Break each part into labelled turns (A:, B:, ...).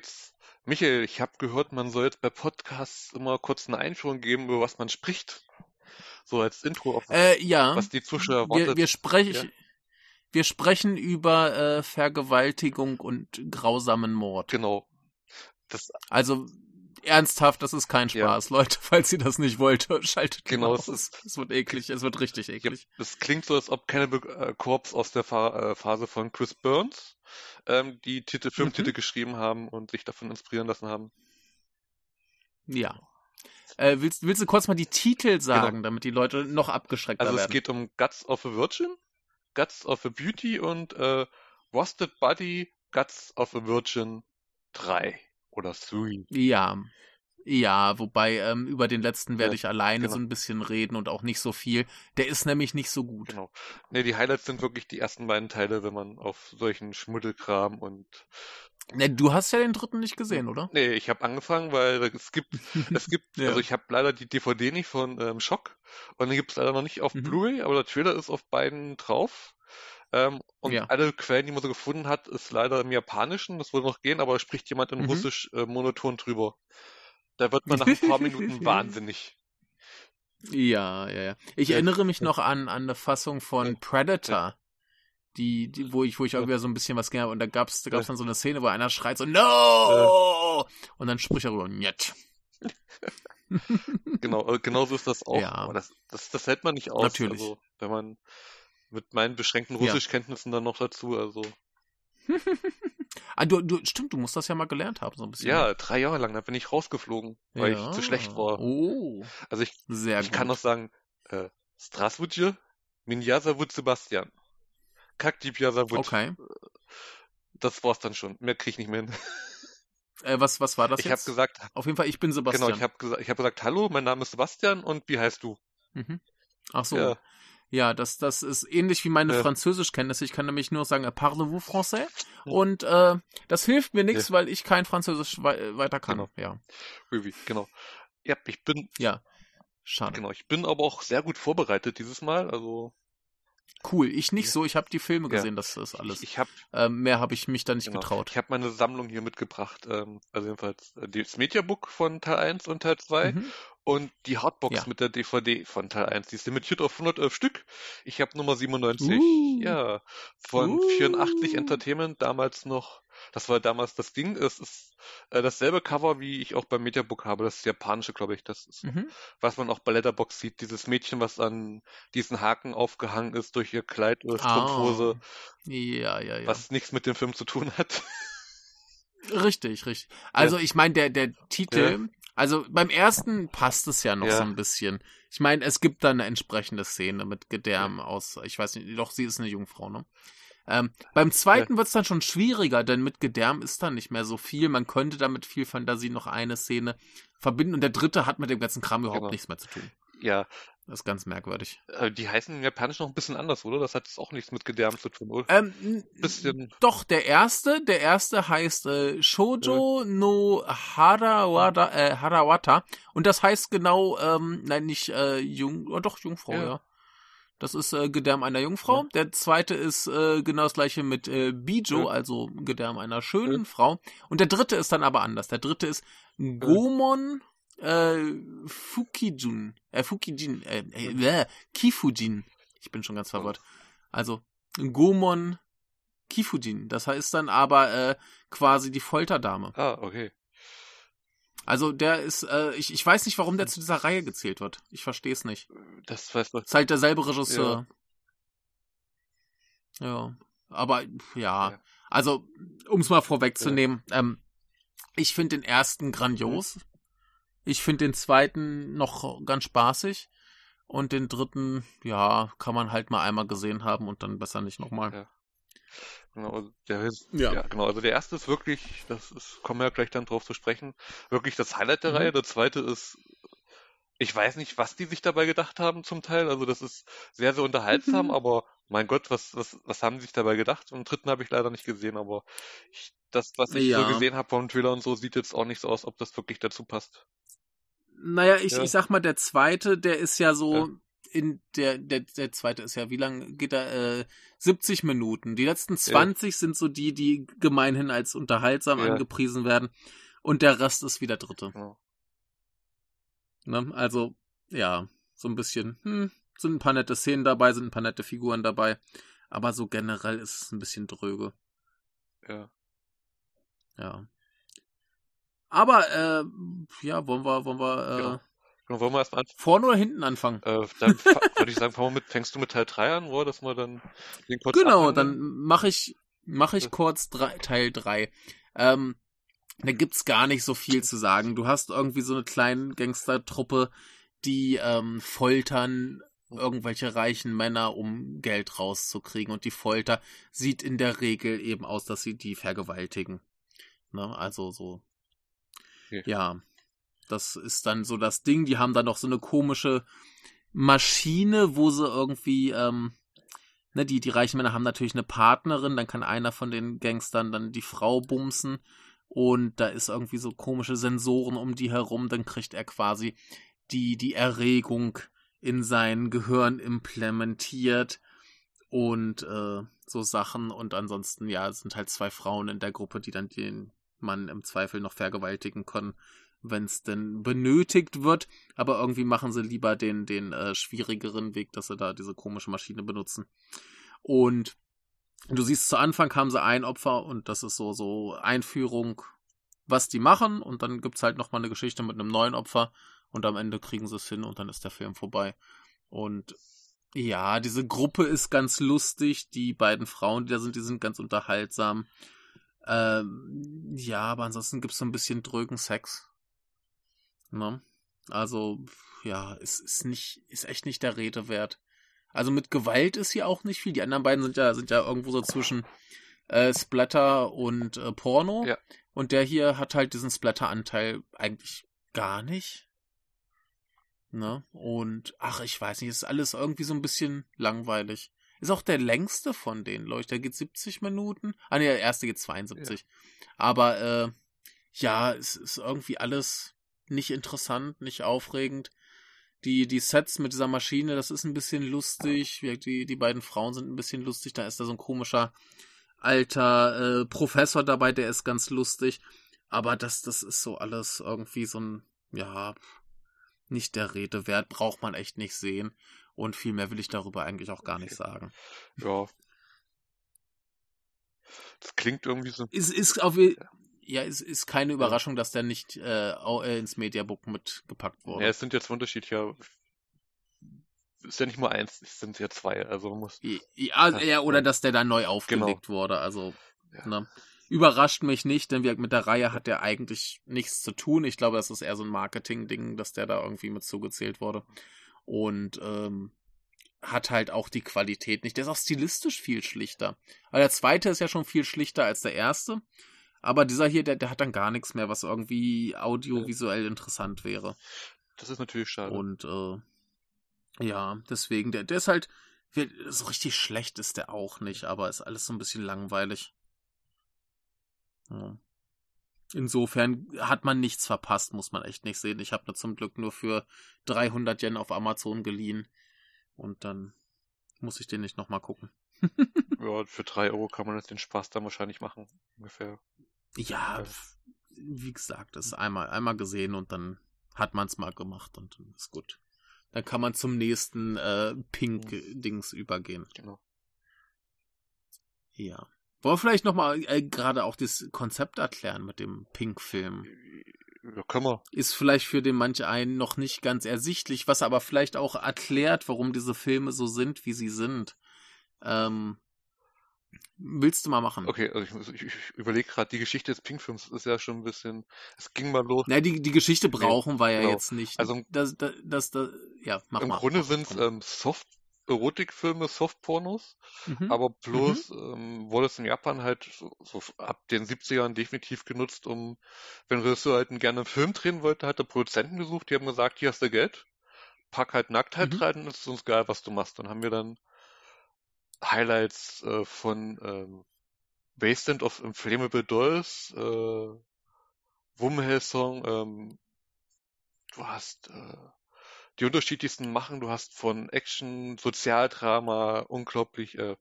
A: geht's. Michael, ich habe gehört, man soll jetzt bei Podcasts immer kurz eine Einführung geben, über was man spricht. So als Intro, auf
B: Äh, ja.
A: was die Zuschauer erwartet.
B: wir, wir, sprech,
A: Ja.
B: wir sprechen über äh, Vergewaltigung und grausamen Mord.
A: Genau. Das,
B: Also ernsthaft, das ist kein
A: Ja.
B: Spaß. Leute, falls ihr das nicht wollt, schaltet
A: Genau,
B: genau,
A: es
B: aus. Es wird eklig, es wird richtig
A: ja,
B: eklig.
A: das klingt so, als ob keine Be äh, Korps aus der äh, Phase von Chris Burns ähm, die Titel, Filmtitel
B: Mhm.
A: geschrieben haben und sich davon inspirieren lassen haben.
B: Ja. Äh, willst, willst du kurz mal die Titel sagen, damit die Leute noch abgeschreckter
A: Genau. Also es
B: werden?
A: geht um Guts of a Virgin, Guts of a Beauty und äh, Rusted Body, Guts of a Virgin 3 oder 3.
B: Ja. Ja, wobei ähm, über den letzten werde
A: Ja,
B: ich alleine
A: genau.
B: so ein bisschen reden und auch nicht so viel. Der ist nämlich nicht so gut.
A: Genau. Ne, die Highlights sind wirklich die ersten beiden Teile, wenn man auf solchen Schmuddelkram und
B: Ne, du hast ja den dritten nicht gesehen, oder?
A: Nee, ich habe angefangen, weil es gibt, es gibt,
B: Ja.
A: also ich habe leider die DVD nicht von ähm, Schock und den gibt es leider noch nicht auf
B: Mhm.
A: Blu-ray, aber der Trailer ist auf beiden drauf. Ähm, und
B: Ja.
A: alle Quellen, die man so gefunden hat, ist leider im Japanischen, das würde noch gehen, aber da spricht jemand in
B: Mhm.
A: Russisch äh, monoton drüber. Da wird man nach ein paar Minuten wahnsinnig.
B: Ja, ja, ja. Ich
A: Ja.
B: erinnere mich noch an, an eine Fassung von
A: Ja.
B: Predator, die, die, wo ich, wo ich auch
A: Ja.
B: wieder so ein bisschen was gehabt habe. Und da gab's, da gab's
A: Ja.
B: dann so eine Szene, wo einer schreit so, no! Und dann spricht er rüber, njet.
A: Genau, äh, genau so ist das auch.
B: Ja.
A: Das, das, das hält man nicht aus.
B: Natürlich.
A: Also, wenn man mit meinen beschränkten
B: Ja.
A: Russischkenntnissen dann noch dazu, also.
B: Ah, du, du, stimmt, du musst das ja mal gelernt haben, so ein bisschen.
A: Ja, drei Jahre lang, da bin ich rausgeflogen, weil
B: ja.
A: ich zu schlecht war.
B: Oh,
A: Also ich, ich kann noch sagen, äh, Straswutje, Minjasawut Sebastian. Kakdipjasawut.
B: Okay.
A: Das war's dann schon. Mehr krieg ich nicht mehr hin.
B: Äh, was, was war das
A: Ich habe gesagt,
B: Auf jeden Fall, ich bin Sebastian.
A: genau, ich habe gesagt, ich habe gesagt, hallo, mein Name ist Sebastian und wie heißt du?
B: Mhm. Ach so.
A: Ja.
B: Ja, das, das ist ähnlich wie meine
A: Ja.
B: Französischkenntnisse. Ich kann nämlich nur sagen, äh, parlez-vous français?
A: Ja.
B: Und äh, das hilft mir nichts, weil ich kein Französisch wei weiter kann.
A: Genau.
B: Ja,
A: Rübi, genau. Ja, ich bin,
B: ja. Schade.
A: genau, ich bin aber auch sehr gut vorbereitet dieses Mal. Also
B: Cool. Ich nicht
A: Ja.
B: so. Ich habe die Filme
A: Ja.
B: gesehen, das ist alles.
A: ich, ich habe
B: Ähm, mehr habe ich mich da nicht
A: genau,
B: getraut.
A: ich habe meine Sammlung hier mitgebracht. Ähm, also jedenfalls äh, das Mediabook von Teil 1 und Teil 2.
B: Mhm.
A: Und die Hardbox
B: Ja.
A: mit der DVD von Teil 1, die ist limitiert auf 111 Stück. Ich habe Nummer 97.
B: Uh.
A: Ja, von
B: Uh.
A: 84 Entertainment, damals noch, das war damals das Ding, es ist äh, dasselbe Cover, wie ich auch beim Mediabook habe, das japanische, glaube ich, das ist,
B: Mhm.
A: was man auch bei Letterbox sieht, dieses Mädchen, was an diesen Haken aufgehangen ist durch ihr Kleid oder
B: Ah.
A: Strumpfhose,
B: Ja, ja, ja.
A: was nichts mit dem Film zu tun hat.
B: Richtig, richtig. Also ich meine, der, der Titel, also beim ersten passt es ja noch
A: Ja.
B: so ein bisschen. Ich meine, es gibt da eine entsprechende Szene mit Gedärm aus, ich weiß nicht, doch sie ist eine Jungfrau, ne? Ähm, beim zweiten wird's dann schon schwieriger, denn mit Gedärm ist da nicht mehr so viel. Man könnte da mit viel Fantasie noch eine Szene verbinden und der dritte hat mit dem ganzen Kram überhaupt
A: Genau.
B: nichts mehr zu tun.
A: Ja,
B: Das ist ganz merkwürdig.
A: äh, die heißen im Japanischen noch ein bisschen anders, oder? Das hat jetzt auch nichts mit Gedärm zu tun, oder?
B: Ähm,
A: Bisschen.
B: Doch, der erste, der erste heißt äh, Shoujo no Harawada, äh, Harawata und das heißt genau, ähm, nein, nicht äh, Jung, oh, doch Jungfrau, ja.
A: Ja.
B: Das ist äh, Gedärm einer Jungfrau.
A: Ja.
B: Der zweite ist äh, genau das gleiche mit äh, Bijo,
A: Ja.
B: also Gedärm einer schönen Frau. Und der dritte ist dann aber anders. Der dritte ist Gomon äh, Fukijun, äh, Fukijin, äh, äh, Kifujin. Ich bin schon ganz verwirrt. Also Gomon Kifujin. Das heißt dann aber äh, quasi die Folterdame.
A: Ah, okay.
B: Also der ist, äh, ich, ich weiß nicht, warum der zu dieser Reihe gezählt wird. Ich verstehe es nicht.
A: Das weiß man.
B: Ist halt derselbe Regisseur. Ja. Aber ja,
A: Ja.
B: also um es mal vorwegzunehmen, ähm, ich finde den ersten grandios. Ich finde den zweiten noch ganz spaßig. Und den dritten, ja, kann man halt mal einmal gesehen haben und dann besser nicht nochmal.
A: Ja. Genau, also der ist,
B: Ja.
A: ja. genau, also der erste ist wirklich, das ist, kommen wir ja gleich dann drauf zu sprechen, wirklich das Highlight der
B: Mhm.
A: Reihe. Der zweite ist, ich weiß nicht, was die sich dabei gedacht haben zum Teil. Also das ist sehr, sehr unterhaltsam,
B: Mhm.
A: aber mein Gott, was, was, was haben sie sich dabei gedacht? Und den dritten habe ich leider nicht gesehen, aber ich, das, was ich
B: Ja.
A: so gesehen habe vom Trailer und so, sieht jetzt auch nicht so aus, ob das wirklich dazu passt.
B: Naja, ich,
A: Ja.
B: ich sag mal, der zweite, der ist ja so. In der, der, der zweite ist ja, wie lang geht er? Äh, 70 Minuten. Die letzten 20 ja. sind so die, die gemeinhin als unterhaltsam ja. angepriesen werden. Und der Rest ist wieder dritte. Ja. Ne? Also, ja, so ein bisschen, hm, sind ein paar nette Szenen dabei, sind ein paar nette Figuren dabei. Aber so generell ist es ein bisschen dröge.
A: Ja.
B: Ja. Aber, äh, ja, wollen wir, wollen wir, äh, genau.
A: Genau, wollen wir erstmal
B: anfangen? Vorne oder hinten anfangen?
A: Äh, dann würde ich sagen, fangen wir mit, fängst du mit Teil 3 an, oder? Dass wir dann
B: den kurz Genau, abhandeln? dann mache ich, mache ich kurz drei, Teil 3. Ähm, da gibt's gar nicht so viel zu sagen. Du hast irgendwie so eine kleine Gangstertruppe, die ähm, foltern irgendwelche reichen Männer, um Geld rauszukriegen. Und die Folter sieht in der Regel eben aus, dass sie die vergewaltigen. Ne? Also so. Okay. Ja. Das ist dann so das Ding. Die haben dann noch so eine komische Maschine, wo sie irgendwie, ähm, ne, die, die reichen Männer haben natürlich eine Partnerin, dann kann einer von den Gangstern dann die Frau bumsen. Und da ist irgendwie so komische Sensoren um die herum, dann kriegt er quasi die, die Erregung in sein Gehirn implementiert. Und äh, so Sachen. Und ansonsten, ja, es sind halt zwei Frauen in der Gruppe, die dann den Mann im Zweifel noch vergewaltigen können, wenn es denn benötigt wird. Aber irgendwie machen sie lieber den, den äh, schwierigeren Weg, dass sie da diese komische Maschine benutzen. Und du siehst, zu Anfang haben sie ein Opfer und das ist so, so Einführung, was die machen. Und dann gibt's halt nochmal eine Geschichte mit einem neuen Opfer und am Ende kriegen sie es hin und dann ist der Film vorbei. Und ja, diese Gruppe ist ganz lustig. Die beiden Frauen, die da sind, die sind ganz unterhaltsam. Ähm, ja, aber ansonsten gibt es so ein bisschen drögen Sex. Ne? Also, ja, es ist nicht, ist echt nicht der Rede wert. Also mit Gewalt ist hier auch nicht viel. Die anderen beiden sind ja, sind ja irgendwo so zwischen äh, Splatter und äh, Porno. Ja. Und der hier hat halt diesen Splatter-Anteil eigentlich gar nicht. Ne? Und ach, ich weiß nicht, ist alles irgendwie so ein bisschen langweilig. Ist auch der längste von denen, Leute. Der geht 70 Minuten. Ah ne, der erste geht 72. Ja. Aber äh, ja, es ist irgendwie alles nicht interessant, nicht aufregend. Die, die Sets mit dieser Maschine, das ist ein bisschen lustig. Die, die beiden Frauen sind ein bisschen lustig. Da ist da so ein komischer alter äh, Professor dabei, der ist ganz lustig. Aber das, das ist so alles irgendwie so ein, ja, nicht der Rede wert, braucht man echt nicht sehen. Und viel mehr will ich darüber eigentlich auch gar okay. nicht sagen.
A: Ja. Das klingt irgendwie so.
B: Ist, ist auf, ja, es ist keine Überraschung, dass der nicht äh, äh, ins Mediabook mitgepackt wurde.
A: Ja, es sind jetzt unterschiedliche. Ist ja nicht nur eins, es sind ja zwei, also muss.
B: Ja, ja oder dass der da neu aufgelegt genau. wurde, also. Ja. Ne? Überrascht mich nicht, denn wir, mit der Reihe hat der eigentlich nichts zu tun. Ich glaube, das ist eher so ein Marketing-Ding, dass der da irgendwie mit zugezählt wurde. Und ähm, hat halt auch die Qualität nicht. Der ist auch stilistisch viel schlichter. Aber der zweite ist ja schon viel schlichter als der erste. Aber dieser hier, der, der hat dann gar nichts mehr, was irgendwie audiovisuell interessant wäre.
A: Das ist natürlich schade.
B: Und äh, ja, deswegen, der, der ist halt, so richtig schlecht ist der auch nicht, aber ist alles so ein bisschen langweilig. Ja. Insofern hat man nichts verpasst, muss man echt nicht sehen. Ich habe mir zum Glück nur für 300 Yen auf Amazon geliehen. Und dann muss ich den nicht nochmal gucken.
A: ja, für 3 Euro kann man jetzt den Spaß dann wahrscheinlich machen. Ungefähr.
B: Ja, wie gesagt, das ist einmal, einmal gesehen und dann hat man es mal gemacht und dann ist gut. Dann kann man zum nächsten äh, Pink-Dings übergehen.
A: Genau.
B: Ja. Wollen wir vielleicht nochmal äh, gerade auch das Konzept erklären mit dem Pink-Film?
A: Ja, können wir.
B: Ist vielleicht für den manch einen noch nicht ganz ersichtlich, was aber vielleicht auch erklärt, warum diese Filme so sind, wie sie sind. Ähm, willst du mal machen?
A: Okay, also ich, ich, ich überlege gerade, die Geschichte des Pink-Films ist ja schon ein bisschen, es ging mal los.
B: Na, die, die Geschichte brauchen nee, wir ja genau. jetzt nicht. Also, das, das, das, das ja,
A: mach Im mal. Grunde sind es ähm, Soft Erotikfilme, Softpornos, mhm. aber bloß mhm. ähm, wurde es in Japan halt so, so, ab den 70ern definitiv genutzt, um, wenn Regisseur halt gerne einen Film drehen wollte, hat er Produzenten gesucht, die haben gesagt, hier hast du Geld, pack halt Nacktheit mhm. rein, ist uns geil, was du machst. Dann haben wir dann Highlights äh, von ähm, Wasteland of Inflammable Dolls, äh, Wumhell Song, ähm, du hast äh, die unterschiedlichsten machen. Du hast von Action, Sozialdrama, unglaublich äh,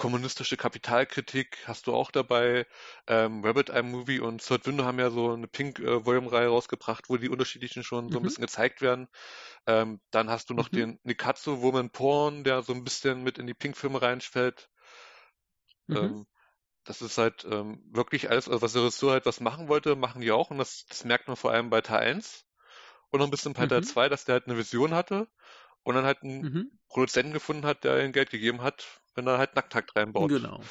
A: kommunistische Kapitalkritik hast du auch dabei. Ähm, Rabbit Eye Movie und Third Window haben ja so eine Pink äh, Volume Reihe rausgebracht, wo die unterschiedlichen schon mhm. so ein mhm. bisschen gezeigt werden. Ähm, dann hast du noch mhm. den Nikatsu Woman Porn, der so ein bisschen mit in die Pink Filme reinfällt. Mhm. Ähm, das ist halt ähm, wirklich alles, also was der Ressort halt was machen wollte, machen die auch und das, das merkt man vor allem bei Teil 1 und noch ein bisschen bei Teil 2, mhm. dass der halt eine Vision hatte und dann halt einen mhm. Produzenten gefunden hat, der ihm Geld gegeben hat, wenn er halt Nacktakt reinbaut.
B: Genau.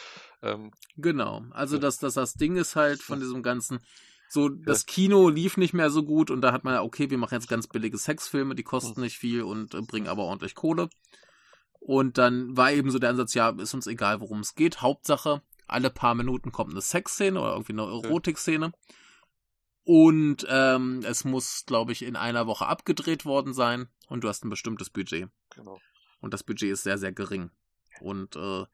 B: Ähm, genau. Also ja. das, das, das Ding ist halt von diesem ganzen, so das ja. Kino lief nicht mehr so gut und da hat man ja, okay, wir machen jetzt ganz billige Sexfilme, die kosten mhm. nicht viel und äh, bringen aber ordentlich Kohle. Und dann war eben so der Ansatz, ja, ist uns egal, worum es geht. Hauptsache, alle paar Minuten kommt eine Sexszene oder irgendwie eine Erotikszene. Und ähm, es muss, glaube ich, in einer Woche abgedreht worden sein und du hast ein bestimmtes Budget. Genau. Und das Budget ist sehr, sehr gering. Und äh,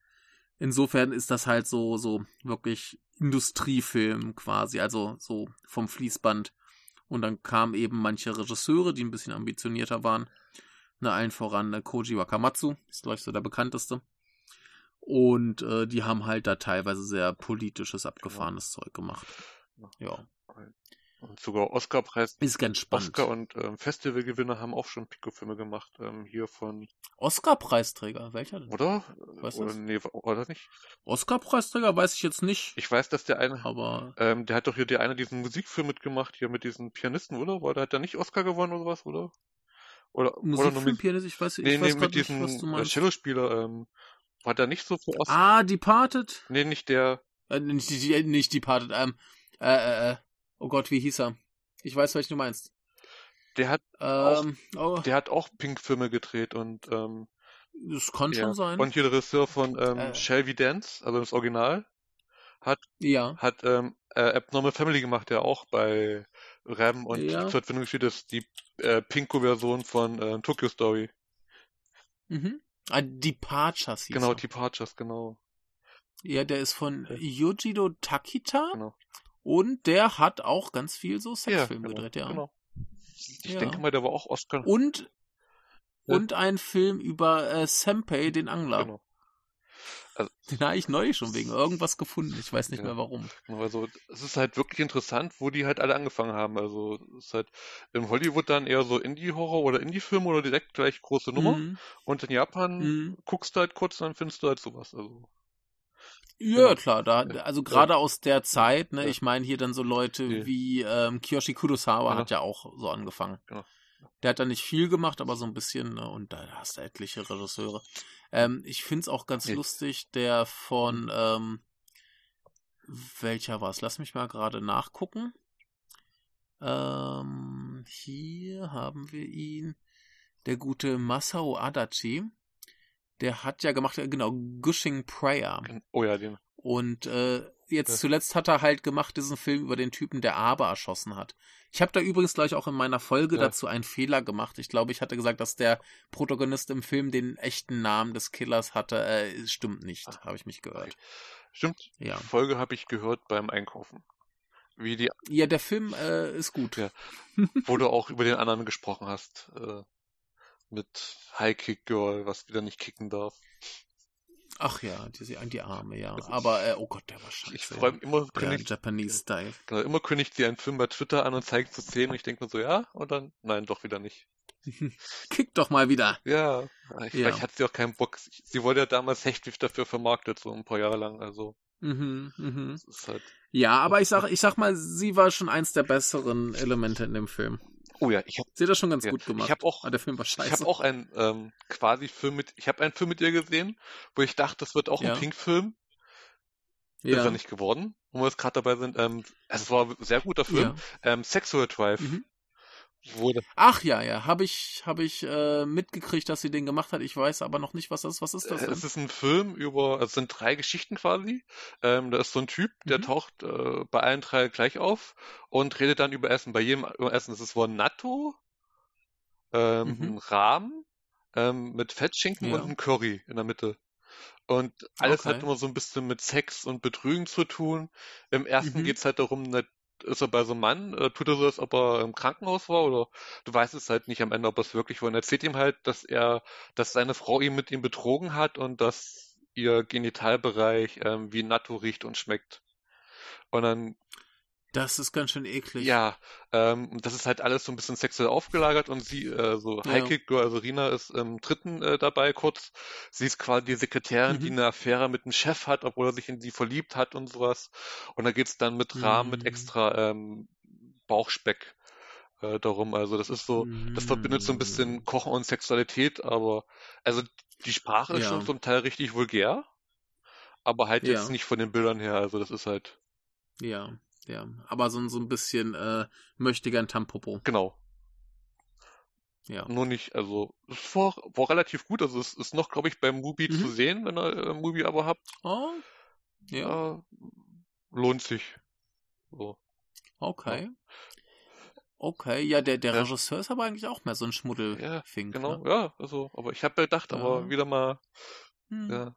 B: insofern ist das halt so, so wirklich Industriefilm quasi, also so vom Fließband. Und dann kamen eben manche Regisseure, die ein bisschen ambitionierter waren. Ne, allen voran ne, Koji Wakamatsu, ist glaube ich so der bekannteste. Und äh, die haben halt da teilweise sehr politisches, abgefahrenes genau. Zeug gemacht. Ja.
A: Und sogar Oscar-Preis.
B: Ist ganz spannend.
A: Oscar und ähm, Festivalgewinner haben auch schon Pico-Filme gemacht. Ähm, hier von.
B: Oscar-Preisträger, welcher denn?
A: Oder? Weißt oder, nee, oder nicht?
B: Oscar-Preisträger weiß ich jetzt nicht.
A: Ich weiß, dass der eine. Aber. Ähm, der hat doch hier der eine diesen Musikfilm mitgemacht, hier mit diesen Pianisten, oder? War der hat da nicht Oscar gewonnen oder was, oder?
B: Oder, oder nur mit, Pianist, ich weiß, nee, ich weiß
A: nee, mit diesem meinst. Cello-Spieler, ähm, war der nicht so für
B: Oscar? Ah, Departed?
A: Nee, nicht der.
B: Äh, nicht, nicht Departed, ähm, äh, äh, äh. Oh Gott, wie hieß er? Ich weiß, welchen du meinst.
A: Der hat ähm, auch, oh. der hat auch Pink-Filme gedreht und ähm,
B: das kann ja. schon sein.
A: Und hier der Regisseur von ähm, äh. Shelby Dance, also das Original, hat ja. hat ähm, äh, Abnormal Family gemacht, der auch bei Ram und ja. zur Verbindung steht, das die äh, Pinko-Version von äh, Tokyo Story.
B: Mhm. Ah, Departures
A: hieß Genau, er. Departures, genau.
B: Ja, der ist von Yojido Takita. Genau. Und der hat auch ganz viel so Sexfilme ja, genau, gedreht, ja. Genau.
A: Ich ja. denke mal, der war auch Oscar.
B: Und, ja. und ein Film über äh, Senpei, den Angler. Genau. Also, den habe ich neu schon wegen irgendwas gefunden. Ich weiß nicht ja. mehr warum.
A: Also es ist halt wirklich interessant, wo die halt alle angefangen haben. Also es ist halt in Hollywood dann eher so Indie-Horror oder Indie-Filme oder direkt gleich große Nummer. Mhm. Und in Japan mhm. guckst du halt kurz, dann findest du halt sowas. Also
B: ja, genau. klar, da, also gerade ja. aus der Zeit, ne, ja. ich meine hier dann so Leute ja. wie ähm, Kiyoshi Kurosawa hat ja auch so angefangen. Der hat da nicht viel gemacht, aber so ein bisschen, ne, und da hast du etliche Regisseure. Ähm, ich find's auch ganz lustig, der von, ähm, welcher war's? Lass mich mal gerade nachgucken. Ähm, hier haben wir ihn. Der gute Masao Adachi der hat ja gemacht, äh, genau, Gushing Prayer.
A: Oh ja, den.
B: Und äh, jetzt ja. zuletzt hat er halt gemacht diesen Film über den Typen, der Aber erschossen hat. Ich habe da übrigens gleich auch in meiner Folge ja. dazu einen Fehler gemacht. Ich glaube, ich hatte gesagt, dass der Protagonist im Film den echten Namen des Killers hatte. Äh, stimmt nicht, ah. habe ich mich gehört.
A: Stimmt. Ja. Die Folge habe ich gehört beim Einkaufen. Wie die.
B: Ja, der Film äh, ist gut. Ja.
A: Wo du auch über den anderen gesprochen hast. Äh, mit High Kick Girl, was wieder nicht kicken darf.
B: Ach ja, die, die Arme, ja. Aber, äh, oh Gott, der war scheiße.
A: Ich freue mich immer,
B: kündigt, Japanese Style.
A: Genau, immer kündigt die einen Film bei Twitter an und zeigt zu Szenen und ich denke mir so, ja, und dann, nein, doch wieder nicht.
B: Kick doch mal wieder.
A: Ja, ich, ja. vielleicht hat sie auch keinen Bock. Sie wurde ja damals hechtig dafür vermarktet, so ein paar Jahre lang, also. Mhm,
B: mhm. Halt ja, aber ich sag, ich sag mal, sie war schon eins der besseren Elemente in dem Film.
A: Oh ja, ich habe
B: sie das schon ganz ja, gut gemacht.
A: Ich habe auch,
B: aber der Film war scheiße.
A: Ich habe auch einen ähm, quasi Film mit, ich habe einen Film mit ihr gesehen, wo ich dachte, das wird auch ja. ein Pink-Film. Ja. Ist er nicht geworden, wo wir jetzt gerade dabei sind. Ähm, also es war ein sehr guter Film. Ja. Ähm, Sexual Drive. Mhm
B: wurde. Ach ja, ja, habe ich, hab ich äh, mitgekriegt, dass sie den gemacht hat. Ich weiß aber noch nicht, was das ist. Was ist das?
A: Denn? Es ist ein Film über, es sind drei Geschichten quasi. Ähm, da ist so ein Typ, der mhm. taucht äh, bei allen drei gleich auf und redet dann über Essen. Bei jedem über Essen ist es wohl Natto, ähm, mhm. Rahmen ähm, mit Fettschinken ja. und ein Curry in der Mitte. Und alles okay. hat immer so ein bisschen mit Sex und Betrügen zu tun. Im ersten mhm. geht's halt darum, ist er bei so einem Mann, äh, tut er so, als ob er im Krankenhaus war oder du weißt es halt nicht am Ende, ob er es wirklich war. Und er erzählt ihm halt, dass er, dass seine Frau ihn mit ihm betrogen hat und dass ihr Genitalbereich ähm, wie Natto riecht und schmeckt. Und dann
B: das ist ganz schön eklig.
A: Ja, ähm, das ist halt alles so ein bisschen sexuell aufgelagert und sie, äh, so ja. Heike, also Rina ist im dritten äh, dabei kurz. Sie ist quasi die Sekretärin, mhm. die eine Affäre mit dem Chef hat, obwohl er sich in sie verliebt hat und sowas. Und da geht's dann mit Rahmen, mhm. mit extra ähm, Bauchspeck äh, darum. Also das ist so, mhm. das verbindet so ein bisschen mhm. Kochen und Sexualität, aber also die Sprache ja. ist schon zum Teil richtig vulgär, aber halt ja. jetzt nicht von den Bildern her. Also das ist halt.
B: Ja. Ja, aber so, so ein bisschen äh, möchte gern Tampopo.
A: Genau. Ja. Nur nicht, also es war, war relativ gut. Also es ist noch, glaube ich, beim Mubi mhm. zu sehen, wenn ihr äh, Mubi aber habt.
B: Oh. Ja.
A: Äh, lohnt sich.
B: So. Okay. Ja. Okay, ja, der, der ja. Regisseur ist aber eigentlich auch mehr so ein Schmuddelfink.
A: Ja, genau, ne? ja, also, aber ich habe gedacht, ja. aber wieder mal, hm. ja.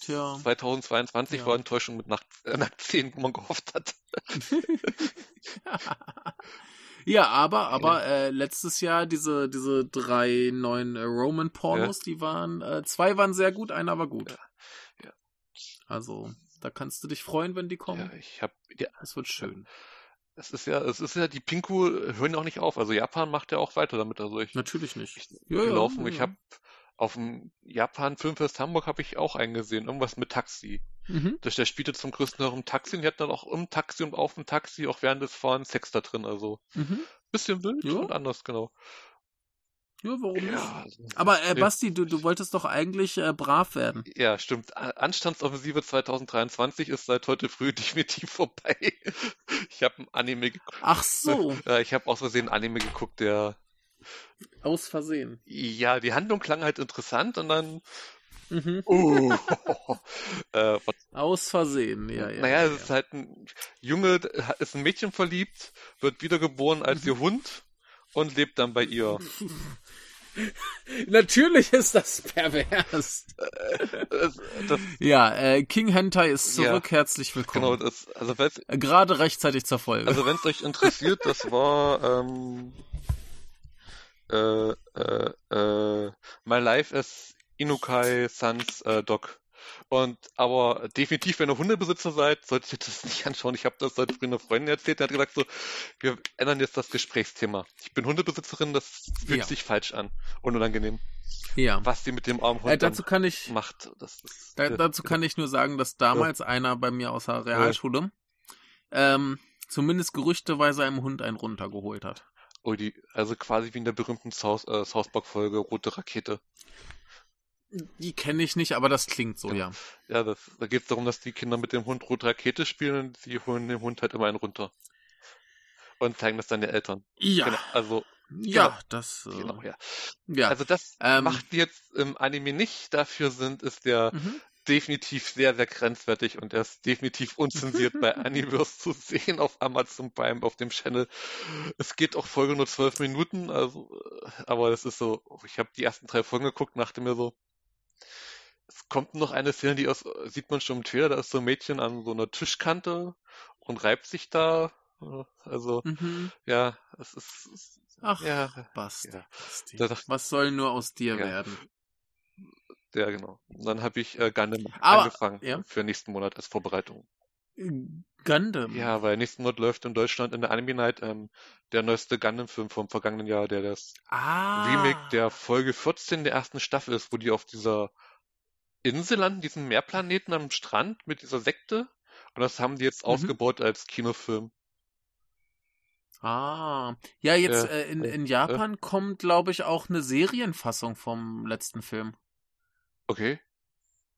A: Tja. 2022 ja. war Enttäuschung mit Nacht, äh, Nacht 10, wo man gehofft hat.
B: ja, aber, aber äh, letztes Jahr diese, diese drei neuen äh, Roman-Pornos, ja. die waren, äh, zwei waren sehr gut, einer war gut. Ja. ja. Also, da kannst du dich freuen, wenn die kommen.
A: Ja, ich hab, ja.
B: Es wird schön.
A: Es ist ja, es ist ja, die Pinku hören ja auch nicht auf. Also Japan macht ja auch weiter damit. Also ich,
B: Natürlich nicht.
A: Ich, ja, ja. Ja. Ich habe auf dem Japan Filmfest Hamburg habe ich auch eingesehen, irgendwas mit Taxi. Mhm. Das, der spielte zum größten Teil im Taxi und die hatten dann auch im Taxi und auf dem Taxi auch während des Fahrens Sex da drin, also mhm. bisschen wild ja. und anders, genau.
B: Ja, warum ja, nicht? Also, Aber äh, Basti, du, du wolltest doch eigentlich äh, brav werden.
A: Ja, stimmt. Anstandsoffensive 2023 ist seit heute früh definitiv vorbei. Ich habe ein Anime geguckt.
B: Ach so.
A: ich habe aus Versehen ein Anime geguckt, der
B: aus Versehen.
A: Ja, die Handlung klang halt interessant und dann.
B: Mhm. Uh,
A: äh,
B: Aus Versehen, ja, ja.
A: Naja,
B: ja,
A: es ist halt ein Junge, ist ein Mädchen verliebt, wird wiedergeboren als ihr Hund und lebt dann bei ihr.
B: Natürlich ist das pervers. Äh, das, das, ja, äh, King Hentai ist zurück. Ja, Herzlich willkommen. Genau, das, also äh, gerade rechtzeitig zur Folge.
A: Also wenn es euch interessiert, das war ähm, äh, äh, äh, My Life as Inukai Sans äh, Dog. Und aber definitiv, wenn ihr Hundebesitzer seid, solltet ihr das nicht anschauen. Ich habe das heute früher einer Freundin erzählt, die hat gesagt so, wir ändern jetzt das Gesprächsthema. Ich bin Hundebesitzerin, das fühlt ja. sich falsch an und unangenehm.
B: Ja.
A: Was die mit dem armen Hund
B: äh, dazu kann ich,
A: macht. Das
B: ist, da, dazu kann ich nur sagen, dass damals ja. einer bei mir aus der Realschule ähm, zumindest gerüchteweise einem Hund einen runtergeholt hat.
A: Oh, die, also quasi wie in der berühmten South, äh, South Park-Folge Rote Rakete.
B: Die kenne ich nicht, aber das klingt so, ja.
A: Ja, ja das, da geht es darum, dass die Kinder mit dem Hund Rote Rakete spielen und sie holen dem Hund halt immer einen runter. Und zeigen das dann den Eltern.
B: Ja.
A: Genau, also.
B: Ja, genau, das.
A: Äh, genau, ja. ja. Also das ähm, macht die jetzt im Anime nicht. Dafür sind, ist der mhm definitiv sehr, sehr grenzwertig und er ist definitiv unzensiert bei Universe zu sehen auf Amazon Prime auf dem Channel. Es geht auch Folge nur zwölf Minuten, also, aber es ist so, ich habe die ersten drei Folgen geguckt, dachte mir so, es kommt noch eine Szene, die aus, sieht man schon im Trailer, da ist so ein Mädchen an so einer Tischkante und reibt sich da. Also, mhm. ja, es ist.
B: Ach,
A: ja,
B: Basti, ja. Basti. Was soll nur aus dir ja. werden?
A: Ja, genau. Und dann habe ich äh, Gundam Aber, angefangen ja. für nächsten Monat als Vorbereitung.
B: Gundam?
A: Ja, weil nächsten Monat läuft in Deutschland in der Anime Night ähm, der neueste Gundam-Film vom vergangenen Jahr, der das
B: ah.
A: Remake der Folge 14 der ersten Staffel ist, wo die auf dieser Insel landen, diesen Meerplaneten am Strand mit dieser Sekte. Und das haben die jetzt mhm. ausgebaut als Kinofilm.
B: Ah, ja, jetzt äh, in, in Japan äh, kommt, glaube ich, auch eine Serienfassung vom letzten Film.
A: Okay.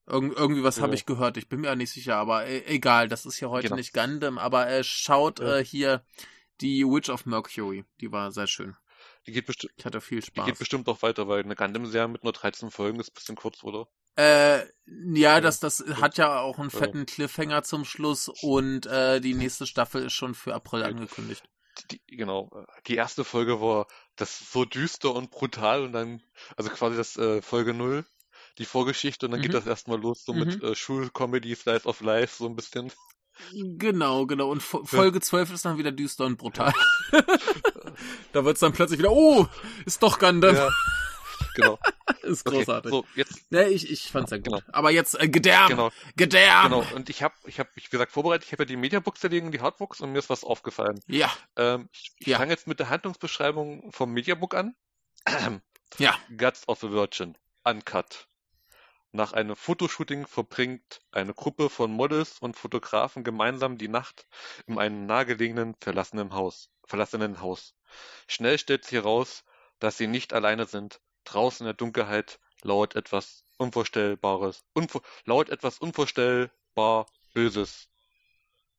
B: Irg irgendwie was ja. habe ich gehört, ich bin mir ja nicht sicher, aber e egal, das ist ja heute genau. nicht Gundam, aber äh, schaut ja. äh, hier die Witch of Mercury, die war sehr schön.
A: Die geht bestimmt.
B: Ich hatte viel Spaß.
A: Die geht bestimmt auch weiter, weil eine Gundam-Serie mit nur 13 Folgen ist ein bisschen kurz, oder?
B: Äh, ja, das, das hat ja auch einen fetten Cliffhanger zum Schluss und äh, die nächste Staffel ist schon für April angekündigt.
A: Die, genau. Die erste Folge war das so düster und brutal und dann, also quasi das äh, Folge 0 die Vorgeschichte und dann mhm. geht das erstmal los, so mhm. mit äh, Schulcomedy, Slice of Life, so ein bisschen.
B: Genau, genau. Und Folge 12 ist dann wieder düster und brutal. da wird es dann plötzlich wieder, oh, ist doch Gundam. Ja,
A: genau.
B: ist großartig. Okay, so, jetzt. Ja, ich, ich fand's ja gut. Genau. Aber jetzt, äh, Gedärm! Genau. Gedärm! Genau,
A: und ich habe, ich hab, wie gesagt, vorbereitet, ich habe ja die Mediabooks zerlegen, die Hardbooks, und mir ist was aufgefallen.
B: Ja.
A: Ähm, ich ich ja. fange jetzt mit der Handlungsbeschreibung vom Mediabook an.
B: ja.
A: Guts of a Virgin. Uncut. Nach einem Fotoshooting verbringt eine Gruppe von Models und Fotografen gemeinsam die Nacht in einem nahegelegenen verlassenen Haus. Verlassenen Haus. Schnell stellt sich heraus, dass sie nicht alleine sind. Draußen in der Dunkelheit lauert etwas Unvorstellbares. Unvor lauert etwas unvorstellbar Böses.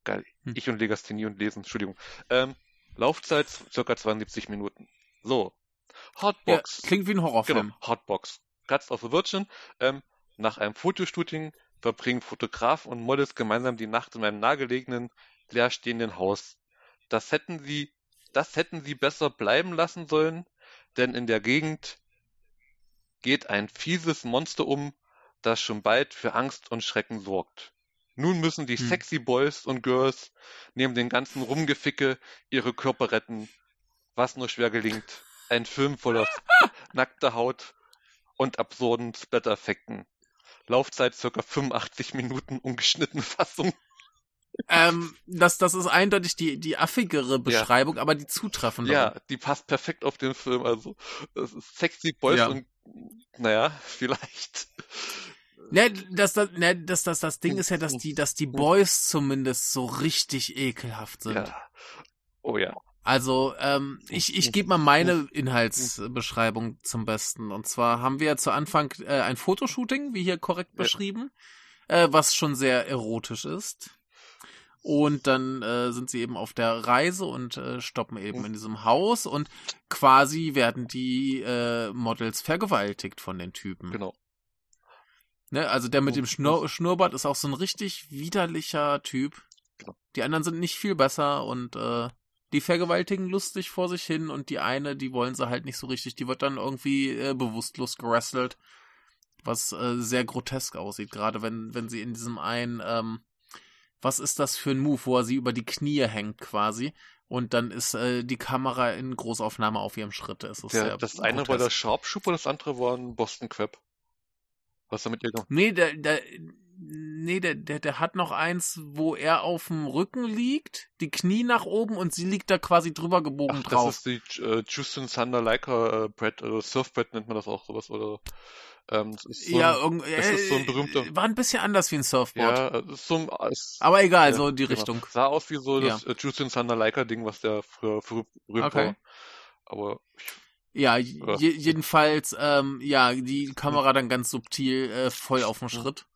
A: Geil. Hm. Ich und Legasthenie und Lesen, Entschuldigung. Ähm, Laufzeit circa 72 Minuten. So. Hotbox.
B: Ja, klingt wie ein Horrorfilm.
A: Genau, Hotbox. Guts of a Virgin. Ähm, nach einem Fotoshooting verbringen Fotografen und Models gemeinsam die Nacht in einem nahegelegenen, leerstehenden Haus. Das hätten sie, das hätten sie besser bleiben lassen sollen, denn in der Gegend geht ein fieses Monster um, das schon bald für Angst und Schrecken sorgt. Nun müssen die hm. sexy Boys und Girls neben den ganzen Rumgeficke ihre Körper retten, was nur schwer gelingt. Ein Film voller nackter Haut und absurden Splatter-Effekten. Laufzeit circa 85 Minuten, ungeschnittene Fassung.
B: Ähm, das, das ist eindeutig die, die affigere Beschreibung, ja. aber die zutreffende.
A: Ja, die passt perfekt auf den Film. Also, das ist sexy Boys ja. und, naja, vielleicht.
B: Ne, das, das, ne, das, das, das Ding ist ja, dass die, dass die Boys zumindest so richtig ekelhaft sind.
A: Ja. Oh ja.
B: Also, ähm, ich, ich gebe mal meine Inhaltsbeschreibung zum Besten. Und zwar haben wir zu Anfang äh, ein Fotoshooting, wie hier korrekt beschrieben, äh, was schon sehr erotisch ist. Und dann äh, sind sie eben auf der Reise und äh, stoppen eben in diesem Haus und quasi werden die äh, Models vergewaltigt von den Typen.
A: Genau.
B: Ne, also der mit dem Schnur Schnurrbart ist auch so ein richtig widerlicher Typ. Genau. Die anderen sind nicht viel besser und äh, die vergewaltigen lustig vor sich hin und die eine, die wollen sie halt nicht so richtig. Die wird dann irgendwie äh, bewusstlos gerasselt, was äh, sehr grotesk aussieht, gerade wenn, wenn sie in diesem einen, ähm, was ist das für ein Move, wo er sie über die Knie hängt quasi und dann ist äh, die Kamera in Großaufnahme auf ihrem Schritt. Es ist
A: der, das eine war der Sharpshooter, das andere war ein Boston Crab. Was damit ihr gemacht?
B: Nee, der, der, Nee, der, der, der hat noch eins, wo er auf dem Rücken liegt, die Knie nach oben und sie liegt da quasi drüber gebogen Ach, drauf.
A: Das ist die äh, Justin Thunder Leica äh, Brett, äh, Surfbrett nennt man das auch sowas, oder?
B: Ähm, so ja, ein, das ist so ein berühmter. War ein bisschen anders wie ein Surfboard.
A: Ja, ist so ein, ist,
B: Aber egal, ja, so die genau. Richtung.
A: Sah aus wie so das ja. äh, Justin Thunder Leica Ding, was der früher berühmt okay. war. Aber ich
B: ja, je, jedenfalls, ähm, ja, die Kamera dann ganz subtil äh, voll auf dem Schritt.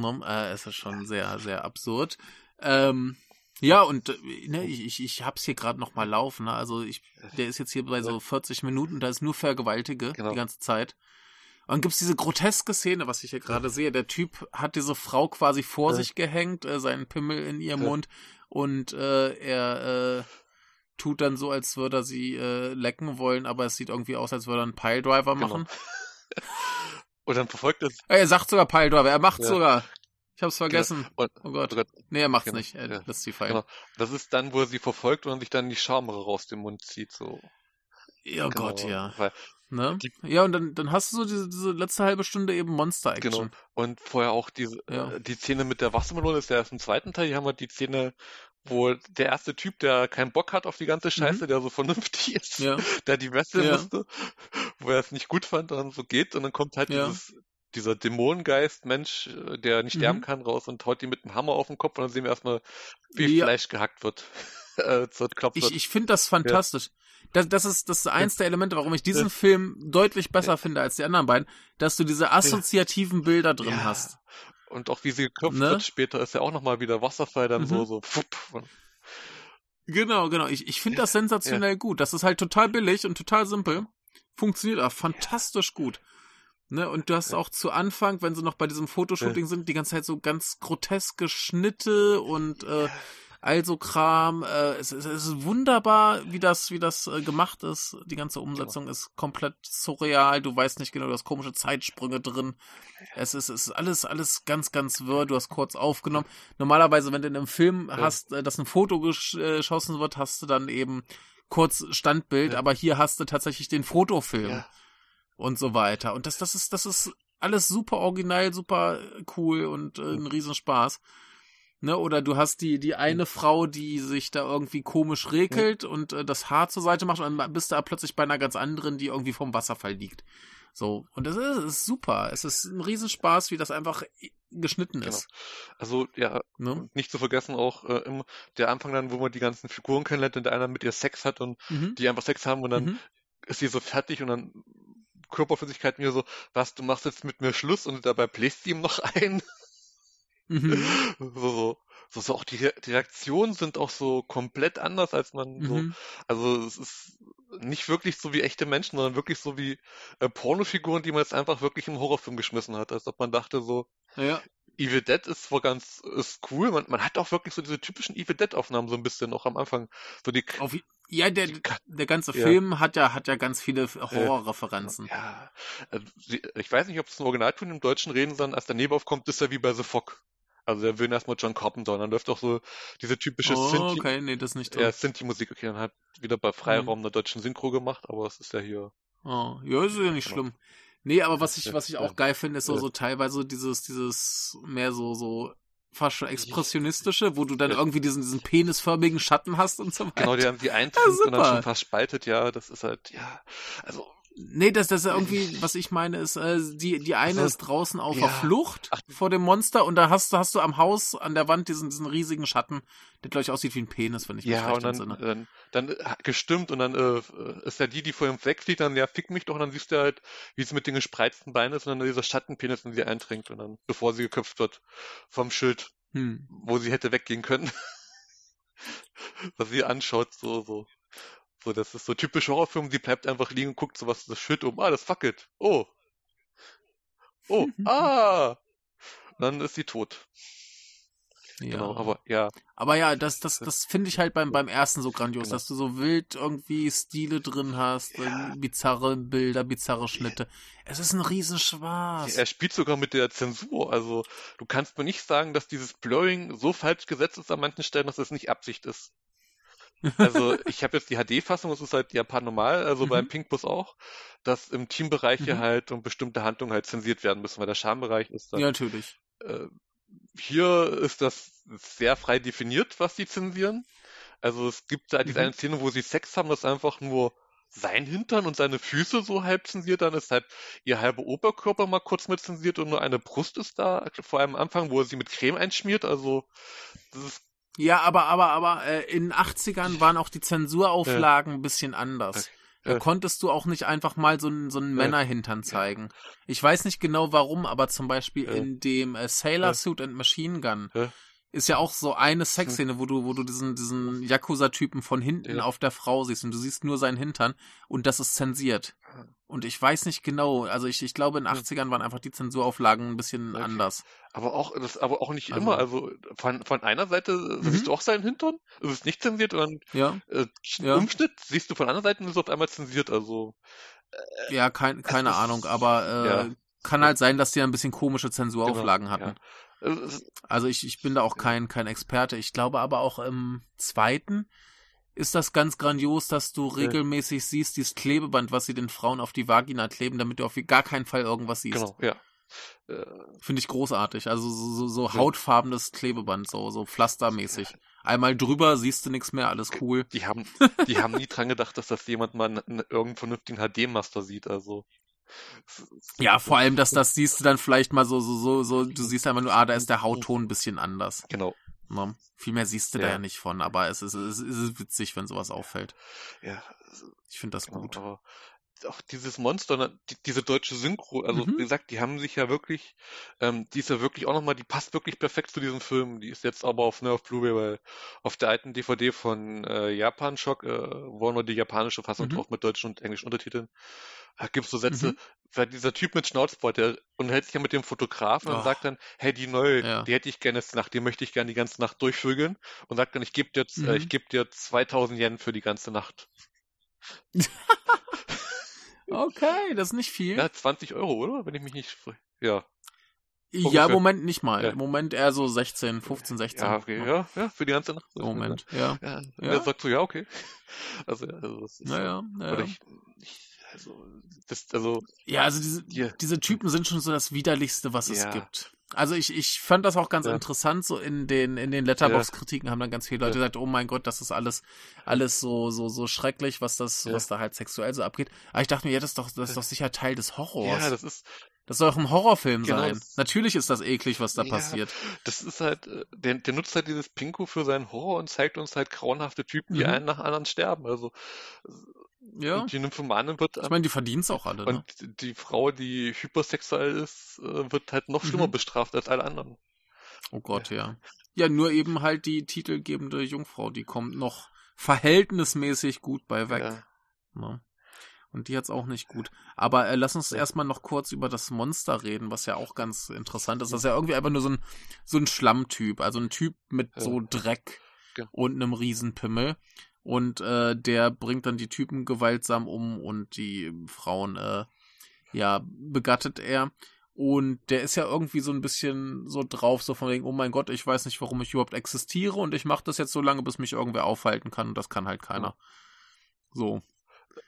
B: Ne? Äh, es ist schon sehr, sehr absurd. Ähm, ja, und äh, ne, ich, ich, ich hab's hier gerade noch mal laufen. Ne? Also ich, der ist jetzt hier bei so 40 Minuten, da ist nur Vergewaltige genau. die ganze Zeit. Und dann gibt's diese groteske Szene, was ich hier gerade sehe. Der Typ hat diese Frau quasi vor ja. sich gehängt, äh, seinen Pimmel in ihrem ja. Mund und äh, er äh, tut dann so, als würde er sie äh, lecken wollen, aber es sieht irgendwie aus, als würde er einen Piledriver genau. machen.
A: Genau. Und dann verfolgt es.
B: Er sagt sogar Piledriver, er macht ja. sogar. Ich hab's vergessen. Genau. Und, oh Gott. Oh Gott. Nee, er macht's genau. nicht. Er ja. lässt sie fallen. Genau.
A: Das ist dann, wo er sie verfolgt und sich dann die Schamere raus dem Mund zieht, so.
B: Ja, oh genau. Gott, ja. Weil ne? Die, ja, und dann, dann hast du so diese, diese letzte halbe Stunde eben Monster-Action. Genau.
A: Und vorher auch diese, ja. äh, die Szene mit der Wassermelone ist ja erst im zweiten Teil. Hier haben wir die Szene, wo der erste Typ, der keinen Bock hat auf die ganze Scheiße, mhm. der so vernünftig ist, ja. der die wresteln ja. musste, wo er es nicht gut fand und dann so geht und dann kommt halt ja. dieses dieser Dämonengeist-Mensch, äh, der nicht sterben mhm. kann, raus und haut die mit dem Hammer auf den Kopf und dann sehen wir erstmal, wie ja. Fleisch gehackt wird.
B: äh, ich ich finde das fantastisch. Das, das ist das ist eins der Elemente, warum ich diesen Film deutlich besser finde als die anderen beiden, dass du diese assoziativen Bilder drin hast.
A: Und auch wie sie geköpft ne? wird später, ist ja auch nochmal wieder Wasserfall dann mhm. so, so.
B: Genau, genau. Ich, ich finde das sensationell gut. Das ist halt total billig und total simpel. Funktioniert auch fantastisch gut. Ne, und du hast auch zu Anfang, wenn sie noch bei diesem Fotoshooting ja. sind, die ganze Zeit so ganz groteske Schnitte und äh, also Kram. Äh, es, es, es, ist wunderbar, wie das, wie das äh, gemacht ist. Die ganze Umsetzung ist komplett surreal. Du weißt nicht genau, du hast komische Zeitsprünge drin. Es ist, es ist alles, alles ganz, ganz wirr. Du hast kurz aufgenommen. Normalerweise, wenn du in einem Film hast, äh, dass ein Foto äh, geschossen wird, hast du dann eben kurz Standbild, ja. aber hier hast du tatsächlich den Fotofilm ja. und so weiter. Und das, das ist, das ist alles super original, super cool und äh, ein Riesenspaß. Ne, oder du hast die, die eine Frau, die sich da irgendwie komisch regelt ja. und äh, das Haar zur Seite macht und dann bist du da plötzlich bei einer ganz anderen, die irgendwie vom Wasserfall liegt. So. Und das ist, ist super. Es ist ein Riesenspaß, wie das einfach geschnitten genau. ist.
A: Also, ja, ne? nicht zu vergessen auch äh, im, der Anfang dann, wo man die ganzen Figuren kennenlernt und der einer mit ihr Sex hat und mhm. die einfach Sex haben und dann mhm. ist sie so fertig und dann Körperflüssigkeit mir so, was, du machst jetzt mit mir Schluss und dabei bläst sie ihm noch ein. Mhm. So, so, so auch die, die Reaktionen sind auch so komplett anders, als man mhm. so, also es ist nicht wirklich so wie echte Menschen, sondern wirklich so wie äh, Pornofiguren, die man jetzt einfach wirklich im Horrorfilm geschmissen hat, als ob man dachte so, ja. Evil Dead ist zwar ganz ist cool, man, man hat auch wirklich so diese typischen Evil Dead Aufnahmen so ein bisschen noch am Anfang. So die,
B: Auf, ja, der, der ganze Film ja. hat ja hat ja ganz viele Horrorreferenzen.
A: Ja, also, ich weiß nicht, ob es ein Originalton im Deutschen reden, sondern als der Nebel aufkommt, ist er wie bei The Fog. Also der will erstmal John Carpenter und dann läuft auch so diese typische
B: oh, Sinti. Okay, nee, das nicht.
A: Ja, Sinti-Musik. Okay, dann hat wieder bei Freiraum mhm. der deutschen Synchro gemacht, aber es ist ja hier.
B: Oh, ja, ist ja nicht genau. schlimm. Nee, aber was ich, was ich auch geil finde, ist so, so teilweise dieses, dieses mehr so, so fast schon expressionistische, wo du dann irgendwie diesen, diesen penisförmigen Schatten hast und so weiter.
A: Genau, die haben die eintrimmt ja, und dann schon fast spaltet, ja, das ist halt, ja, also
B: Nee, das, das ist irgendwie, was ich meine, ist, äh, die, die eine also, ist draußen auf ja. der Flucht vor dem Monster und da hast du, hast du am Haus an der Wand diesen, diesen riesigen Schatten, der glaube ich aussieht wie ein Penis, wenn ich
A: mich ja, recht und dann, entsinne. Dann, dann äh, gestimmt und dann äh, ist ja die, die vor ihm wegfliegt, dann ja, fick mich doch und dann siehst du halt, wie sie mit den gespreizten Beinen ist und dann dieser Schattenpenis in sie eindringt und dann, bevor sie geköpft wird, vom Schild, hm. wo sie hätte weggehen können. was sie anschaut, so, so. So, das ist so typisch Horrorfilm, die bleibt einfach liegen und guckt so was das Schild um. Ah, das fackelt. Oh. Oh, ah. Dann ist sie tot.
B: Ja. Genau, aber ja. Aber ja, das, das, das finde ich halt beim, beim ersten so grandios, genau. dass du so wild irgendwie Stile drin hast, ja. bizarre Bilder, bizarre Schnitte. Es ist ein Riesenspaß.
A: Er spielt sogar mit der Zensur. Also, du kannst mir nicht sagen, dass dieses Blurring so falsch gesetzt ist an manchen Stellen, dass es nicht Absicht ist. Also ich habe jetzt die HD-Fassung, das ist halt Japan normal, also mhm. beim Pinkbus auch, dass im Teambereiche mhm. halt und bestimmte Handlungen halt zensiert werden müssen, weil der Schambereich ist dann.
B: Ja, natürlich.
A: Äh, hier ist das sehr frei definiert, was sie zensieren. Also es gibt da diese mhm. eine Szene, wo sie Sex haben, das ist einfach nur sein Hintern und seine Füße so halb zensiert, dann ist halt ihr halber Oberkörper mal kurz mit zensiert und nur eine Brust ist da, vor allem am Anfang, wo er sie mit Creme einschmiert, also das ist
B: ja, aber, aber, aber äh, in den 80ern waren auch die Zensurauflagen ja. ein bisschen anders. Da ja. konntest du auch nicht einfach mal so einen so einen Männerhintern zeigen. Ich weiß nicht genau warum, aber zum Beispiel in dem äh, Sailor Suit and Machine Gun ist ja auch so eine Sexszene, wo du, wo du diesen, diesen Yakuza-Typen von hinten ja. auf der Frau siehst und du siehst nur seinen Hintern und das ist zensiert. Und ich weiß nicht genau, also ich, ich glaube in den 80ern waren einfach die Zensurauflagen ein bisschen okay. anders.
A: Aber auch, das, aber auch nicht also, immer. Also von, von einer Seite mhm. siehst du auch seinen Hintern, es ist nicht zensiert und
B: ja.
A: äh, ja. Umschnitt siehst du von einer Seite und ist auf einmal zensiert. Also
B: äh, ja, kein, keine Ahnung, aber äh. Kann halt sein, dass die ein bisschen komische Zensurauflagen genau, hatten. Also ich, ich bin da auch kein, kein Experte. Ich glaube aber auch im zweiten ist das ganz grandios, dass du regelmäßig ja. siehst, dieses Klebeband, was sie den Frauen auf die Vagina kleben, damit du auf gar keinen Fall irgendwas siehst. Genau,
A: ja.
B: Äh, Finde ich großartig. Also so, so ja. hautfarbenes Klebeband, so, so pflastermäßig. Ja. Einmal drüber siehst du nichts mehr, alles cool.
A: Die haben, die haben nie dran gedacht, dass das jemand mal in irgendeinem vernünftigen HD-Master sieht, also.
B: Ja, vor allem, dass das siehst du dann vielleicht mal so, so, so, so, du siehst einfach nur, ah, da ist der Hautton ein bisschen anders.
A: Genau.
B: Ne? Viel mehr siehst du ja. da ja nicht von, aber es ist, es ist witzig, wenn sowas auffällt.
A: Ja.
B: Ich finde das genau, gut.
A: Aber auch dieses Monster, die, diese deutsche Synchro, also mhm. wie gesagt, die haben sich ja wirklich, ähm, die ist ja wirklich auch nochmal, die passt wirklich perfekt zu diesem Film. Die ist jetzt aber auf, ne, auf Blu-ray, weil auf der alten DVD von äh, Japan Shock äh, war nur die japanische Fassung mhm. drauf mit deutschen und englischen Untertiteln. Da gibt's so Sätze, mhm. weil dieser Typ mit Schnauzbart, der unterhält sich ja mit dem Fotografen oh. und sagt dann, hey, die neue, ja. die hätte ich gerne jetzt Nacht, die möchte ich gerne die ganze Nacht durchvögeln und sagt dann, ich gebe dir, mhm. äh, ich gebe dir 2000 Yen für die ganze Nacht.
B: Okay, das ist nicht viel.
A: Ja, 20 Euro, oder? Wenn ich mich nicht. Ja.
B: Ja, Moment nicht mal. Ja. Moment eher so 16, 15, 16.
A: Ja, okay, ja, ja, für die ganze Nacht.
B: Moment, ja.
A: Ja, ja. Der sagt so, ja, okay. Also, also
B: das ist naja, naja. Ich,
A: ich, also, das, also.
B: Ja, also diese, ja. diese Typen sind schon so das widerlichste, was ja. es gibt. Also ich, ich fand das auch ganz ja. interessant, so in den, in den Letterbox-Kritiken haben dann ganz viele Leute ja. gesagt, oh mein Gott, das ist alles, alles so, so, so schrecklich, was das, ja. was da halt sexuell so abgeht. Aber ich dachte mir, ja, das ist doch, das ist doch sicher Teil des Horrors. Ja,
A: das ist,
B: das soll auch ein Horrorfilm genau, sein. Natürlich ist das eklig, was da passiert.
A: Das ist halt, äh, der, der nutzt halt dieses Pinko für seinen Horror und zeigt uns halt grauenhafte Typen, die mhm. einen nach anderen sterben. Also
B: ja.
A: Und die Nymphomane wird.
B: Ich meine, die verdienst auch alle.
A: Und
B: ne?
A: die Frau, die hypersexuell ist, äh, wird halt noch schlimmer mhm. bestraft als alle anderen.
B: Oh Gott, ja. ja. Ja, nur eben halt die titelgebende Jungfrau, die kommt noch verhältnismäßig gut bei weg. Ja. Ne? Und die hat's auch nicht gut. Aber äh, lass uns erstmal noch kurz über das Monster reden, was ja auch ganz interessant ist. Das ist ja irgendwie einfach nur so ein, so ein Schlammtyp. Also ein Typ mit so Dreck ja. und einem Riesenpimmel und äh, der bringt dann die Typen gewaltsam um und die Frauen, äh, ja, begattet er. Und der ist ja irgendwie so ein bisschen so drauf, so von wegen, oh mein Gott, ich weiß nicht, warum ich überhaupt existiere und ich mache das jetzt so lange, bis mich irgendwer aufhalten kann und das kann halt keiner. So.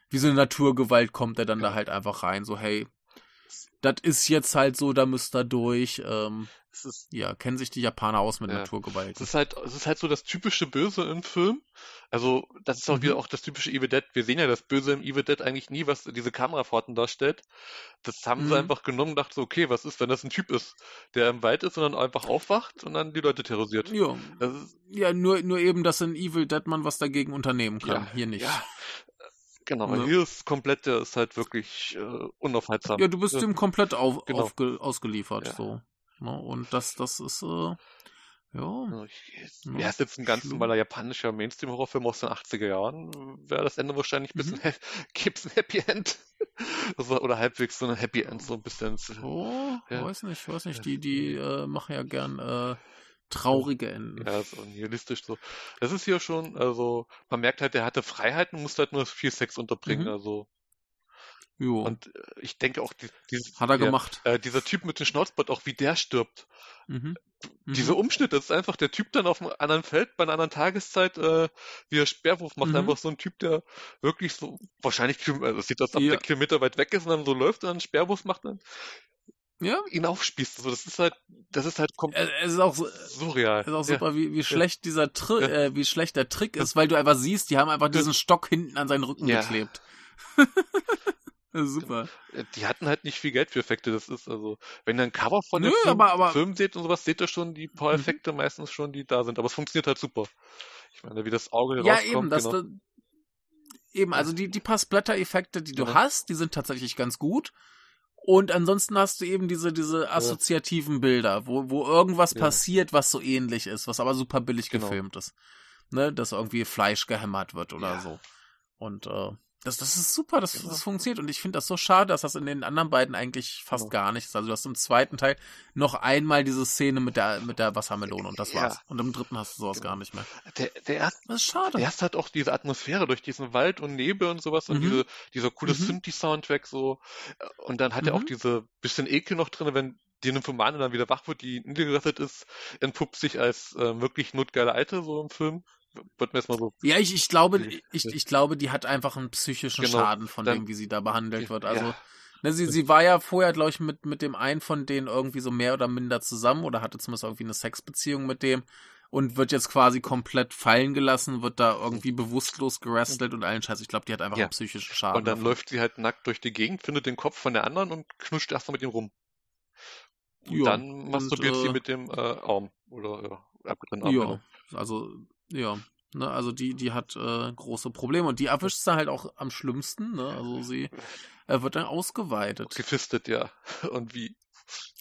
B: Wie so eine Naturgewalt kommt er dann da halt einfach rein, so hey, das ist jetzt halt so, da müsst ihr durch. Ähm, ist, ja, kennen sich die Japaner aus mit ja, Naturgewalt.
A: Es ist halt, es ist halt so das typische Böse im Film. Also, das ist auch mhm. wieder auch das typische Evil Dead. Wir sehen ja das Böse im Evil Dead eigentlich nie, was diese Kamerafahrten darstellt. Das haben mhm. sie einfach genommen und dachten so, okay, was ist, wenn das ein Typ ist, der im Wald ist und dann einfach aufwacht und dann die Leute terrorisiert.
B: Ja, ja nur, nur eben, dass ein Evil Dead man was dagegen unternehmen kann. Ja, Hier nicht. Ja.
A: Genau, ja. hier ist komplett, der ist halt wirklich äh, unaufhaltsam.
B: Ja, du bist ja. ihm komplett auf, genau. aufge, ausgeliefert, ja. so. Ne? Und das, das ist, äh, ja.
A: Ich, ja, ja, ist jetzt ein ganz normaler japanischer Mainstream-Horrorfilm aus den 80er Jahren. Wäre das Ende wahrscheinlich ein bisschen, mhm. gibt's ein Happy End? also, oder halbwegs so ein Happy End, so ein bisschen.
B: Oh, ja. weiß nicht, weiß nicht. Die, die äh, machen ja gern äh, traurige Enden.
A: Ja, so nihilistisch so. Das ist hier schon, also, man merkt halt, der hatte Freiheiten, musste halt nur viel Sex unterbringen, mhm. also. Jo. Und äh, ich denke auch, die,
B: dieses, hat er der, gemacht.
A: Äh, dieser Typ mit dem Schnauzbart, auch wie der stirbt. Mhm. Diese mhm. Umschnitte, das ist einfach der Typ dann auf einem anderen Feld bei einer anderen Tageszeit, äh, wie er Sperrwurf macht, mhm. einfach so ein Typ, der wirklich so, wahrscheinlich, also sieht das, ob ja. der Kilometer weit weg ist und dann so läuft und dann Sperrwurf macht, dann ja. ihn aufspießt. Also das ist halt, das ist halt
B: komplett es ist auch so, surreal. Es ist auch super, ja. wie, wie schlecht dieser Tri ja. äh, wie schlecht der Trick ist, weil du einfach siehst, die haben einfach diesen Stock hinten an seinen Rücken geklebt. super.
A: Äh, die hatten halt nicht viel Geld für Effekte. Das ist also, wenn ihr ein Cover von dem Film, aber, aber, Film seht und sowas, seht ihr schon die paar mhm. Effekte mhm. meistens schon, die da sind. Aber es funktioniert halt super. Ich meine, wie das Auge
B: ja, rauskommt. Ja, eben, das, genau. da, eben, also die, die paar Splatter-Effekte, die du hast, die sind tatsächlich ganz gut. Und ansonsten hast du eben diese, diese assoziativen Bilder, wo, wo irgendwas ja. passiert, was so ähnlich ist, was aber super billig genau. gefilmt ist. Ne, dass irgendwie Fleisch gehämmert wird oder ja. so. Und äh, das, das ist super, dass genau. das funktioniert. Und ich finde das so schade, dass das in den anderen beiden eigentlich fast genau. gar nicht ist. Also du hast im zweiten Teil noch einmal diese Szene mit der, mit der Wassermelone und das war's. Ja. Und im dritten hast du sowas genau. gar nicht mehr.
A: Der, der erste, das ist schade. Der erste hat auch diese Atmosphäre durch diesen Wald und Nebel und sowas und mhm. diese, dieser coole mhm. Synthi-Soundtrack so. Und dann hat mhm. er auch mhm. diese bisschen Ekel noch drin, wenn die Nymphomane dann wieder wach wird, die niedergerettet ist, entpuppt sich als äh, wirklich notgeile Alte so im Film wird mir erstmal so.
B: Ja, ich, ich glaube, ich, ich glaube, die hat einfach einen psychischen genau, Schaden von dann, dem, wie sie da behandelt wird. Also, ja. ne, sie, sie war ja vorher, glaube ich, mit, mit dem einen von denen irgendwie so mehr oder minder zusammen oder hatte zumindest irgendwie eine Sexbeziehung mit dem und wird jetzt quasi komplett fallen gelassen, wird da irgendwie bewusstlos gerestelt und allen Scheiß. Ich glaube, die hat einfach ja. einen psychischen Schaden.
A: Und dann davon. läuft sie halt nackt durch die Gegend, findet den Kopf von der anderen und knuscht erstmal mit ihm rum. Und ja, dann masturbiert und, äh, sie mit dem äh, Arm oder ja,
B: abgetrennten Arm. Ja, genau. also ja, Ne, also die, die hat äh, große Probleme und die erwischt dann halt auch am schlimmsten. Ne? Also sie äh, wird dann ausgeweitet.
A: Gefistet, ja. Und wie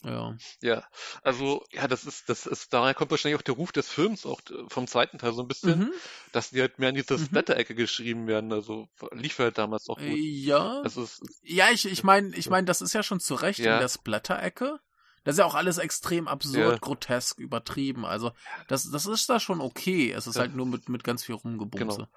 B: ja.
A: Ja, also ja, das ist, das ist, daher kommt wahrscheinlich auch der Ruf des Films, auch vom zweiten Teil so ein bisschen, mhm. dass die halt mehr in diese mhm. Splatter-Ecke geschrieben werden. Also lief halt damals auch gut.
B: Ja.
A: Das ist,
B: ja, ich, ich meine, ich meine, das ist ja schon zu Recht ja. in der Splatter-Ecke. Das ist ja auch alles extrem absurd, ja. grotesk, übertrieben. Also das, das ist da schon okay. Es ist ja. halt nur mit, mit ganz viel Rumgebumse. Genau.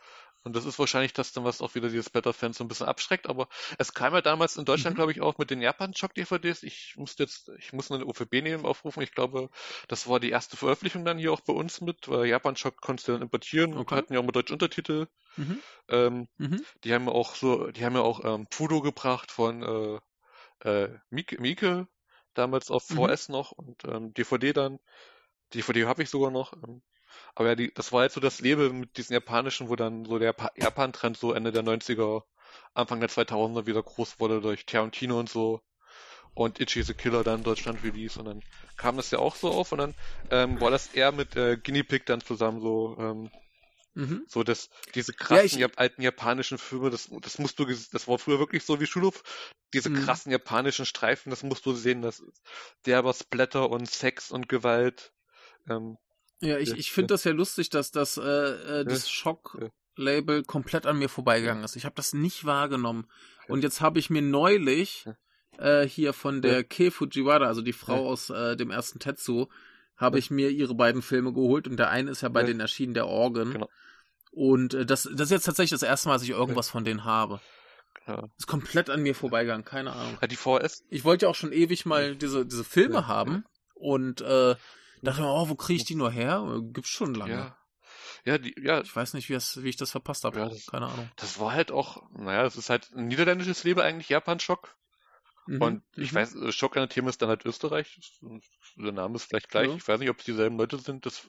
A: Und das ist wahrscheinlich das dann, was auch wieder diese Splatter-Fans so ein bisschen abschreckt. Aber es kam ja damals in Deutschland, mhm. glaube ich, auch mit den Japan-Shock-DVDs. Ich musste jetzt, ich muss eine OVB nehmen aufrufen. Ich glaube, das war die erste Veröffentlichung dann hier auch bei uns mit, weil Japan-Shock konntest du dann importieren okay. und hatten ja auch mit deutschen Untertitel. Mhm. Ähm, mhm. Die haben ja auch so, die haben ja auch ähm, Pudo gebracht von äh, äh, Mieke, Mieke, damals auf VS mhm. noch und ähm, DVD dann. DVD habe ich sogar noch. Ähm, aber ja, die, das war jetzt so das Label mit diesen japanischen, wo dann so der Japan-Trend so Ende der 90er, Anfang der 2000er wieder groß wurde durch Tarantino und so. Und Itchy the Killer dann in Deutschland Release und dann kam das ja auch so auf und dann ähm, war das eher mit äh, Guinea Pig dann zusammen so ähm, Mhm. So, dass diese krassen ja, ich... alten japanischen Filme, das, das musst du, das war früher wirklich so wie Schulhof, diese mhm. krassen japanischen Streifen, das musst du sehen, das derber Splatter und Sex und Gewalt. Ähm,
B: ja, ich, ich finde das ja lustig, dass das, äh, äh, das Schock-Label komplett an mir vorbeigegangen ist. Ich habe das nicht wahrgenommen. Und jetzt habe ich mir neulich äh, hier von der Kei Fujiwara, also die Frau aus äh, dem ersten Tetsu, habe ich mir ihre beiden Filme geholt und der eine ist ja bei denen erschienen, der Organ. Genau. Und äh, das, das ist jetzt tatsächlich das erste Mal, dass ich irgendwas von denen habe. Ja. Ist komplett an mir vorbeigegangen, keine Ahnung.
A: Ja, die VS.
B: Ich wollte ja auch schon ewig mal diese, diese Filme ja. haben und äh, Dachte mir, oh, wo kriege ich die nur her? Gibt's schon lange.
A: Ja. Ja, die, ja.
B: Ich weiß nicht, wie, das, wie ich das verpasst habe. Ja, Keine Ahnung.
A: Das war halt auch, naja, das ist halt ein niederländisches Leben eigentlich, Japan-Schock. Mhm. Und ich mhm. weiß, Schock an Thema ist dann halt Österreich. Der Name ist vielleicht gleich. Ja. Ich weiß nicht, ob es dieselben Leute sind. Das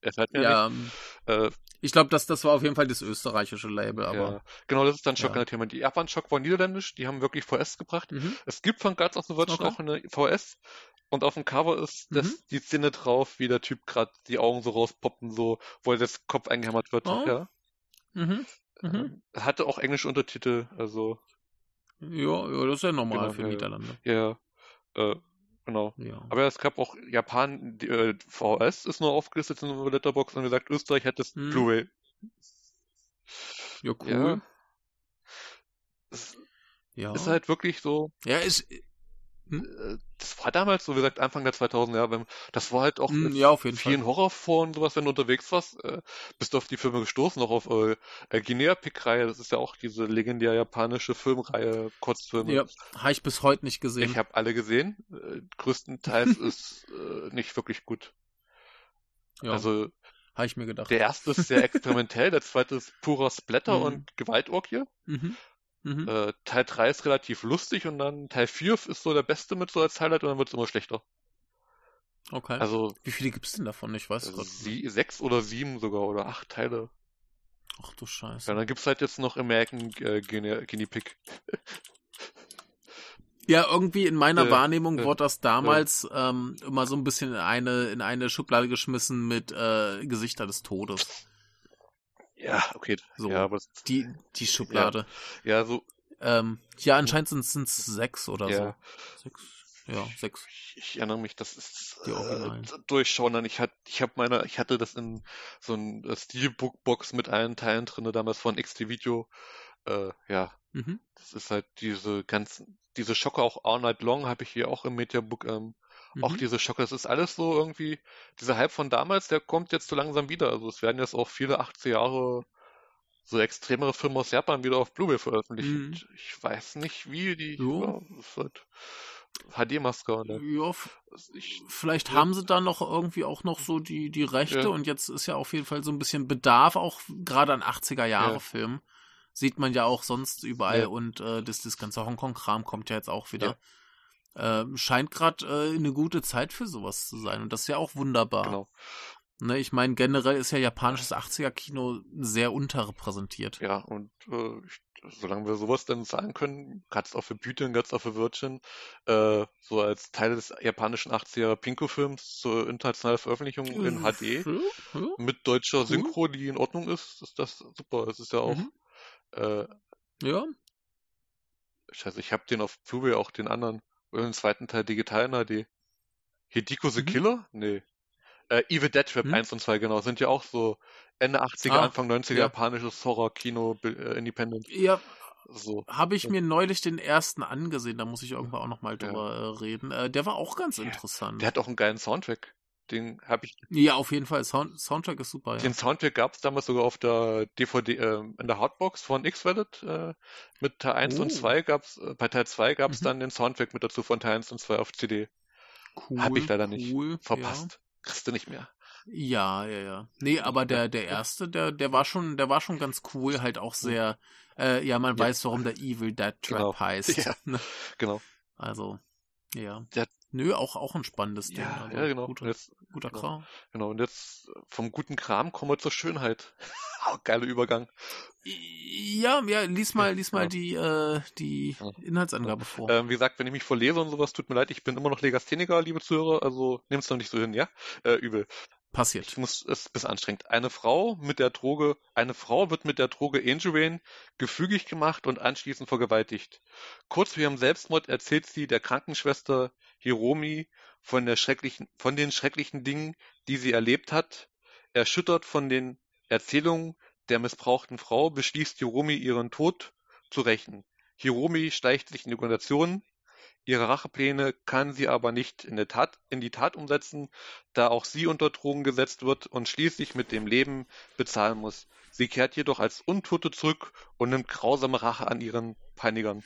A: erfährt mir ja, nicht.
B: Ähm, äh, ich glaube, das, das war auf jeden Fall das österreichische Label. Aber, ja.
A: Genau, das ist dann Schock ja. Die Japan-Schock war niederländisch. Die haben wirklich VS gebracht. Mhm. Es gibt von Guards of the Virgin okay. auch eine VS. Und auf dem Cover ist das, mhm. die Szene drauf, wie der Typ gerade die Augen so rauspoppen, so, wo das Kopf eingehämmert wird. Oh. Ja. Mhm. Mhm. Äh, hatte auch englische Untertitel, also.
B: Ja, ja, das ist ja normal genau, für ja, Niederlande.
A: Ja, äh, genau. Ja. Aber es gab auch Japan, die, äh, VS ist nur aufgelistet in der Letterbox und gesagt, Österreich hätte es mhm. Blu-ray.
B: Ja, cool. Ja.
A: Es ja. Ist halt wirklich so.
B: Ja, ist,
A: hm? Äh, das war damals so, wie gesagt, Anfang der 2000er Jahre. Das war halt auch
B: hm, ja, auf jeden
A: vielen Horrorforen sowas, wenn du unterwegs warst, äh, bist du auf die Filme gestoßen, auch auf äh, äh Guinea Pick-Reihe. Das ist ja auch diese legendäre japanische Filmreihe, Kurzfilme. Ja,
B: habe ich bis heute nicht gesehen.
A: Ich habe alle gesehen. Äh, größtenteils ist äh, nicht wirklich gut. Ja, also
B: habe ich mir gedacht.
A: Der erste ist sehr experimentell, der zweite ist purer Splatter mhm. und Gewaltorgie. Mhm. Mhm. Äh, Teil 3 ist relativ lustig und dann Teil 4 ist so der beste mit so als Highlight und dann wird es immer schlechter.
B: Okay.
A: Also.
B: Wie viele gibt es denn davon? Ich weiß
A: also sie, Sechs oder sieben sogar oder acht Teile.
B: Ach du Scheiße.
A: Ja, dann gibt es halt jetzt noch American äh, Guinea, Pig.
B: Ja, irgendwie in meiner äh, Wahrnehmung äh, wurde das damals äh, ähm, immer so ein bisschen in eine, in eine Schublade geschmissen mit äh, Gesichter des Todes.
A: Ja, okay.
B: So,
A: ja, aber
B: die, die Schublade.
A: Ja, ja so.
B: Ähm, ja, anscheinend sind es sechs oder ja. so. Sechs. Ja, sechs.
A: Ich, erinnere mich, das ist die äh, durchschauen. Dann ich hatte, ich habe meine, ich hatte das in so ein äh, Steelbook-Box mit allen Teilen drin, damals von XT Video. Äh, ja, mhm. das ist halt diese ganzen, diese Schocke auch All Night Long habe ich hier auch im Mediabook ähm, Mhm. Auch diese Schocke, das ist alles so irgendwie, dieser Hype von damals, der kommt jetzt so langsam wieder. Also es werden jetzt auch viele 80 Jahre so extremere Filme aus Japan wieder auf Blu-ray veröffentlicht. Mhm. Ich weiß nicht, wie die. Ja, das halt HD-Maske.
B: Ne? Ja, ich, vielleicht ja. haben sie da noch irgendwie auch noch so die, die Rechte ja. und jetzt ist ja auf jeden Fall so ein bisschen Bedarf, auch gerade an 80er-Jahre-Filmen. Sieht man ja auch sonst überall und äh, das, das ganze Hongkong-Kram kommt ja jetzt auch wieder. Äh, scheint gerade äh, eine gute Zeit für sowas zu sein. Und das ist ja auch wunderbar. Genau. Ne, ich meine, generell ist ja japanisches 80er-Kino sehr unterrepräsentiert.
A: Ja, und äh, ich solange wir sowas dann sagen können, gerade auch für Büten, ganz auch für Virgin, äh, so als Teil des japanischen 80er Pinko-Films zur internationalen Veröffentlichung in HD mhm. mit deutscher Synchro, die in Ordnung ist, ist das super. Es ist ja auch, mhm. äh,
B: ja.
A: Scheiße, ich habe den auf Blu-ray auch den anderen, oder den zweiten Teil digital in HD. Hidiko the mhm. Killer? Nee. Äh, Evil Dead Trap mhm. 1 und 2, genau, sind ja auch so Ende 80er, ah, Anfang 90er ja. japanisches Horror-Kino, äh, Independent.
B: Ja. So. Habe ich ja. mir neulich den ersten angesehen, da muss ich irgendwann auch nochmal drüber ja. Äh, reden. Äh, der war auch ganz interessant.
A: Der hat auch einen geilen Soundtrack. Den habe ich.
B: Ja, auf jeden Fall. Sound Soundtrack ist super.
A: Den Soundtrack gab es damals sogar auf der DVD, äh, in der Hardbox von X-Reddit. Äh, mit Teil 1 oh. und 2 gab's, äh, bei Teil 2 gab es mhm. dann den Soundtrack mit dazu von Teil 1 und 2 auf CD. Cool. Habe ich leider cool, nicht verpasst. Ja. Kriegst du nicht mehr.
B: Ja, ja, ja. Nee, aber der, der erste, der, der war schon, der war schon ganz cool, halt auch sehr, äh, ja, man ja. weiß, warum der Evil Dead Trap genau. heißt. Ja,
A: ne? genau.
B: Also, ja. Der, Nö, auch, auch ein spannendes Ding.
A: Ja, also, ja genau.
B: Guter, jetzt, guter
A: genau.
B: Kram.
A: Genau, und jetzt vom guten Kram kommen wir zur Schönheit. Geiler Übergang.
B: Ja, ja, lies mal, lies mal ja. die, äh, die Inhaltsangabe vor.
A: Ähm, wie gesagt, wenn ich mich verlese und sowas, tut mir leid, ich bin immer noch Legastheniker, liebe Zuhörer, also nehmt's noch nicht so hin, ja? Äh, übel.
B: Passiert.
A: Ich muss, es ist anstrengend. Eine Frau mit der Droge, eine Frau wird mit der Droge Angel gefügig gemacht und anschließend vergewaltigt. Kurz vor ihrem Selbstmord erzählt sie der Krankenschwester Hiromi von der schrecklichen, von den schrecklichen Dingen, die sie erlebt hat. Erschüttert von den Erzählungen der missbrauchten Frau beschließt Hiromi ihren Tod zu rächen. Hiromi steigt sich in die Organisation, ihre Rachepläne kann sie aber nicht in, der Tat, in die Tat umsetzen, da auch sie unter Drogen gesetzt wird und schließlich mit dem Leben bezahlen muss. Sie kehrt jedoch als Untote zurück und nimmt grausame Rache an ihren Peinigern.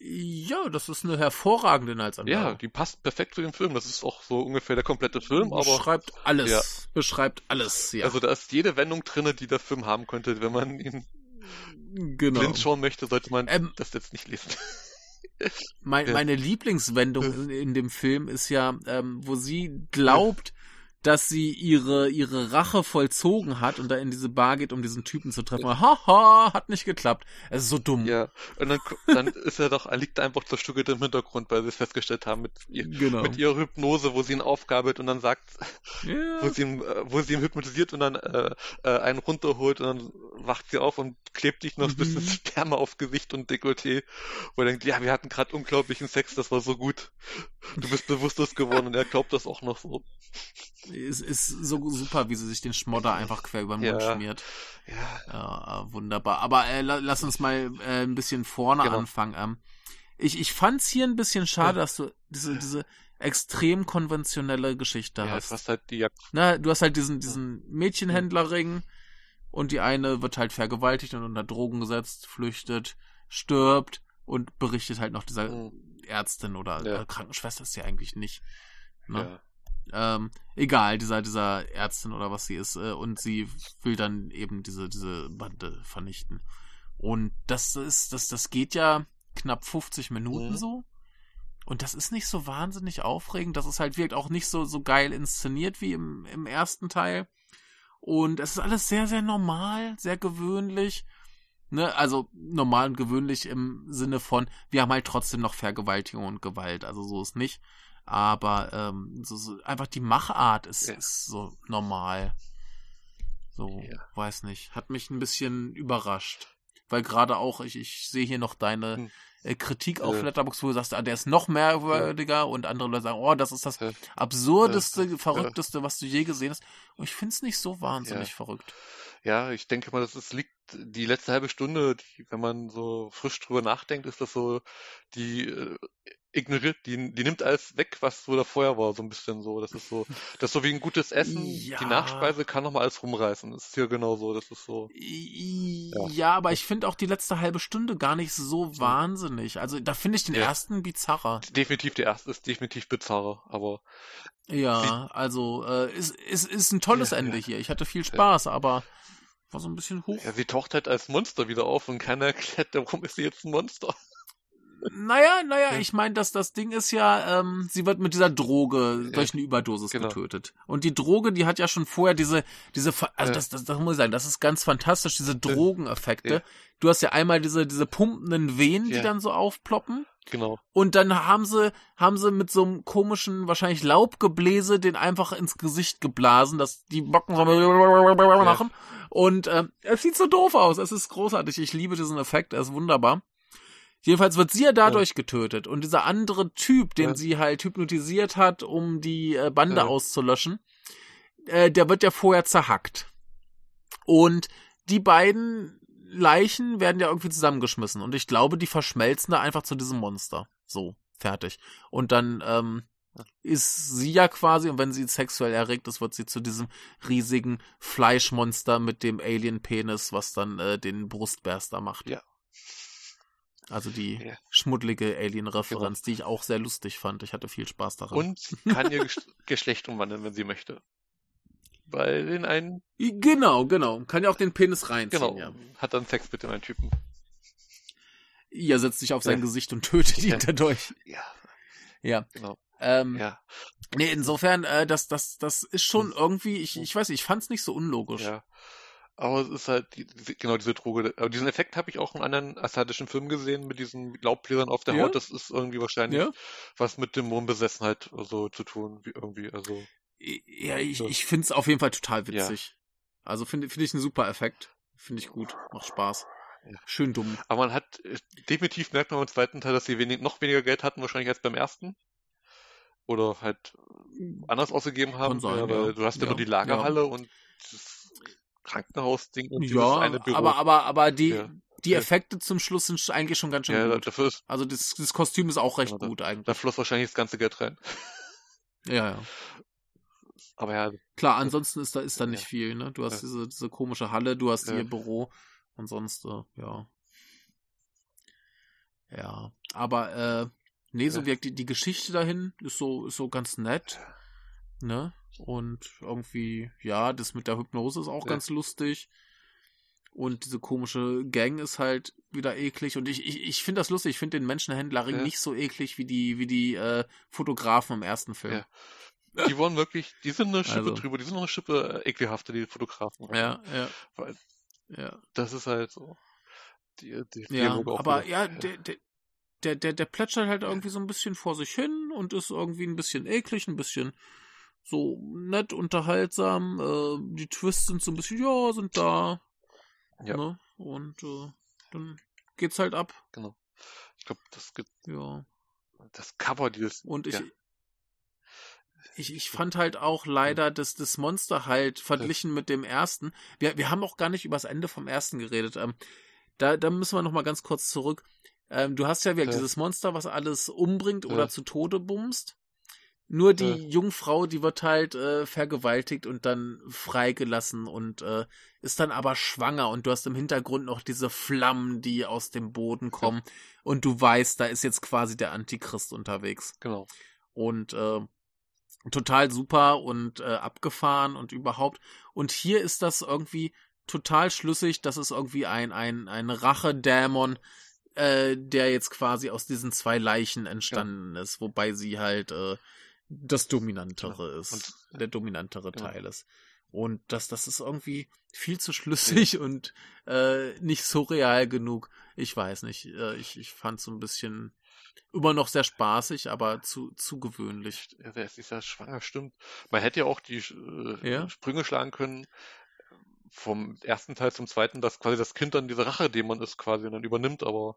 B: Ja, das ist eine hervorragende Inhaltsangabe.
A: Ja, die passt perfekt zu dem Film. Das ist auch so ungefähr der komplette Film.
B: Beschreibt aber, alles. Ja. Beschreibt alles, ja.
A: Also da ist jede Wendung drinne, die der Film haben könnte. Wenn man ihn genau. blind schauen möchte, sollte man ähm, das jetzt nicht lesen.
B: Mein. Meine Lieblingswendung in, in, dem Film ist ja, ähm, wo sie glaubt, dass sie ihre, ihre Rache vollzogen hat und da in diese Bar geht, um diesen Typen zu treffen. Haha, hat nicht geklappt. Es ist so dumm.
A: Ja, und dann, dann ist er doch, er liegt einfach zerstückelt im Hintergrund, weil sie es festgestellt haben mit, ihr, genau. mit ihrer Hypnose, wo sie ihn aufgabelt und dann sagt, ja. wo, sie ihn, wo sie ihn hypnotisiert und dann äh, äh, einen runterholt und dann wacht sie auf und klebt sich noch ein bisschen mhm. Sperma auf Gesicht und Dekolleté, wo er denkt, ja, wir hatten gerade unglaublichen Sex, das war so gut. Du bist bewusstlos geworden und er glaubt das auch noch so.
B: Es ist so super, wie sie sich den Schmodder einfach quer über den ja. Mund schmiert.
A: Ja.
B: ja. Wunderbar. Aber äh, lass uns mal äh, ein bisschen vorne genau. anfangen. Ähm, ich, ich fand's hier ein bisschen schade, dass du diese, diese extrem konventionelle Geschichte ja, hast.
A: hast halt die
B: Na, du hast halt diesen, diesen Mädchenhändlerring und die eine wird halt vergewaltigt und unter Drogen gesetzt, flüchtet, stirbt und berichtet halt noch dieser mhm. Ärztin oder ja. Krankenschwester ist sie eigentlich nicht. Ne? Ja. Ähm, egal, dieser, dieser Ärztin oder was sie ist, äh, und sie will dann eben diese, diese Bande vernichten. Und das ist, das, das geht ja knapp 50 Minuten mhm. so. Und das ist nicht so wahnsinnig aufregend. Das ist halt wirkt auch nicht so, so geil inszeniert wie im, im ersten Teil. Und es ist alles sehr, sehr normal, sehr gewöhnlich. Ne, also normal und gewöhnlich im Sinne von, wir haben halt trotzdem noch Vergewaltigung und Gewalt. Also so ist nicht. Aber ähm, so, so, einfach die Machart ist, ja. ist so normal. So, ja. weiß nicht. Hat mich ein bisschen überrascht. Weil gerade auch, ich, ich sehe hier noch deine hm. äh, Kritik auf ja. Letterboxd, wo du sagst, ah, der ist noch merkwürdiger und andere Leute sagen, oh, das ist das absurdeste, verrückteste, was du je gesehen hast. Und ich finde es nicht so wahnsinnig verrückt.
A: Ja, ich denke mal, das ist, liegt die letzte halbe Stunde, die, wenn man so frisch drüber nachdenkt, ist das so die äh, ignoriert, die, die nimmt alles weg, was so da vorher war, so ein bisschen so. Das ist so, das ist so wie ein gutes Essen. Ja. Die Nachspeise kann nochmal alles rumreißen. Das ist hier genau so, das ist so.
B: Ja, ja aber ich finde auch die letzte halbe Stunde gar nicht so wahnsinnig. Also da finde ich den ja. ersten bizarrer.
A: Definitiv, der erste ist definitiv bizarrer, aber.
B: Ja, also, äh, ist, ist, ist ein tolles Ende hier. Ich hatte viel Spaß, aber war so ein bisschen hoch.
A: Ja, sie taucht halt als Monster wieder auf und keiner erklärt, warum ist sie jetzt ein Monster.
B: Naja, naja, ich meine, dass das Ding ist ja, ähm, sie wird mit dieser Droge durch eine Überdosis genau. getötet. Und die Droge, die hat ja schon vorher diese, diese, also das, das, das muss ich sagen, das ist ganz fantastisch, diese Drogeneffekte. Du hast ja einmal diese, diese pumpenden Venen, die dann so aufploppen.
A: Genau.
B: Und dann haben sie, haben sie mit so einem komischen, wahrscheinlich Laubgebläse den einfach ins Gesicht geblasen, dass die Bocken so machen. Und äh, es sieht so doof aus. Es ist großartig. Ich liebe diesen Effekt. Er ist wunderbar. Jedenfalls wird sie ja dadurch ja. getötet. Und dieser andere Typ, den ja. sie halt hypnotisiert hat, um die äh, Bande auszulöschen, äh, der wird ja vorher zerhackt. Und die beiden Leichen werden ja irgendwie zusammengeschmissen und ich glaube, die verschmelzen da einfach zu diesem Monster. So, fertig. Und dann ähm, ist sie ja quasi, und wenn sie sexuell erregt ist, wird sie zu diesem riesigen Fleischmonster mit dem Alien-Penis, was dann äh, den Brustberster macht.
A: Ja.
B: Also die ja. schmuddlige Alien-Referenz, genau. die ich auch sehr lustig fand. Ich hatte viel Spaß daran.
A: Und kann ihr Geschlecht umwandeln, wenn sie möchte bei den einen.
B: Genau, genau. Kann ja auch den Penis reinziehen. Genau. Ja.
A: Hat dann Sex mit dem einen Typen.
B: Ja, setzt sich auf sein ja. Gesicht und tötet ihn dadurch.
A: Ja.
B: Ja.
A: Genau.
B: Ähm, ja. Nee, insofern, äh, das, das, das ist schon hm. irgendwie, ich, ich weiß nicht, ich fand es nicht so unlogisch.
A: Ja. Aber es ist halt, die, genau diese Droge. Aber diesen Effekt habe ich auch in anderen asiatischen Filmen gesehen, mit diesen Laubbläsern auf der ja? Haut. Das ist irgendwie wahrscheinlich ja? was mit Dämonenbesessenheit so zu tun, wie irgendwie, also.
B: Ja, ich, ich finde es auf jeden Fall total witzig. Ja. Also finde find ich einen super Effekt. Finde ich gut. Macht Spaß. Schön dumm.
A: Aber man hat, äh, definitiv merkt man im zweiten Teil, dass sie wenig, noch weniger Geld hatten, wahrscheinlich als beim ersten. Oder halt anders ausgegeben haben. Sein, ja, du hast ja, nur die Lagerhalle und das Krankenhaus-Ding und
B: ja, eine Büro. Aber, aber, aber die, die Effekte zum Schluss sind eigentlich schon ganz schön ja, gut.
A: Dafür ist,
B: also das, das Kostüm ist auch recht gut eigentlich.
A: Da floss wahrscheinlich das ganze Geld rein.
B: Ja, ja.
A: Aber ja.
B: Klar, ansonsten ist da, ist da nicht ja. viel, ne? Du hast ja. diese, diese komische Halle, du hast ja. ihr Büro und sonst, äh, ja. Ja. Aber, äh, nee, so wirkt die, die Geschichte dahin ist so, ist so ganz nett. Ne? Und irgendwie, ja, das mit der Hypnose ist auch ganz lustig. Und diese komische Gang ist halt wieder eklig. Und ich, ich, ich finde das lustig. Ich finde den Menschenhändlerring ja. nicht so eklig wie die, wie die äh, Fotografen im ersten Film. Ja.
A: Die wollen wirklich, die sind eine Schippe also. drüber, die sind noch eine Schippe äh, ekelhafter, die Fotografen.
B: Ja, ja.
A: Weil ja. das ist halt so. Die, die
B: ja, aber wieder. ja, der, der, der, der, der plätschert halt irgendwie so ein bisschen vor sich hin und ist irgendwie ein bisschen eklig, ein bisschen so nett, unterhaltsam. Äh, die Twists sind so ein bisschen, ja, sind da. Ja. Ne? Und äh, dann geht's halt ab.
A: Genau. Ich glaube, das gibt.
B: Ja.
A: Das Cover dieses.
B: Und ich, ja ich, ich fand halt auch leider das, das Monster halt verglichen mit dem ersten. Wir, wir haben auch gar nicht über das Ende vom ersten geredet. Ähm, da, da müssen wir noch mal ganz kurz zurück. Ähm, du hast ja wirklich ja. dieses Monster, was alles umbringt oder zu Tode bumst. Nur die ja. Jungfrau, die wird halt äh, vergewaltigt und dann freigelassen und äh, ist dann aber schwanger und du hast im Hintergrund noch diese Flammen, die aus dem Boden kommen ja. und du weißt, da ist jetzt quasi der Antichrist unterwegs.
A: Genau.
B: Und äh, total super und äh, abgefahren und überhaupt. Und hier ist das irgendwie total schlüssig, dass es irgendwie ein, ein, ein Rachedämon, äh, der jetzt quasi aus diesen zwei Leichen entstanden ja. ist, wobei sie halt äh, das Dominantere ja. ist, und, der dominantere ja. Teil ist. Und das, das ist irgendwie viel zu schlüssig und äh, nicht so real genug. Ich weiß nicht. Äh, ich, ich fand so ein bisschen immer noch sehr spaßig, aber zu, zu gewöhnlich.
A: Ja, wer ist ja schwanger, stimmt. Man hätte ja auch die äh, ja? Sprünge schlagen können vom ersten Teil zum zweiten, dass quasi das Kind dann diese Rache-Dämon ist quasi dann übernimmt, aber.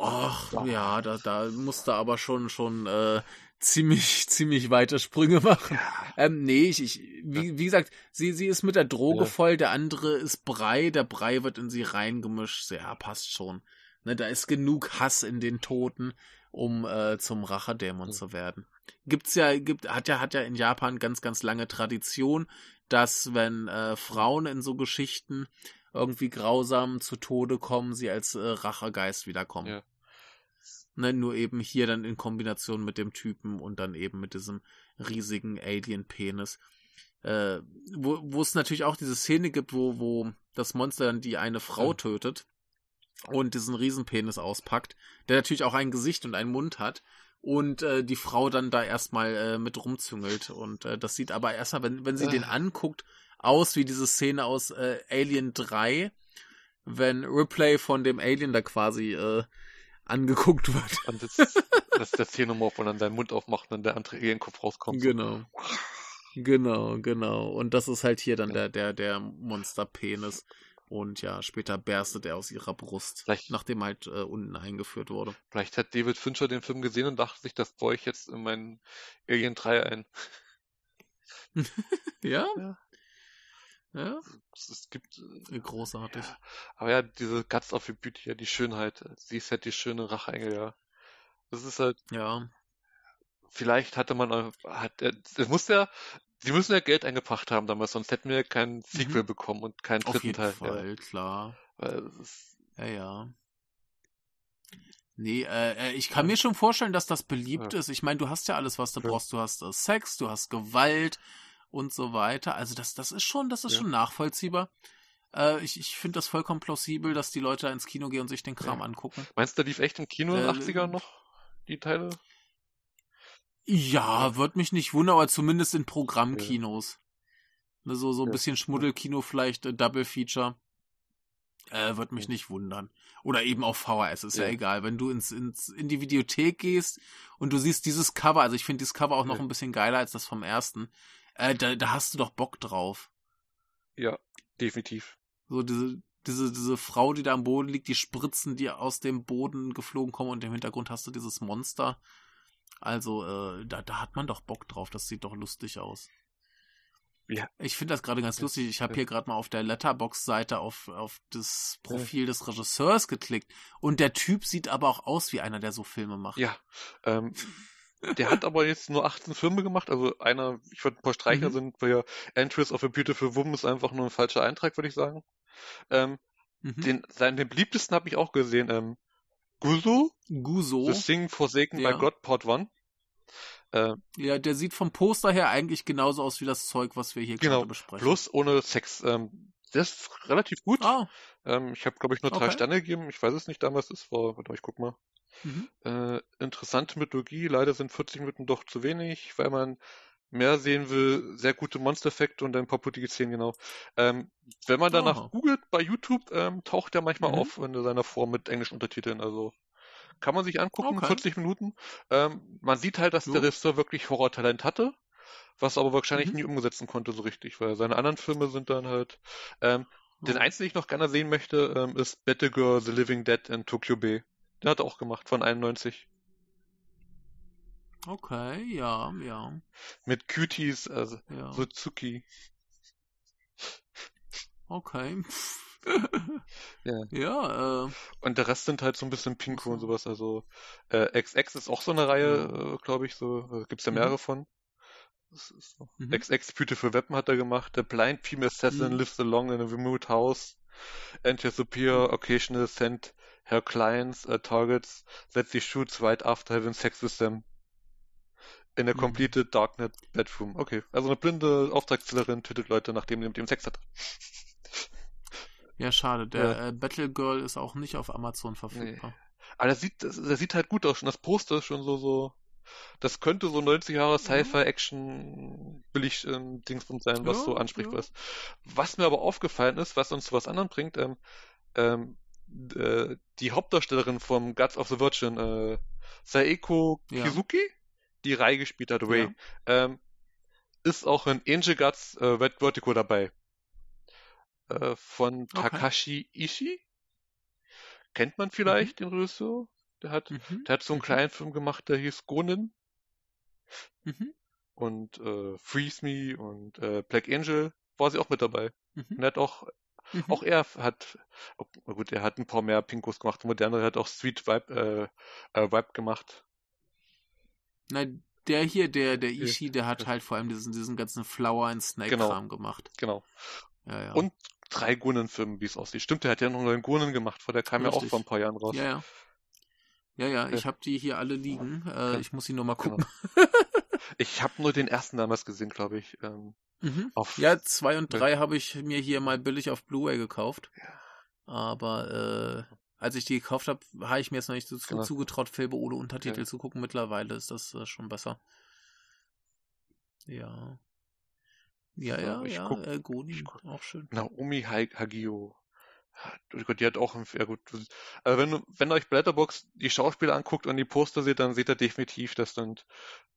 B: Ach, ja, ja da, da musste aber schon, schon äh, ziemlich, ziemlich weite Sprünge machen. Ja. Ähm, nee, ich, ich wie, wie gesagt, sie, sie ist mit der Droge ja. voll, der andere ist Brei, der Brei wird in sie reingemischt. Ja, passt schon. Ne, da ist genug Hass in den Toten, um äh, zum Rachedämon mhm. zu werden. Gibt's ja, gibt, hat ja, hat ja in Japan ganz, ganz lange Tradition, dass wenn äh, Frauen in so Geschichten irgendwie grausam zu Tode kommen, sie als äh, Rachegeist wiederkommen. Ja. Ne, nur eben hier dann in Kombination mit dem Typen und dann eben mit diesem riesigen Alien-Penis. Äh, wo, wo es natürlich auch diese Szene gibt, wo, wo das Monster dann die eine Frau ja. tötet und diesen Riesenpenis auspackt, der natürlich auch ein Gesicht und einen Mund hat und äh, die Frau dann da erstmal äh, mit rumzüngelt und äh, das sieht aber erstmal, wenn, wenn sie den anguckt, aus wie diese Szene aus äh, Alien 3, wenn Ripley von dem Alien da quasi äh, angeguckt wird.
A: Und das, das ist der Xenomorph und dann seinen Mund aufmacht und dann der andere Alienkopf rauskommt.
B: Genau. Genau, genau. Und das ist halt hier dann ja. der, der, der Monsterpenis. Und ja, später berstet er aus ihrer Brust, vielleicht, nachdem halt äh, unten eingeführt wurde.
A: Vielleicht hat David Fincher den Film gesehen und dachte sich, das baue ich jetzt in meinen Alien 3 ein.
B: ja? ja? Ja.
A: Es, es gibt.
B: Äh, Großartig.
A: Ja. Aber ja, diese Guts of Beauty, ja, die Schönheit. Sie ist halt die schöne Racheengel, ja. Das ist halt.
B: Ja.
A: Vielleicht hatte man, hat, es muss ja, sie müssen ja Geld eingebracht haben damals, sonst hätten wir kein Sequel mhm. bekommen und keinen dritten
B: Auf jeden
A: Teil.
B: Fall, ja. klar. ja, ja. Nee, äh, äh, ich kann mir schon vorstellen, dass das beliebt ja. ist. Ich meine, du hast ja alles, was du brauchst. Du hast äh, Sex, du hast Gewalt, und so weiter. Also das, das ist schon, das ist ja. schon nachvollziehbar. Äh, ich ich finde das vollkommen plausibel, dass die Leute ins Kino gehen und sich den Kram ja. angucken.
A: Meinst du, lief echt im Kino in den 80ern noch die Teile?
B: Ja, wird mich nicht wundern, aber zumindest in Programmkinos. Ja. So, so ein bisschen Schmuddelkino vielleicht, äh, Double Feature. Äh, wird mich nicht wundern. Oder eben auf VHS, ist ja, ja egal. Wenn du ins, ins, in die Videothek gehst und du siehst dieses Cover, also ich finde dieses Cover auch noch ein bisschen geiler als das vom ersten, äh, da, da hast du doch Bock drauf.
A: Ja, definitiv.
B: So diese, diese, diese Frau, die da am Boden liegt, die Spritzen, die aus dem Boden geflogen kommen und im Hintergrund hast du dieses Monster. Also, äh, da, da hat man doch Bock drauf. Das sieht doch lustig aus. Ja. Ich finde das gerade ganz lustig. Ich habe hier gerade mal auf der Letterbox-Seite auf, auf das Profil des Regisseurs geklickt. Und der Typ sieht aber auch aus wie einer, der so Filme macht.
A: Ja. Ähm, der hat aber jetzt nur 18 Filme gemacht, also einer, ich würde ein paar Streicher mhm. sind, weil ja Entries of a Beautiful Woman ist einfach nur ein falscher Eintrag, würde ich sagen. Ähm, mhm. den, seinen, den beliebtesten habe ich auch gesehen, ähm, Guzo.
B: Guzo.
A: The Thing Forsaken ja. by God, Part 1.
B: Äh, ja, der sieht vom Poster her eigentlich genauso aus wie das Zeug, was wir hier genau, gerade besprechen.
A: Plus ohne Sex. Ähm, der ist relativ gut. Ah. Ähm, ich habe, glaube ich, nur drei okay. Sterne gegeben. Ich weiß es nicht damals. Das war, warte mal, ich guck mal. Mhm. Äh, interessante Mythologie, leider sind 40 Minuten doch zu wenig, weil man mehr sehen will, sehr gute Monster-Effekte und ein paar putige Szenen, genau. Ähm, wenn man danach oh. googelt bei YouTube, ähm, taucht der manchmal mhm. auf in seiner Form mit englischen Untertiteln, also kann man sich angucken, okay. 40 Minuten. Ähm, man sieht halt, dass jo. der Regisseur wirklich Horrortalent hatte, was aber wahrscheinlich mhm. nie umsetzen konnte so richtig, weil seine anderen Filme sind dann halt, ähm, den einzigen, den ich noch gerne sehen möchte, ähm, ist Battle The Living Dead in Tokyo Bay. Der hat auch gemacht, von 91.
B: Okay, ja, ja.
A: Mit Cuties, also ja. Suzuki.
B: Okay.
A: ja.
B: Ja, äh.
A: Und der Rest sind halt so ein bisschen Pinko und sowas. Also äh, XX ist auch so eine Reihe, ja. äh, glaube ich, so. Also, gibt's ja mhm. mehrere mhm. von. So. Mhm. XX Beautiful Weapon hat er gemacht. The Blind Female Assassin mhm. lives along in a remote house. Enter superior mhm. occasional sent her clients uh, targets that she shoots right after having sex with them. In a mhm. completed darknet bedroom. Okay, also eine blinde Auftragszählerin tötet Leute, nachdem sie mit ihm Sex hat.
B: Ja, schade. Der ja. Äh, Battle Girl ist auch nicht auf Amazon verfügbar. Nee.
A: Aber das sieht, das, das, sieht halt gut aus. Schon das Poster ist schon so, so. Das könnte so 90 Jahre Sci-Fi-Action billig ähm, Dingsbums sein, was ja, so anspricht. Ja. Was. was mir aber aufgefallen ist, was uns zu was anderem bringt, ähm, ähm, äh, die Hauptdarstellerin vom Guts of the Virgin, äh, Saeko ja. Kizuki, die Rai gespielt hat, Ray, ja. ähm, ist auch in Angel Guts äh, Red Vertigo dabei. Äh, von okay. Takashi Ishii. Kennt man vielleicht mhm. den Regisseur? Der hat, mhm. der hat so einen mhm. kleinen Film gemacht, der hieß Gonin. Mhm. Und äh, Freeze Me und äh, Black Angel war sie auch mit dabei. Mhm. Und er hat auch Mhm. Auch er hat, gut, er hat ein paar mehr Pinkos gemacht, moderne hat auch Sweet Vibe, äh, äh, Vibe gemacht.
B: Nein, der hier, der, der Ishi, der hat halt vor allem diesen, diesen ganzen Flower and Snake-Kram
A: genau.
B: gemacht.
A: Genau.
B: Ja, ja.
A: Und drei Gunnen-Filme, wie es aussieht. Stimmt, der hat ja noch einen Gunnen gemacht, vor der kam Richtig. ja auch vor ein paar Jahren raus.
B: Ja, ja. Ja, ja, ich habe die hier alle liegen. Äh, ich muss sie nur mal genau. gucken.
A: Genau. ich habe nur den ersten damals gesehen, glaube ich. Ähm,
B: Mhm. Auf, ja, zwei und drei habe ich mir hier mal billig auf Blu-ray gekauft. Aber äh, als ich die gekauft habe, habe ich mir jetzt noch nicht so genau. zugetraut, Filme ohne Untertitel ja. zu gucken. Mittlerweile ist das äh, schon besser. Ja. Ja, ja, ich ja, guck, äh, Goni, auch schön.
A: Naomi Hagio. Die hat auch ja gut. Also wenn, wenn euch Blätterbox die Schauspieler anguckt und die Poster seht, dann seht ihr definitiv, das sind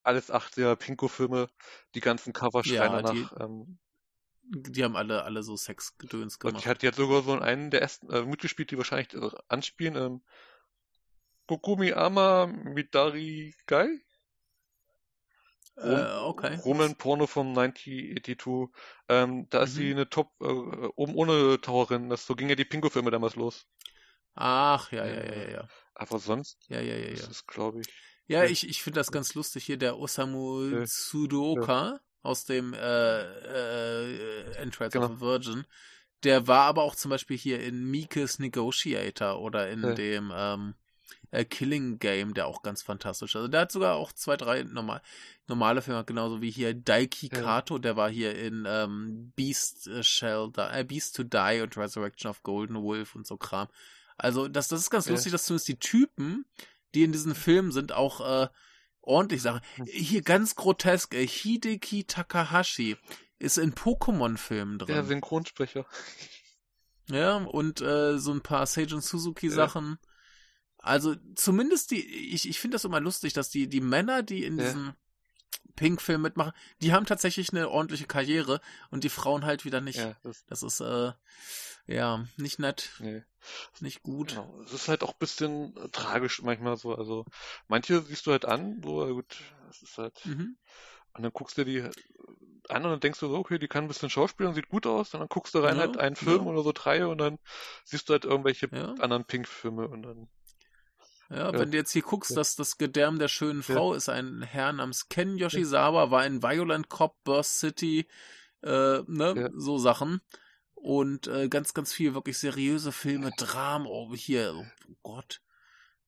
A: alles 80er Pinko-Filme. Die ganzen Cover schreien ja, danach. Ähm,
B: die haben alle, alle so Sexgedöns gemacht.
A: Und ich hatte jetzt sogar so einen der ersten äh, mitgespielt, die wahrscheinlich äh, anspielen. Ähm, Kokumi Ama Midari Gai?
B: Äh, okay.
A: Roman Porno von 1982. Ähm, da ist mhm. sie eine Top, äh, oben ohne Taucherin. Das, so ging ja die Pinko-Filme damals los.
B: Ach, ja, ja, ja, ja, ja.
A: Aber sonst,
B: ja, ja, ja, ja.
A: das ist, glaube ich.
B: Ja, ja, ich, ich finde das ganz lustig hier, der Osamu ja. Tsudoka aus dem äh, äh, Entrance genau. of Virgin. Der war aber auch zum Beispiel hier in Mikes Negotiator oder in dem ähm, äh, Killing Game, der auch ganz fantastisch. Also der hat sogar auch zwei, drei normal, normale Filme, genauso wie hier Daiki ja. Kato, der war hier in ähm, Beast äh, Shell, äh, Beast to Die und Resurrection of Golden Wolf und so Kram. Also das, das ist ganz ja. lustig, dass zumindest die Typen, die in diesen Filmen sind, auch äh, ordentlich Sachen. Hm. Hier ganz grotesk, äh, Hideki Takahashi ist in Pokémon-Filmen drin.
A: Der Synchronsprecher.
B: Ja, und äh, so ein paar Seijun Suzuki-Sachen. Ja. Also zumindest die, ich, ich finde das immer lustig, dass die, die Männer, die in ja. diesem Pink-Film mitmachen, die haben tatsächlich eine ordentliche Karriere und die Frauen halt wieder nicht. Ja, das, das ist äh, ja nicht nett. Nee. Nicht gut.
A: Genau. Es ist halt auch ein bisschen äh, tragisch manchmal so. Also manche siehst du halt an, so gut, das ist halt. Mhm. Und dann guckst du dir die an und dann denkst du so, okay, die kann ein bisschen schauspielen, sieht gut aus, und dann guckst du rein ja, halt einen Film ja. oder so drei und dann siehst du halt irgendwelche anderen Pink-Filme und dann
B: ja, wenn du jetzt hier guckst, dass das Gedärm der schönen Frau ist ein Herr namens Ken Yoshizawa, war in Violent Cop, Burst City, äh, ne, so Sachen. Und äh, ganz, ganz viel wirklich seriöse Filme, Dramen, oh, hier, oh Gott.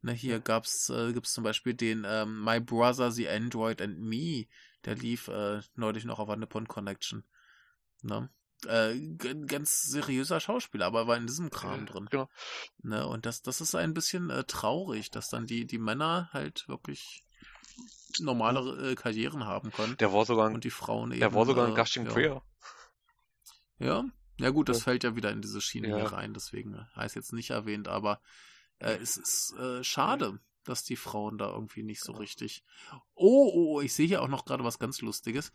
B: Na, hier gab's, äh, gibt's zum Beispiel den ähm, My Brother, The Android and Me, der lief äh, neulich noch auf eine Nippon Connection. Ne? Äh, ganz seriöser Schauspieler, aber war in diesem Kram drin. Genau. Ne, und das, das ist ein bisschen äh, traurig, dass dann die, die Männer halt wirklich normale äh, Karrieren haben können.
A: Der war sogar ein,
B: und die Frauen
A: eben. Der war sogar ein äh, Gushing ja. Prayer.
B: Ja, ja gut, das ja. fällt ja wieder in diese Schiene ja. hier rein, deswegen heißt jetzt nicht erwähnt, aber äh, es ist äh, schade, dass die Frauen da irgendwie nicht so richtig. Oh, oh, oh ich sehe hier auch noch gerade was ganz Lustiges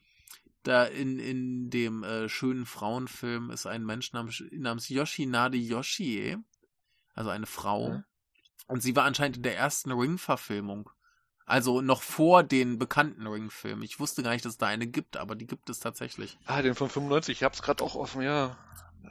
B: da in, in dem äh, schönen Frauenfilm ist ein Mensch namens, namens Yoshinade Yoshie, also eine Frau. Mhm. Und sie war anscheinend in der ersten Ring-Verfilmung. Also noch vor den bekannten Ring-Filmen. Ich wusste gar nicht, dass es da eine gibt, aber die gibt es tatsächlich.
A: Ah, den von 95. Ich hab's gerade auch offen, ja.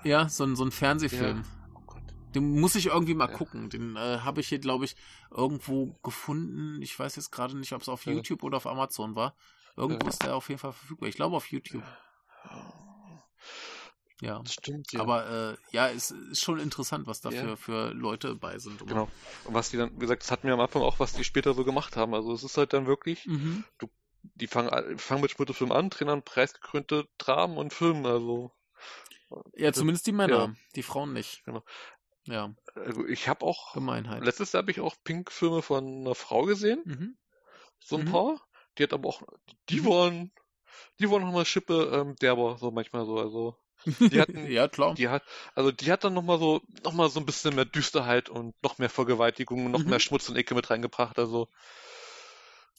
B: Ja, so, ein so ein Fernsehfilm. Ja. Oh den muss ich irgendwie mal ja. gucken. Den äh, habe ich hier, glaube ich, irgendwo gefunden. Ich weiß jetzt gerade nicht, ob es auf ja. YouTube oder auf Amazon war. Irgendwo ist der auf jeden Fall verfügbar. Ich glaube auf YouTube. Ja. Das stimmt, ja. Aber äh, ja, es ist schon interessant, was da ja. für, für Leute bei sind.
A: Genau. Und was die dann, wie gesagt, das hatten wir am Anfang auch, was die später so gemacht haben. Also es ist halt dann wirklich, mhm. du, die fangen, fangen mit Spittelfilm an, drehen dann preisgekrönte Dramen und Filme, also.
B: Ja, zumindest die Männer, ja. die Frauen nicht. Genau. Ja.
A: Also ich habe auch,
B: Gemeinheit.
A: letztes Jahr habe ich auch Pink-Filme von einer Frau gesehen. Mhm. So ein mhm. paar. Die hat aber auch, die mhm. wollen, die wollen nochmal Schippe ähm, derber, so manchmal so, also. Die hatten,
B: ja, klar.
A: Die hat, also die hat dann nochmal so, noch mal so ein bisschen mehr Düsterheit und noch mehr Vergewaltigung, noch mhm. mehr Schmutz und Ecke mit reingebracht, also.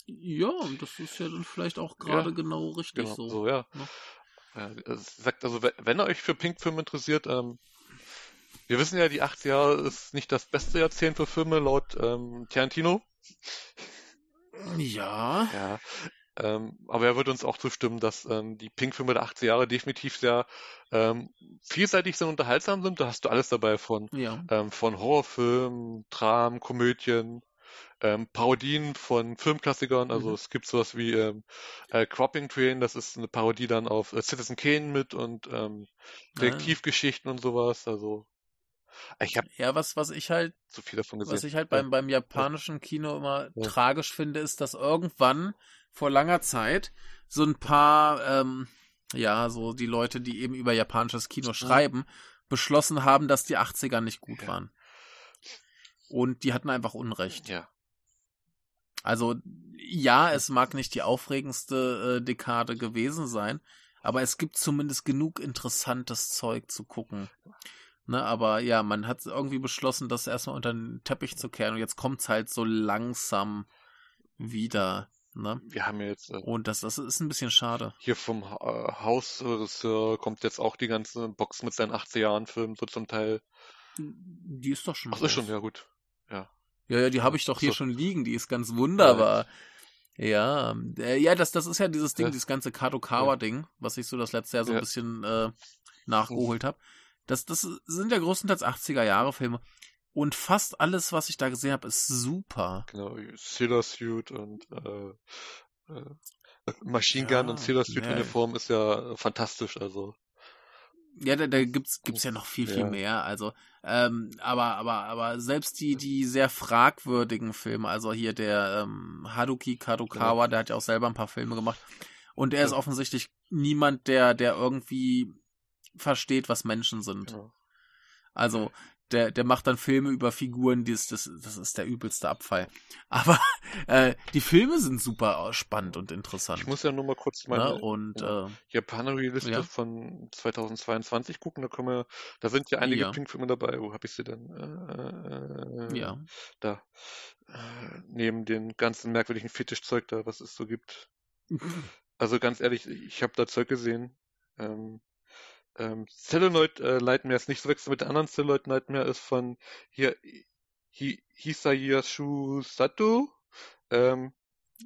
B: Ja, das ist ja dann vielleicht auch gerade ja, genau richtig genau, so.
A: so ja. Ne? ja. sagt also, wenn ihr euch für Pink-Filme interessiert, ähm, wir wissen ja, die 80er Jahre ist nicht das beste Jahrzehnt für Filme laut ähm, Tarantino.
B: Ja.
A: Ja. Ähm, aber er wird uns auch zustimmen, dass ähm, die Pink-Filme der 80er Jahre definitiv sehr ähm, vielseitig sind, unterhaltsam sind. Da hast du alles dabei von, ja. ähm, von Horrorfilmen, Dramen, Komödien, ähm, Parodien von Filmklassikern. Also mhm. es gibt sowas wie ähm, äh, Cropping Train, das ist eine Parodie dann auf äh, Citizen Kane mit und ähm, ah. Detektivgeschichten ah. und sowas. Also
B: ich habe ja, was, was ich halt,
A: zu viel davon gesehen.
B: Was ich halt beim, beim japanischen Kino immer ja. tragisch finde, ist, dass irgendwann vor langer Zeit so ein paar, ähm, ja, so die Leute, die eben über japanisches Kino schreiben, beschlossen haben, dass die 80er nicht gut ja. waren. Und die hatten einfach Unrecht.
A: Ja.
B: Also, ja, es mag nicht die aufregendste äh, Dekade gewesen sein, aber es gibt zumindest genug interessantes Zeug zu gucken. Ne, aber ja, man hat irgendwie beschlossen, das erstmal unter den Teppich zu kehren und jetzt kommt's halt so langsam wieder. Ne?
A: Wir haben ja jetzt. Äh,
B: und das, das ist ein bisschen schade.
A: Hier vom äh, Hausregisseur kommt jetzt auch die ganze Box mit seinen 80 Jahren Filmen so zum Teil.
B: Die ist doch schon.
A: Ach, ist schon, ja gut. Ja.
B: Ja, ja, die habe ich doch hier so. schon liegen, die ist ganz wunderbar. Ja, äh, ja, das, das ist ja dieses Ding, ja. dieses ganze Kadokawa-Ding, ja. was ich so das letzte Jahr so ein bisschen äh, nachgeholt habe. Das, das sind ja größtenteils 80er-Jahre-Filme. Und fast alles, was ich da gesehen habe, ist super.
A: Genau, Sailor Suit und äh, äh, Machine Gun ja, und Sailor Suit Uniform ist ja fantastisch, also.
B: Ja, da, da gibt's gibt's ja noch viel viel ja. mehr. Also, ähm, aber aber aber selbst die die sehr fragwürdigen Filme, also hier der ähm, Haruki Kadokawa, genau. der hat ja auch selber ein paar Filme gemacht und er ist offensichtlich niemand, der der irgendwie versteht, was Menschen sind. Ja. Also der, der macht dann Filme über Figuren, die ist, das, das ist der übelste Abfall. Aber äh, die Filme sind super spannend und interessant.
A: Ich muss ja nur mal kurz meine
B: ja, und,
A: äh, Japaner-Liste ja. von 2022 gucken. Da kommen wir, da sind ja einige ja. Pink-Filme dabei. Wo habe ich sie denn? Äh,
B: ja.
A: Da. Äh, neben den ganzen merkwürdigen Fetischzeug da, was es so gibt. also ganz ehrlich, ich habe da Zeug gesehen. Ähm, ähm, Celluloid äh, Nightmare ist nicht so wechseln mit der anderen Celluloid Nightmare ist von hier Hi, Hisayashu Sato. Ähm,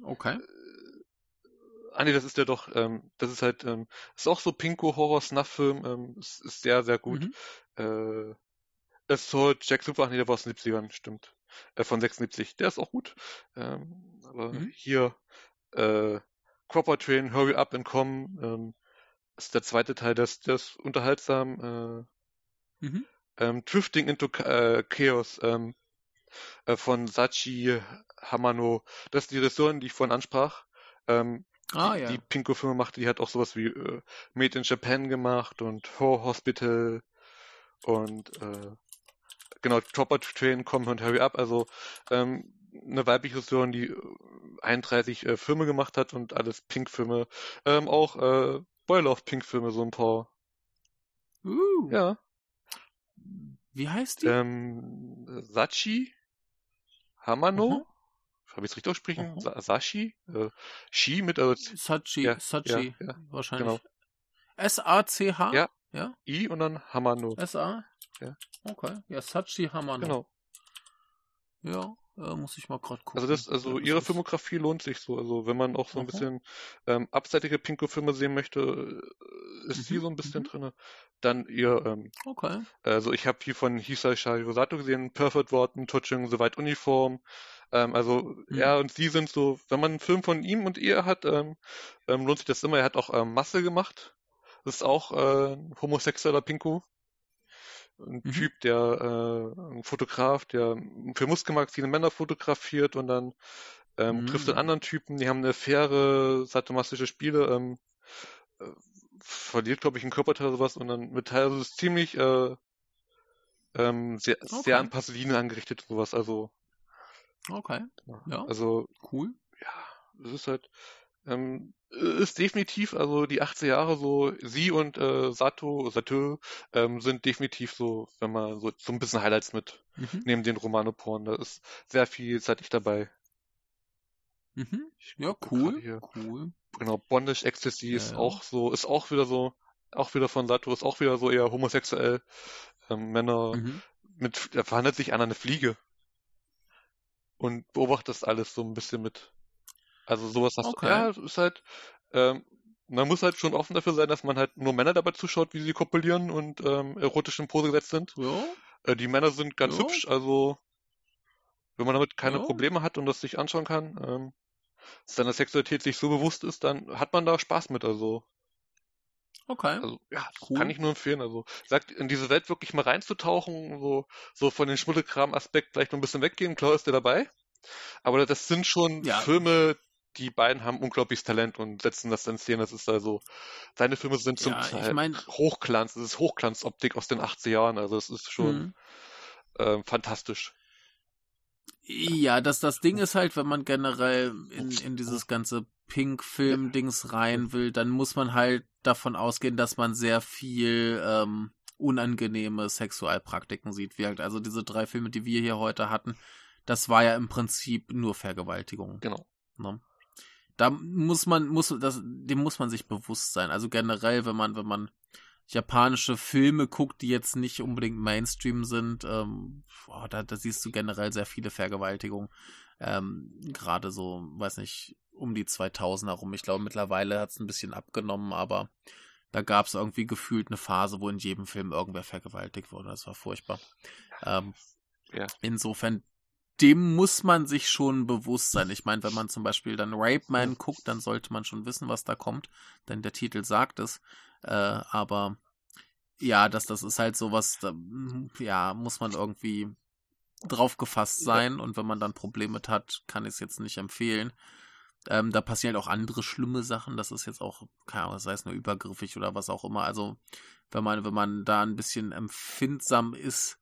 B: okay. Äh,
A: ah nee, das ist ja doch, ähm, das ist halt, ähm, ist auch so Pinko Horror Snuff Film, ähm, ist, ist sehr, sehr gut. Mhm. Äh, es soll Jack Super, ach nee, der war aus den 70ern, stimmt. Äh, von 76, der ist auch gut. Ähm, aber mhm. hier, äh, Cropper Train, Hurry Up and Come, ähm, ist der zweite Teil, der ist unterhaltsam. Äh, mhm. ähm, Drifting into äh, Chaos ähm, äh, von Sachi Hamano. Das ist die Regisseurin, die ich vorhin ansprach. Ähm,
B: ah,
A: die,
B: ja.
A: die Pinko-Filme macht, die hat auch sowas wie äh, Made in Japan gemacht und Horror Hospital und äh, genau, Chopper Train, Come und Hurry Up. Also ähm, eine weibliche Regisseurin, die 31 äh, Filme gemacht hat und alles Pink-Filme. Ähm, auch äh, Spoiler auf Pink-Filme, so ein paar.
B: Uh.
A: Ja.
B: Wie heißt die?
A: Ähm, Sachi Hamano. Mhm. Habe ich es richtig aussprechen? Mhm. Sa Sashi? Äh, Shi mit also
B: Sachi, ja, Sachi,
A: ja, ja,
B: wahrscheinlich. Genau. S-A-C-H?
A: Ja.
B: ja.
A: I und dann Hamano.
B: S-A? Ja. Okay. Ja, Sachi Hamano.
A: Genau.
B: Ja. Äh, muss ich mal gerade gucken.
A: Also das, also ihre Filmografie lohnt sich so. Also wenn man auch so ein okay. bisschen ähm, abseitige Pinko-Filme sehen möchte, äh, ist mhm. sie so ein bisschen mhm. drin. Dann ihr, ähm,
B: okay.
A: Also ich habe hier von Hisai Sharirosato gesehen, Perfect Worten, Touching, Soweit Uniform. Ähm, also mhm. er und sie sind so, wenn man einen Film von ihm und ihr hat, ähm, ähm, lohnt sich das immer. Er hat auch ähm, Masse gemacht. Das ist auch äh, homosexueller Pinko ein mhm. Typ, der äh, ein Fotograf, der für Muskelmagazine Männer fotografiert und dann ähm, mhm. trifft einen anderen Typen, die haben eine faire sadomastische Spiele, ähm, äh, verliert, glaube ich, einen Körperteil oder sowas und dann mit Teil, also ist ziemlich äh, ähm, sehr, okay. sehr an Pasolini angerichtet und sowas, also
B: Okay. Ja.
A: Also
B: cool.
A: Ja, das ist halt ähm, ist definitiv, also die 80er Jahre so, sie und äh, Sato, Sato ähm, sind definitiv so, wenn man so, so ein bisschen Highlights mit, mhm. neben den Romanoporn, da ist sehr vielseitig dabei.
B: Mhm. Ja, cool. Cool.
A: Genau, Bondage Ecstasy ja, ist ja. auch so, ist auch wieder so, auch wieder von Sato, ist auch wieder so eher homosexuell. Ähm, Männer mhm. mit, da verhandelt sich einer eine Fliege. Und beobachtet das alles so ein bisschen mit. Also sowas hast okay. du, ja, ist halt, ähm, man muss halt schon offen dafür sein, dass man halt nur Männer dabei zuschaut, wie sie kopulieren und ähm, erotisch in Pose gesetzt sind.
B: Ja.
A: Äh, die Männer sind ganz ja. hübsch, also wenn man damit keine ja. Probleme hat und das sich anschauen kann, ähm, seiner Sexualität sich so bewusst ist, dann hat man da Spaß mit, also.
B: Okay.
A: Also, ja, cool. kann ich nur empfehlen. Also, sagt, in diese Welt wirklich mal reinzutauchen, so, so von den Schmuddelkram-Aspekt vielleicht noch ein bisschen weggehen, klar ist der dabei. Aber das sind schon ja. Filme, die beiden haben unglaubliches Talent und setzen das in Szene. Das ist also, seine Filme sind zum ja, Teil ich mein, Hochglanz, das ist Hochglanzoptik aus den 80er Jahren, also es ist schon mhm. äh, fantastisch.
B: Ja, das, das Ding ist halt, wenn man generell in, in dieses ganze Pink-Film-Dings rein will, dann muss man halt davon ausgehen, dass man sehr viel ähm, unangenehme Sexualpraktiken sieht. Wie halt, also diese drei Filme, die wir hier heute hatten, das war ja im Prinzip nur Vergewaltigung.
A: Genau.
B: Ne? Da muss man, muss, das, dem muss man sich bewusst sein. Also generell, wenn man, wenn man japanische Filme guckt, die jetzt nicht unbedingt Mainstream sind, ähm, boah, da, da siehst du generell sehr viele Vergewaltigungen. Ähm, Gerade so, weiß nicht, um die 2000er rum. Ich glaube, mittlerweile hat es ein bisschen abgenommen, aber da gab es irgendwie gefühlt eine Phase, wo in jedem Film irgendwer vergewaltigt wurde. Das war furchtbar. Ähm, ja. Insofern, dem muss man sich schon bewusst sein. Ich meine, wenn man zum Beispiel dann Rape Man guckt, dann sollte man schon wissen, was da kommt, denn der Titel sagt es. Äh, aber ja, das, das ist halt sowas, da, ja, muss man irgendwie drauf gefasst sein ja. und wenn man dann Probleme mit hat, kann ich es jetzt nicht empfehlen. Ähm, da passieren halt auch andere schlimme Sachen. Das ist jetzt auch, keine Ahnung, sei es nur übergriffig oder was auch immer. Also, wenn man, wenn man da ein bisschen empfindsam ist,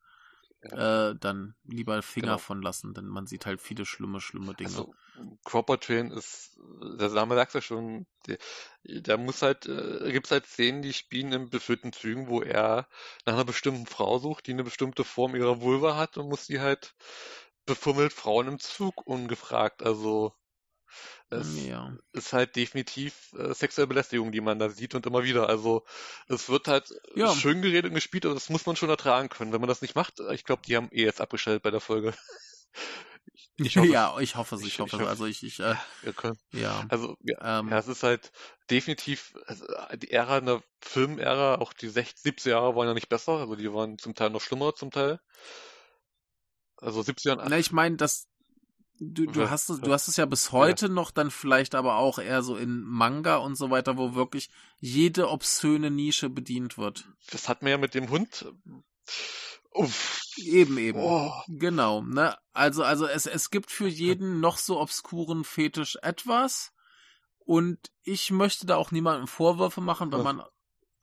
B: ja. äh, dann lieber Finger genau. von lassen, denn man sieht halt viele schlimme, schlimme Dinge. Also,
A: Cropper Train ist, der Name sagt ja schon, da muss halt, äh, gibt es halt Szenen, die spielen in befüllten Zügen, wo er nach einer bestimmten Frau sucht, die eine bestimmte Form ihrer Vulva hat und muss sie halt befummelt Frauen im Zug ungefragt. Also es ja. ist halt definitiv äh, sexuelle Belästigung, die man da sieht und immer wieder. Also es wird halt ja. schön geredet und gespielt, aber das muss man schon ertragen können. Wenn man das nicht macht, ich glaube, die haben eh jetzt abgestellt bei der Folge.
B: Ich hoffe, ja, ich hoffe es, ich, ich hoffe es. Also ich, ich äh,
A: ja. Also ja, ähm, ja, es ist halt definitiv also die Ära der Filmära, auch die 60, 70er Jahre waren ja nicht besser, also die waren zum Teil noch schlimmer zum Teil. Also 70er und
B: Na, ich meine, das Du, du, hast es, du hast es ja bis heute ja. noch dann vielleicht aber auch eher so in Manga und so weiter, wo wirklich jede obszöne Nische bedient wird.
A: Das hat man ja mit dem Hund.
B: Uff. Eben, eben. Oh. Genau, ne? Also, also es, es gibt für jeden noch so obskuren Fetisch etwas. Und ich möchte da auch niemandem Vorwürfe machen, wenn man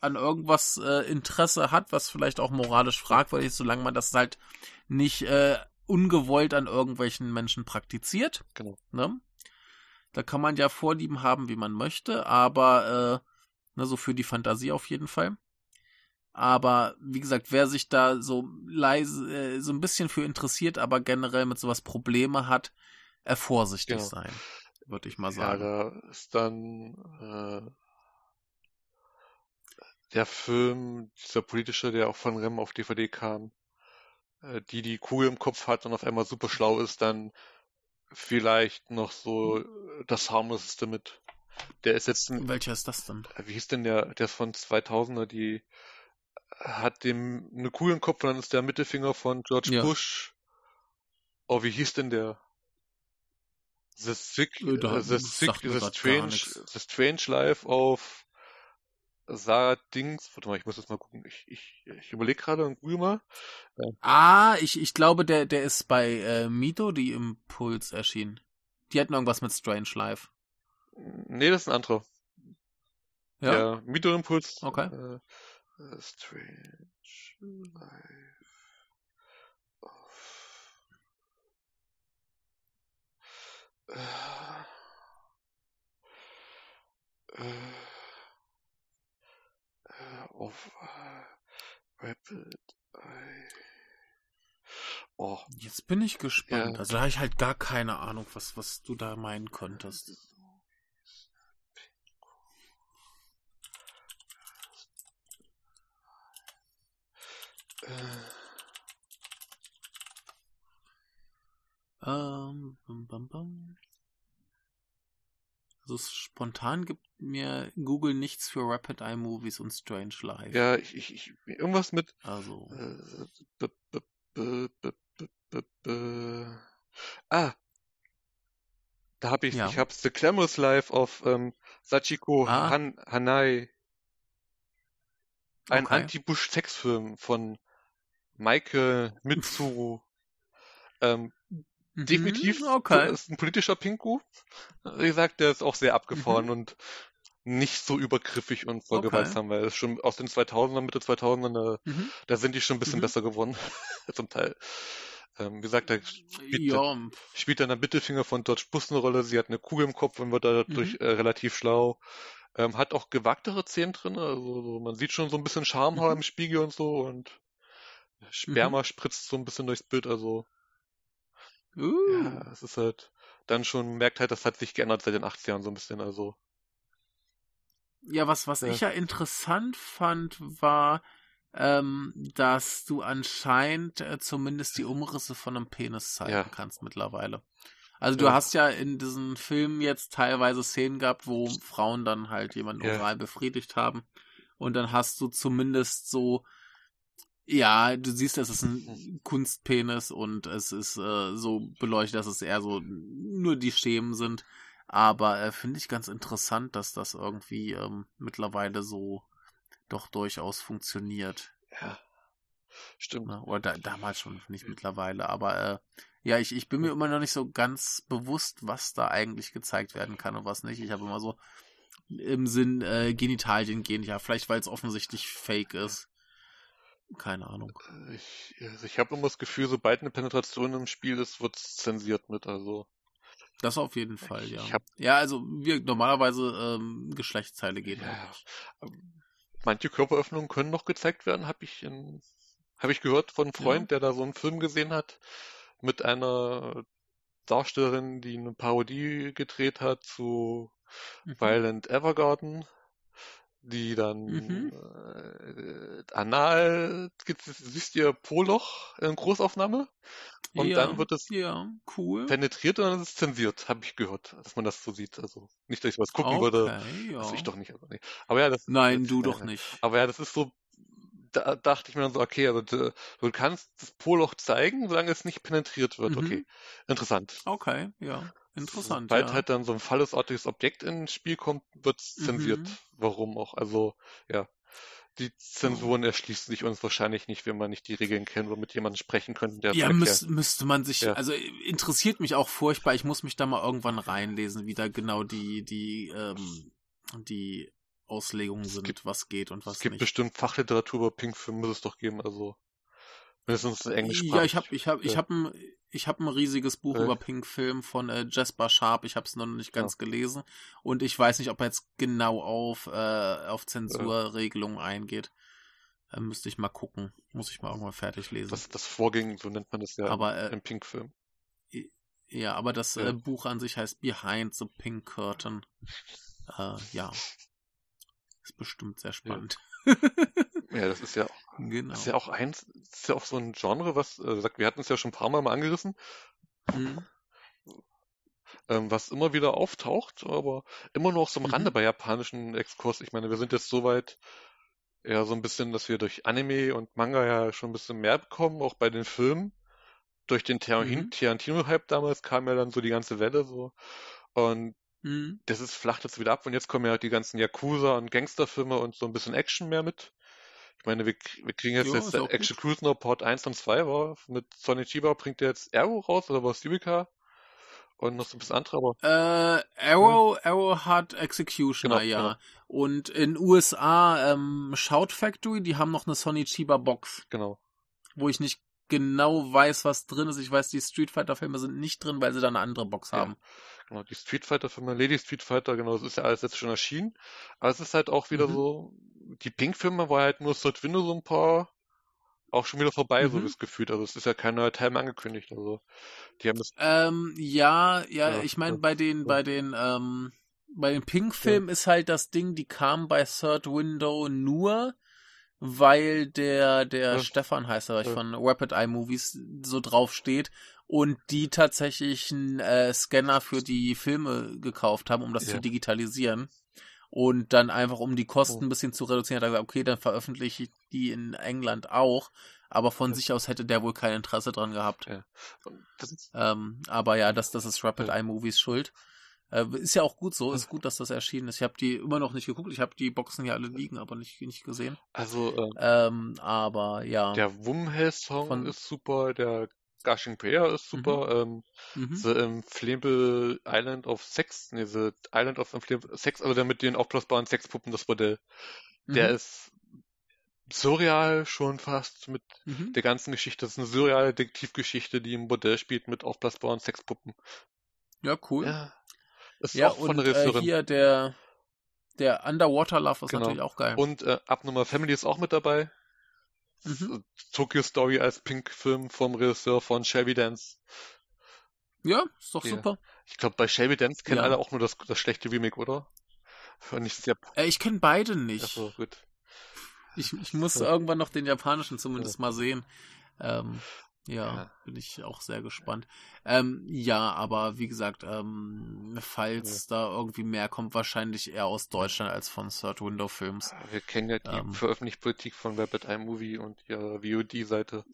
B: an irgendwas äh, Interesse hat, was vielleicht auch moralisch fragwürdig ist, solange man das halt nicht äh, ungewollt an irgendwelchen Menschen praktiziert.
A: Genau.
B: Ne? Da kann man ja Vorlieben haben, wie man möchte, aber äh, ne, so für die Fantasie auf jeden Fall. Aber wie gesagt, wer sich da so leise, äh, so ein bisschen für interessiert, aber generell mit sowas Probleme hat, er vorsichtig genau. sein, würde ich mal sagen.
A: Ja, da ist dann äh, der Film, dieser politische, der auch von Rem auf DVD kam, die die Kugel im Kopf hat und auf einmal super schlau ist, dann vielleicht noch so äh, das harmloseste mit. Der ist jetzt
B: ein, Welcher ist das denn?
A: Äh, wie hieß denn der? Der ist von 2000er, die hat dem eine Kugel im Kopf und dann ist der Mittelfinger von George ja. Bush. Oh, wie hieß denn der? The Sick, äh, the, Sick, the, Strange, the Strange Life of Sarah Dings, warte mal, ich muss das mal gucken. Ich, ich, ich überlege gerade und google mal.
B: Ah, ich, ich glaube, der, der ist bei äh, Mito, die Impuls erschienen. Die hatten irgendwas mit Strange Life.
A: Nee, das ist ein anderer. Ja. Der Mito Impuls.
B: Okay. Äh,
A: äh Strange Life. Äh, äh, auf äh, Rapid Eye.
B: Oh. Jetzt bin ich gespannt. Ja. Also da habe ich halt gar keine Ahnung, was, was du da meinen könntest. Ähm, bum, bum, bum. Also spontan gibt mir Google nichts für Rapid Eye Movies und Strange Life.
A: Ja, ich, ich, ich irgendwas mit.
B: Also.
A: Äh, ah. Da habe ich, ja. ich hab's The Clamorous Life of ähm, Sachiko ah. Han, Hanai. Ein okay. Anti-Bush-Sexfilm von Michael Mitsuru. ähm, Mhm, Definitiv okay. ist ein politischer Pingu. Wie gesagt, der ist auch sehr abgefahren mhm. und nicht so übergriffig und voll okay. gewaltsam, weil es schon aus den 2000er, Mitte 2000er, mhm. da sind die schon ein bisschen mhm. besser geworden, zum Teil. Ähm, wie gesagt, da spielt, ja. spielt dann der Mittelfinger von Dodge Bus eine Rolle. Sie hat eine Kugel im Kopf und wird dadurch mhm. äh, relativ schlau. Ähm, hat auch gewagtere Szenen drin, also so, man sieht schon so ein bisschen Schamhaar mhm. im Spiegel und so und Sperma mhm. spritzt so ein bisschen durchs Bild, also uh. ja, es ist halt dann schon, merkt halt, das hat sich geändert seit den 80 Jahren so ein bisschen, also
B: ja, was, was ja. ich ja interessant fand, war, ähm, dass du anscheinend äh, zumindest die Umrisse von einem Penis zeigen ja. kannst mittlerweile. Also du ja. hast ja in diesen Filmen jetzt teilweise Szenen gehabt, wo Frauen dann halt jemanden oral befriedigt haben. Und dann hast du zumindest so, ja, du siehst, es ist ein Kunstpenis und es ist äh, so beleuchtet, dass es eher so nur die Schemen sind. Aber äh, finde ich ganz interessant, dass das irgendwie ähm, mittlerweile so doch durchaus funktioniert.
A: Ja. Stimmt.
B: Ne? Oder da, damals schon, nicht mittlerweile. Aber äh, ja, ich, ich bin mir immer noch nicht so ganz bewusst, was da eigentlich gezeigt werden kann und was nicht. Ich habe immer so im Sinn äh, Genitalien gehen, ja, vielleicht weil es offensichtlich fake ist. Keine Ahnung.
A: Ich, also ich habe immer das Gefühl, sobald eine Penetration im Spiel ist, wird es zensiert mit, also.
B: Das auf jeden Fall, ja. Hab, ja, also wir normalerweise ähm, Geschlechtsteile gehen ja, nicht.
A: Ähm, manche Körperöffnungen können noch gezeigt werden, habe ich in, habe ich gehört von einem Freund, ja. der da so einen Film gesehen hat mit einer Darstellerin, die eine Parodie gedreht hat zu mhm. Violent Evergarden die dann mhm. äh, anal, siehst ihr Poloch in Großaufnahme und ja, dann wird es
B: ja, cool.
A: penetriert und dann ist es zensiert, habe ich gehört, dass man das so sieht. Also nicht, dass ich was gucken okay, würde, ja. das ich doch nicht, aber, nee. aber ja, das
B: Nein,
A: das,
B: du äh, doch nicht.
A: Aber ja, das ist so da dachte ich mir dann so, okay, also du, du kannst das Poloch zeigen, solange es nicht penetriert wird. Mhm. Okay, interessant.
B: Okay, ja. Interessant.
A: Sobald ja. halt dann so ein fallesartiges Objekt ins Spiel kommt, wird es zensiert. Mhm. Warum auch? Also, ja. Die Zensuren oh. erschließen sich uns wahrscheinlich nicht, wenn man nicht die Regeln kennt oder mit jemandem sprechen könnte. Der
B: ja, müß, müsste man sich, ja. also interessiert mich auch furchtbar. Ich muss mich da mal irgendwann reinlesen, wie da genau die, die, ähm, die Auslegungen sind, gibt, was geht und was nicht. Es
A: gibt
B: nicht.
A: bestimmt Fachliteratur über Pink-Film, muss es doch geben, also. Mindestens Englisch.
B: Ja, ich habe ich hab, ja. ich hab ein, ich hab ein riesiges Buch ja. über Pink Film von äh, Jasper Sharp. Ich habe es noch nicht ganz ja. gelesen. Und ich weiß nicht, ob er jetzt genau auf, äh, auf Zensurregelungen eingeht. Äh, müsste ich mal gucken. Muss ich mal irgendwann fertig lesen.
A: Das, das Vorging, so nennt man das ja
B: aber, äh,
A: im Pink Film.
B: Ja, aber das äh, Buch an sich heißt Behind the Pink Curtain. Äh, ja. Ist bestimmt sehr spannend.
A: Ja, das ist ja auch, genau. das ist ja auch eins, ist ja auch so ein Genre, was, äh, wir hatten es ja schon ein paar Mal mal angerissen, mhm. ähm, was immer wieder auftaucht, aber immer nur auch so am Rande mhm. bei japanischen Exkurs. Ich meine, wir sind jetzt so weit, ja, so ein bisschen, dass wir durch Anime und Manga ja schon ein bisschen mehr bekommen, auch bei den Filmen. Durch den mhm. Tarantino-Hype damals kam ja dann so die ganze Welle so. Und mhm. das ist flacht jetzt wieder ab und jetzt kommen ja die ganzen Yakuza und Gangsterfilme und so ein bisschen Action mehr mit. Ich meine, wir, wir kriegen jetzt, jo, jetzt Action Cruise noch Port 1 und 2 war. Mit Sonic Chiba bringt der jetzt Arrow raus oder was Yubica? Und noch so ein bisschen andere, aber.
B: Äh, Arrow, ja. Arrow hat Executioner, genau, ja. Genau. Und in USA, ähm, Shout Factory, die haben noch eine Sonic Chiba Box.
A: Genau.
B: Wo ich nicht genau weiß, was drin ist. Ich weiß, die Street Fighter Filme sind nicht drin, weil sie da eine andere Box ja. haben.
A: Genau, die Street Fighter Filme, Lady Street Fighter, genau, das ist ja alles jetzt schon erschienen. Aber es ist halt auch wieder mhm. so, die Pink-Filme war halt nur Third Window so ein paar auch schon wieder vorbei, mhm. so das Gefühl. Also es ist ja kein neuer Teil angekündigt. Also die haben das.
B: Ähm, ja, ja, ja, ich meine, ja, bei den, ja. bei den, ähm, bei den Pink-Filmen ist halt das Ding, die kamen bei Third Window nur, weil der, der Stefan heißt er, von Rapid Eye Movies so drauf steht und die tatsächlich einen äh, Scanner für die Filme gekauft haben, um das zu digitalisieren und dann einfach, um die Kosten oh. ein bisschen zu reduzieren, hat er gesagt, okay, dann veröffentliche ich die in England auch. Aber von ja. sich aus hätte der wohl kein Interesse dran gehabt. Ja. Ähm, aber ja, das, das ist Rapid ja. Eye Movies Schuld. Äh, ist ja auch gut so, ist gut, dass das erschienen ist. Ich habe die immer noch nicht geguckt, ich habe die Boxen ja alle liegen, aber nicht, nicht gesehen.
A: Also, äh,
B: ähm, aber ja.
A: Der Wumhell-Song ist super, der Gushing Prayer ist super. Mhm. Ähm, mhm. The Inflammable Island of Sex, nee, The Island of Inflammable Sex, also der mit den aufblasbaren Sexpuppen, das Modell, mhm. der ist surreal schon fast mit mhm. der ganzen Geschichte. Das ist eine surreale Detektivgeschichte, die im Bordell spielt mit aufblasbaren Sexpuppen.
B: Ja, cool.
A: Ja,
B: ist ja, auch von und, der äh, hier der, der Underwater Love ist genau. natürlich auch geil.
A: Und äh, Abnummer Family ist auch mit dabei. Mhm. Tokyo Story als Pink-Film vom Regisseur von Shelby Dance.
B: Ja, ist doch ja. super.
A: Ich glaube, bei Shelby Dance kennen ja. alle auch nur das, das schlechte Remake, oder?
B: Fand ich sehr. Äh, ich kenne beide nicht. Achso, gut. Ich, ich muss ja. irgendwann noch den japanischen zumindest mal sehen. Ähm, ja, ja, bin ich auch sehr gespannt. Ähm, ja, aber wie gesagt, ähm, falls ja. da irgendwie mehr kommt, wahrscheinlich eher aus Deutschland als von Third Window Films.
A: Wir kennen ja die ähm, Veröffentlichungspolitik von Rapid Eye Movie und ihrer VOD-Seite.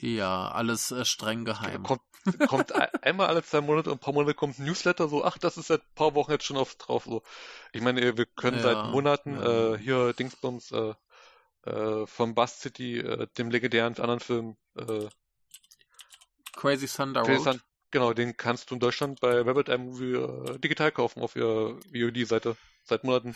B: Ja, alles äh, streng geheim.
A: Kommt, kommt einmal alle zwei Monate, ein paar Monate kommt ein Newsletter so, ach, das ist seit ein paar Wochen jetzt schon auf, drauf. So. Ich meine, wir können ja, seit Monaten äh, hier Dingsbums äh, äh, von Bust City, äh, dem legendären anderen Film. Äh,
B: Crazy Thunder Crazy Road. Sun,
A: genau, den kannst du in Deutschland bei Rabbit Movie äh, digital kaufen auf ihrer VOD-Seite seit Monaten.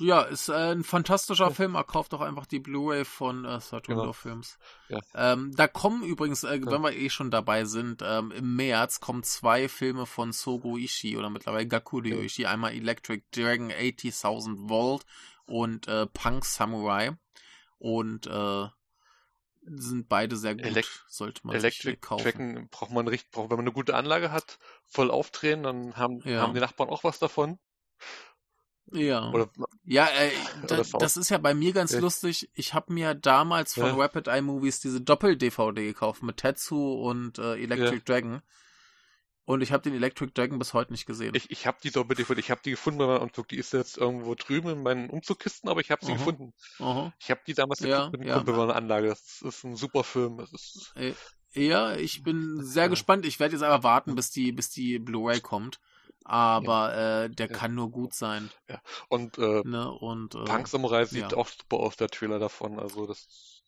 B: Ja, ist äh, ein fantastischer Film. Er kauft doch einfach die Blu-ray von äh, Saturn genau. Films. Ja. Ähm, da kommen übrigens, äh, ja. wenn wir eh schon dabei sind, ähm, im März kommen zwei Filme von Sogo Ishii oder mittlerweile Gakurio ja. Ishii. Einmal Electric Dragon 80.000 Volt und äh, Punk Samurai. Und äh, sind beide sehr gut. Elekt Sollte man Electric kaufen.
A: Dragon braucht man richtig, braucht, wenn man eine gute Anlage hat, voll aufdrehen, dann haben, ja. haben die Nachbarn auch was davon.
B: Ja. Oder, ja, äh, da, das ist ja bei mir ganz ja. lustig. Ich habe mir damals von ja. Rapid Eye Movies diese Doppel-DVD gekauft mit Tetsu und äh, Electric ja. Dragon. Und ich habe den Electric Dragon bis heute nicht gesehen.
A: Ich, ich habe die Doppel-DVD, ich habe die gefunden bei meinem Umzug. Die ist jetzt irgendwo drüben in meinen Umzugkisten, aber ich habe sie uh -huh. gefunden. Uh -huh. Ich habe die damals ja, mit einem Kumpel bei einer Anlage. Das ist ein super Film. Ist...
B: Äh, ja, ich bin sehr gespannt. Ich werde jetzt aber warten, bis die, bis die Blu-ray kommt aber ja. äh, der ja. kann nur gut sein.
A: Ja. Und, äh, ne? Und äh, Punk Samurai sieht ja. auch super aus, der Trailer davon. Also das.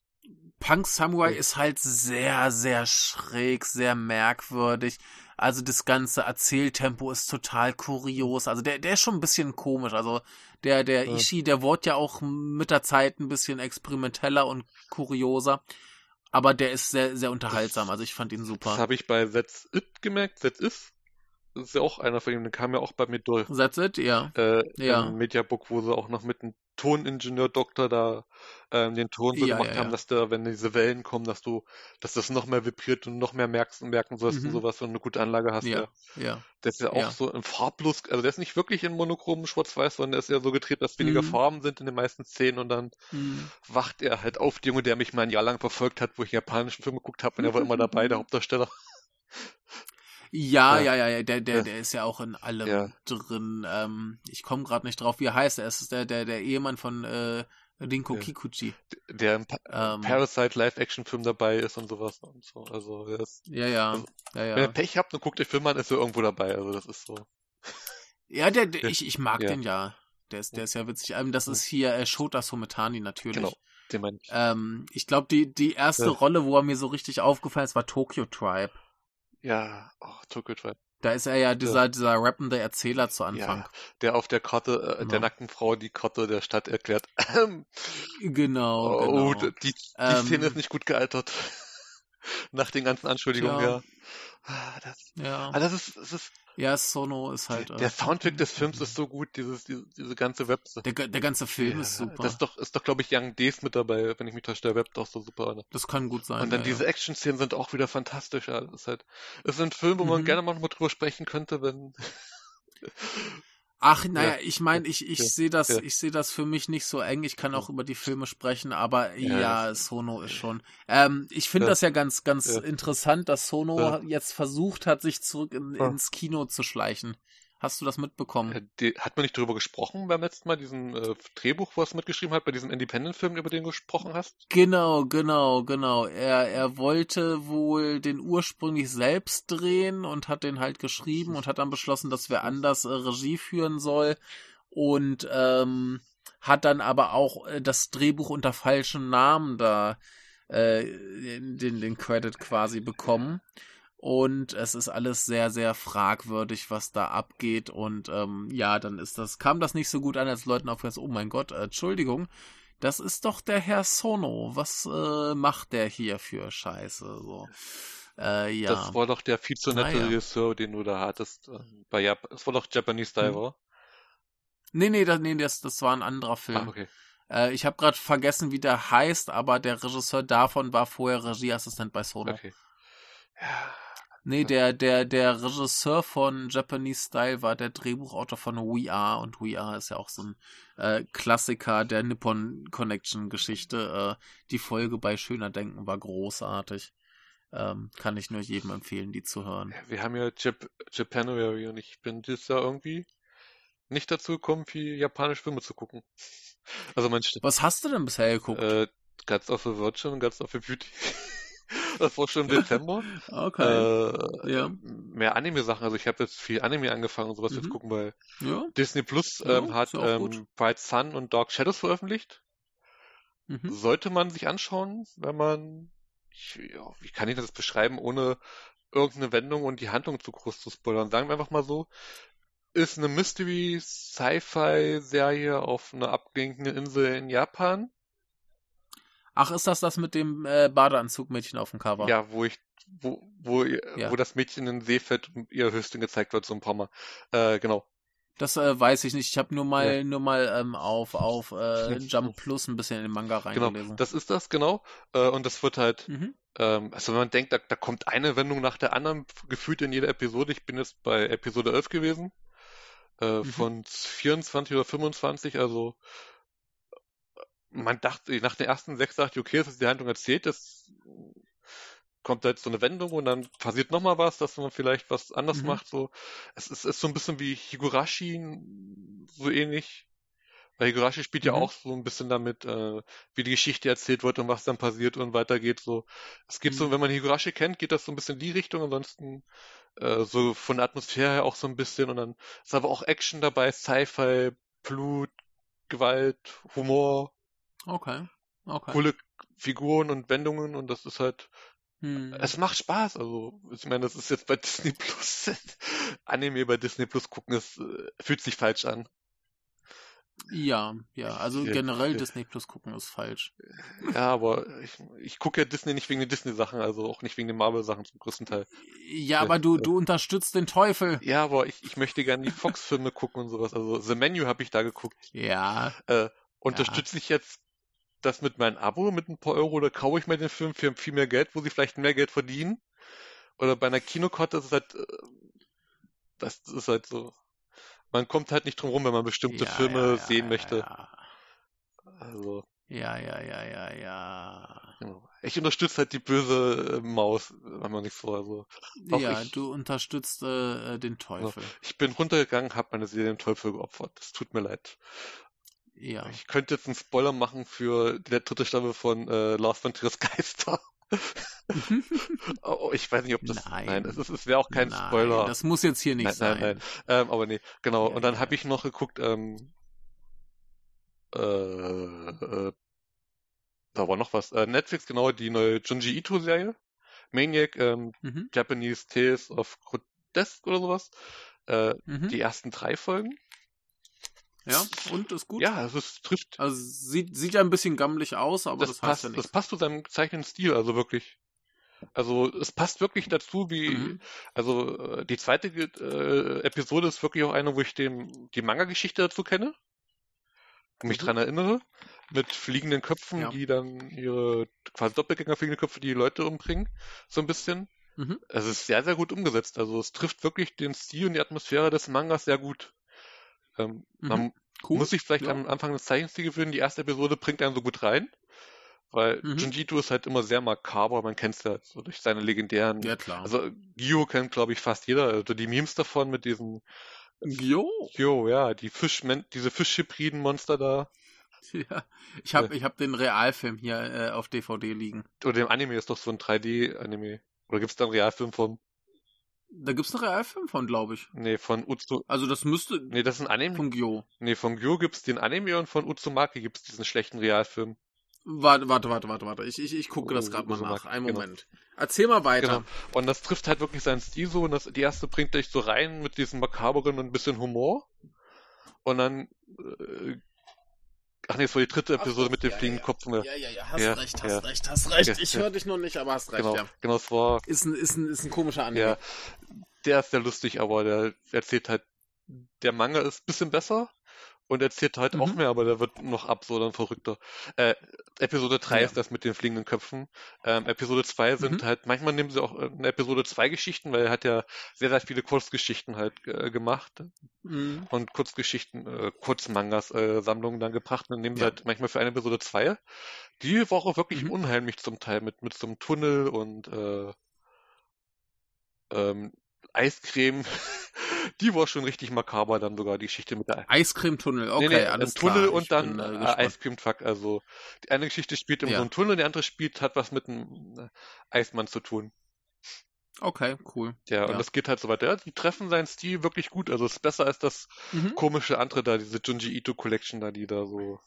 B: Punk Samurai ist halt sehr, sehr schräg, sehr merkwürdig. Also das ganze Erzähltempo ist total kurios. Also der, der ist schon ein bisschen komisch. Also der, der Ishii, der wurde ja auch mit der Zeit ein bisschen experimenteller und kurioser. Aber der ist sehr, sehr unterhaltsam. Also ich fand ihn super.
A: Das habe ich bei That's It gemerkt. That's It ist ja auch einer von ihm, der kam ja auch bei mir durch.
B: That's it, ja.
A: Äh, ja. Im Mediabook, wo sie auch noch mit einem Toningenieur-Doktor da ähm, den Ton so ja, gemacht ja, haben, dass da, wenn diese Wellen kommen, dass du, dass das noch mehr vibriert und noch mehr merkst und merken sollst mhm. und sowas und eine gute Anlage hast.
B: Ja, ja.
A: Der ist ja auch so im farblos, also der ist nicht wirklich in monochromen Schwarz-Weiß, sondern der ist ja so gedreht, dass weniger mhm. Farben sind in den meisten Szenen und dann mhm. wacht er halt auf, die Junge, der mich mal ein Jahr lang verfolgt hat, wo ich japanischen Film geguckt habe und er war immer dabei, der Hauptdarsteller.
B: Ja, ja, ja, ja, der, der, der ist ja auch in allem ja. drin. Ähm, ich komme gerade nicht drauf, wie er heißt. Er ist der, der, der Ehemann von äh, Rinko ja. Kikuchi.
A: Der im pa ähm, Parasite Live-Action-Film dabei ist und sowas und so. Also, ist,
B: ja, ja,
A: also,
B: ja, ja.
A: Wenn ihr Pech habt und guckt den Film an, ist er irgendwo dabei. Also, das ist so.
B: Ja, der, der ich, ich mag den ja. Der ist, der ist ja witzig. Ähm, das ist hier äh, Shota Sometani natürlich. Genau. Den meine ich. Ähm, ich glaube, die, die erste Rolle, wo er mir so richtig aufgefallen ist, war Tokyo Tribe.
A: Ja, oh, Tokyo Tribe.
B: Da ist er ja dieser, ja. dieser rappende Erzähler zu Anfang. Ja,
A: der auf der Karte, äh, genau. der nackten Frau die Karte der Stadt erklärt.
B: genau.
A: Oh,
B: genau.
A: die, die ähm, Szene ist nicht gut gealtert. Nach den ganzen Anschuldigungen, ja. ja. Ah, das, ja. Aber das ist, das ist,
B: ja, Sono ist halt.
A: Der, der Soundtrack des Films ist so gut, dieses, diese, diese ganze Web.
B: Der, der ganze Film
A: ja,
B: ist super.
A: Das ist doch, ist doch, glaube ich, Young Days mit dabei, wenn ich mich täusche, der Web doch so super. Ne?
B: Das kann gut sein.
A: Und dann ja, diese ja. Action-Szenen sind auch wieder fantastisch. Ja. Das ist halt, ist ein Film, wo mhm. man gerne mal drüber sprechen könnte, wenn.
B: Ach, naja, ja. ich meine, ich, ich ja. sehe das, ja. ich sehe das für mich nicht so eng. Ich kann auch über die Filme sprechen, aber ja, Sono ist schon. Ähm, ich finde das ja ganz, ganz interessant, dass Sono jetzt versucht hat, sich zurück in, ins Kino zu schleichen. Hast du das mitbekommen? Äh,
A: hat man nicht darüber gesprochen beim letzten Mal, diesen äh, Drehbuch, was er mitgeschrieben hat, bei diesem Independent-Film, über den du gesprochen hast?
B: Genau, genau, genau. Er, er wollte wohl den ursprünglich selbst drehen und hat den halt geschrieben und hat dann beschlossen, dass wer anders äh, Regie führen soll und ähm, hat dann aber auch äh, das Drehbuch unter falschen Namen da äh, den, den Credit quasi bekommen und es ist alles sehr, sehr fragwürdig, was da abgeht und ähm, ja, dann ist das, kam das nicht so gut an, als Leuten aufgehört, oh mein Gott, äh, Entschuldigung, das ist doch der Herr Sono. Was äh, macht der hier für Scheiße? So. Äh, ja.
A: Das war doch der viel zu nette ah, ja. Regisseur, den du da hattest. Äh, bei Jap das war doch Japanese Diver. Hm.
B: Nee, nee, das, nee das, das war ein anderer Film. Ah, okay. Äh, ich habe gerade vergessen, wie der heißt, aber der Regisseur davon war vorher Regieassistent bei Sono. Okay. Ja. Nee, der, der, der Regisseur von Japanese Style war der Drehbuchautor von We Are und We Are ist ja auch so ein äh, Klassiker der Nippon Connection Geschichte. Äh, die Folge bei Schöner Denken war großartig. Ähm, kann ich nur jedem empfehlen, die zu hören.
A: Wir haben ja Jap Japanuary und ich bin dieses Jahr irgendwie nicht dazu gekommen, viel japanische Filme zu gucken.
B: Also mein Was hast du denn bisher geguckt? Äh,
A: Guts of the Virgin und Guts of the Beauty. das war schon im Dezember.
B: Okay.
A: Äh, ja. Mehr Anime-Sachen. Also ich habe jetzt viel Anime angefangen und sowas mhm. jetzt gucken, weil ja. Disney Plus ähm, ja, hat ähm, Bright Sun und Dark Shadows veröffentlicht. Mhm. Sollte man sich anschauen, wenn man, ich, ja, wie kann ich das beschreiben, ohne irgendeine Wendung und die Handlung zu groß zu spoilern. Sagen wir einfach mal so, ist eine Mystery-Sci-Fi-Serie auf einer abgelegenen Insel in Japan.
B: Ach, ist das das mit dem äh, Badeanzugmädchen auf dem Cover?
A: Ja, wo ich, wo, wo, ja. wo das Mädchen in den See fällt und ihr Höchstchen gezeigt wird, so ein paar Mal. Äh, genau.
B: Das äh, weiß ich nicht. Ich habe nur mal ja. nur mal ähm, auf auf äh, Jump Plus ein bisschen in den Manga genau, reingelesen.
A: Genau, das ist das genau. Äh, und das wird halt, mhm. ähm, also wenn man denkt, da, da kommt eine Wendung nach der anderen gefühlt in jeder Episode. Ich bin jetzt bei Episode 11 gewesen äh, mhm. von 24 oder 25, also man dachte, nach den ersten sechs dachte ich, okay, das ist die Handlung erzählt, das kommt da jetzt so eine Wendung und dann passiert nochmal was, dass man vielleicht was anders mhm. macht, so. Es ist, ist so ein bisschen wie Higurashi, so ähnlich. Weil Higurashi spielt mhm. ja auch so ein bisschen damit, äh, wie die Geschichte erzählt wird und was dann passiert und weitergeht, so. Es geht mhm. so, wenn man Higurashi kennt, geht das so ein bisschen in die Richtung, ansonsten äh, so von der Atmosphäre her auch so ein bisschen und dann ist aber auch Action dabei, Sci-Fi, Blut, Gewalt, Humor.
B: Okay. Okay.
A: Coole Figuren und Wendungen und das ist halt hm. Es macht Spaß, also ich meine, das ist jetzt bei Disney Plus Anime bei Disney Plus gucken, es äh, fühlt sich falsch an.
B: Ja, ja, also ja, generell ja. Disney Plus gucken ist falsch.
A: Ja, aber ich, ich gucke ja Disney nicht wegen den Disney-Sachen, also auch nicht wegen den Marvel-Sachen zum größten Teil.
B: Ja, aber du, du unterstützt den Teufel.
A: Ja, aber ich, ich möchte gerne die Fox-Filme gucken und sowas. Also The Menu habe ich da geguckt.
B: Ja.
A: Äh, unterstütze ich jetzt das mit meinem Abo mit ein paar Euro oder kaufe ich mir den Film für viel mehr Geld, wo sie vielleicht mehr Geld verdienen? Oder bei einer Kinokarte ist es halt, äh, das ist halt so man kommt halt nicht drum rum, wenn man bestimmte ja, Filme ja, ja, sehen möchte. Also.
B: Ja, ja, ja, ja, ja.
A: Ich unterstütze halt die böse äh, Maus, wenn man nichts vor. Also,
B: ja, ich, du unterstützt äh, den Teufel.
A: Also, ich bin runtergegangen, habe meine Seele dem Teufel geopfert. Das tut mir leid.
B: Ja.
A: Ich könnte jetzt einen Spoiler machen für die dritte Staffel von äh, Lars von Triers Geister. oh, ich weiß nicht, ob das. Nein, nein es, es wäre auch kein nein, Spoiler.
B: Das muss jetzt hier nicht
A: nein,
B: sein.
A: Nein, nein. Ähm, aber nee, genau. Ja, und dann ja. habe ich noch geguckt, ähm, äh, äh, da war noch was. Äh, Netflix, genau, die neue Junji Ito-Serie. Maniac, ähm, mhm. Japanese Tales of Grotesque oder sowas. Äh, mhm. Die ersten drei Folgen.
B: Ja, und ist gut?
A: Ja, also es trifft.
B: Also sieht, sieht ja ein bisschen gammelig aus, aber das, das
A: passt,
B: ja nicht.
A: Das passt zu seinem zeichnenden Stil, also wirklich. Also es passt wirklich dazu, wie mhm. also äh, die zweite äh, Episode ist wirklich auch eine, wo ich dem die Manga-Geschichte dazu kenne und mich mhm. dran erinnere mit fliegenden Köpfen, ja. die dann ihre quasi Doppelgänger fliegende Köpfe, die, die Leute umbringen, so ein bisschen. Mhm. Es ist sehr sehr gut umgesetzt. Also es trifft wirklich den Stil und die Atmosphäre des Mangas sehr gut. Ähm, mhm. Man cool. muss sich vielleicht ja. am Anfang des Zeichenstils gewöhnen, die erste Episode bringt einen so gut rein. Weil mhm. Junjito ist halt immer sehr makaber, man kennt es ja so durch seine legendären.
B: Ja, klar.
A: Also Gio kennt, glaube ich, fast jeder. Also die Memes davon mit diesen.
B: Gio?
A: Gio, ja, die Fisch, diese Fischhybriden Monster da.
B: Ja, ich habe äh, ich hab den Realfilm hier äh, auf DVD liegen.
A: Oder dem Anime ist doch so ein 3D-Anime. Oder gibt es da einen Realfilm von?
B: Da gibt's einen Realfilm von, glaube ich.
A: Nee, von Utsu.
B: Also das müsste.
A: Nee, das ist ein Anime.
B: Von Gyo.
A: Nee, von Gyo gibt's den Anime und von Uzumaki gibt's diesen schlechten Realfilm.
B: Warte, warte, warte, warte, warte. Ich, ich, ich gucke das gerade mal nach. Einen genau. Moment. Erzähl mal weiter. Genau.
A: Und das trifft halt wirklich seinen Stil so. Und das, die erste bringt dich so rein mit diesem makaberen und ein bisschen Humor. Und dann äh, Ach nee, es war die dritte Episode Ach, mit dem ja, fliegenden
B: ja.
A: Kopf.
B: Ne? Ja, ja, ja, hast ja, recht, hast recht, hast recht. Ich höre dich noch nicht, aber hast recht,
A: genau,
B: ja.
A: Genau, es war...
B: Ist ein, ist ein, ist ein komischer Anime.
A: Ja, der ist sehr lustig, aber der erzählt halt, der Manga ist ein bisschen besser, und erzählt halt mhm. auch mehr, aber der wird noch absurder und verrückter. Äh, Episode 3 ja. ist das mit den fliegenden Köpfen. Ähm, Episode 2 sind mhm. halt, manchmal nehmen sie auch in Episode 2 Geschichten, weil er hat ja sehr, sehr viele Kurzgeschichten halt äh, gemacht. Mhm. Und Kurzgeschichten, äh, Kurzmangas, äh, Sammlungen dann gebracht und nehmen sie halt manchmal für eine Episode 2. Die war auch wirklich mhm. unheimlich zum Teil mit, mit so einem Tunnel und äh, ähm, Eiscreme. Die war schon richtig makaber, dann sogar die Geschichte mit der
B: Eiscremetunnel, okay, nee, nee, alles
A: Tunnel
B: klar.
A: und dann bin, äh, Eiscreme-Truck. Also die eine Geschichte spielt in ja. so einem Tunnel, die andere spielt hat was mit einem äh, Eismann zu tun.
B: Okay, cool.
A: Ja, ja, und das geht halt so weiter. Ja, die treffen seinen Stil wirklich gut. Also es ist besser als das mhm. komische andere da, diese Junji Ito Collection da, die da so.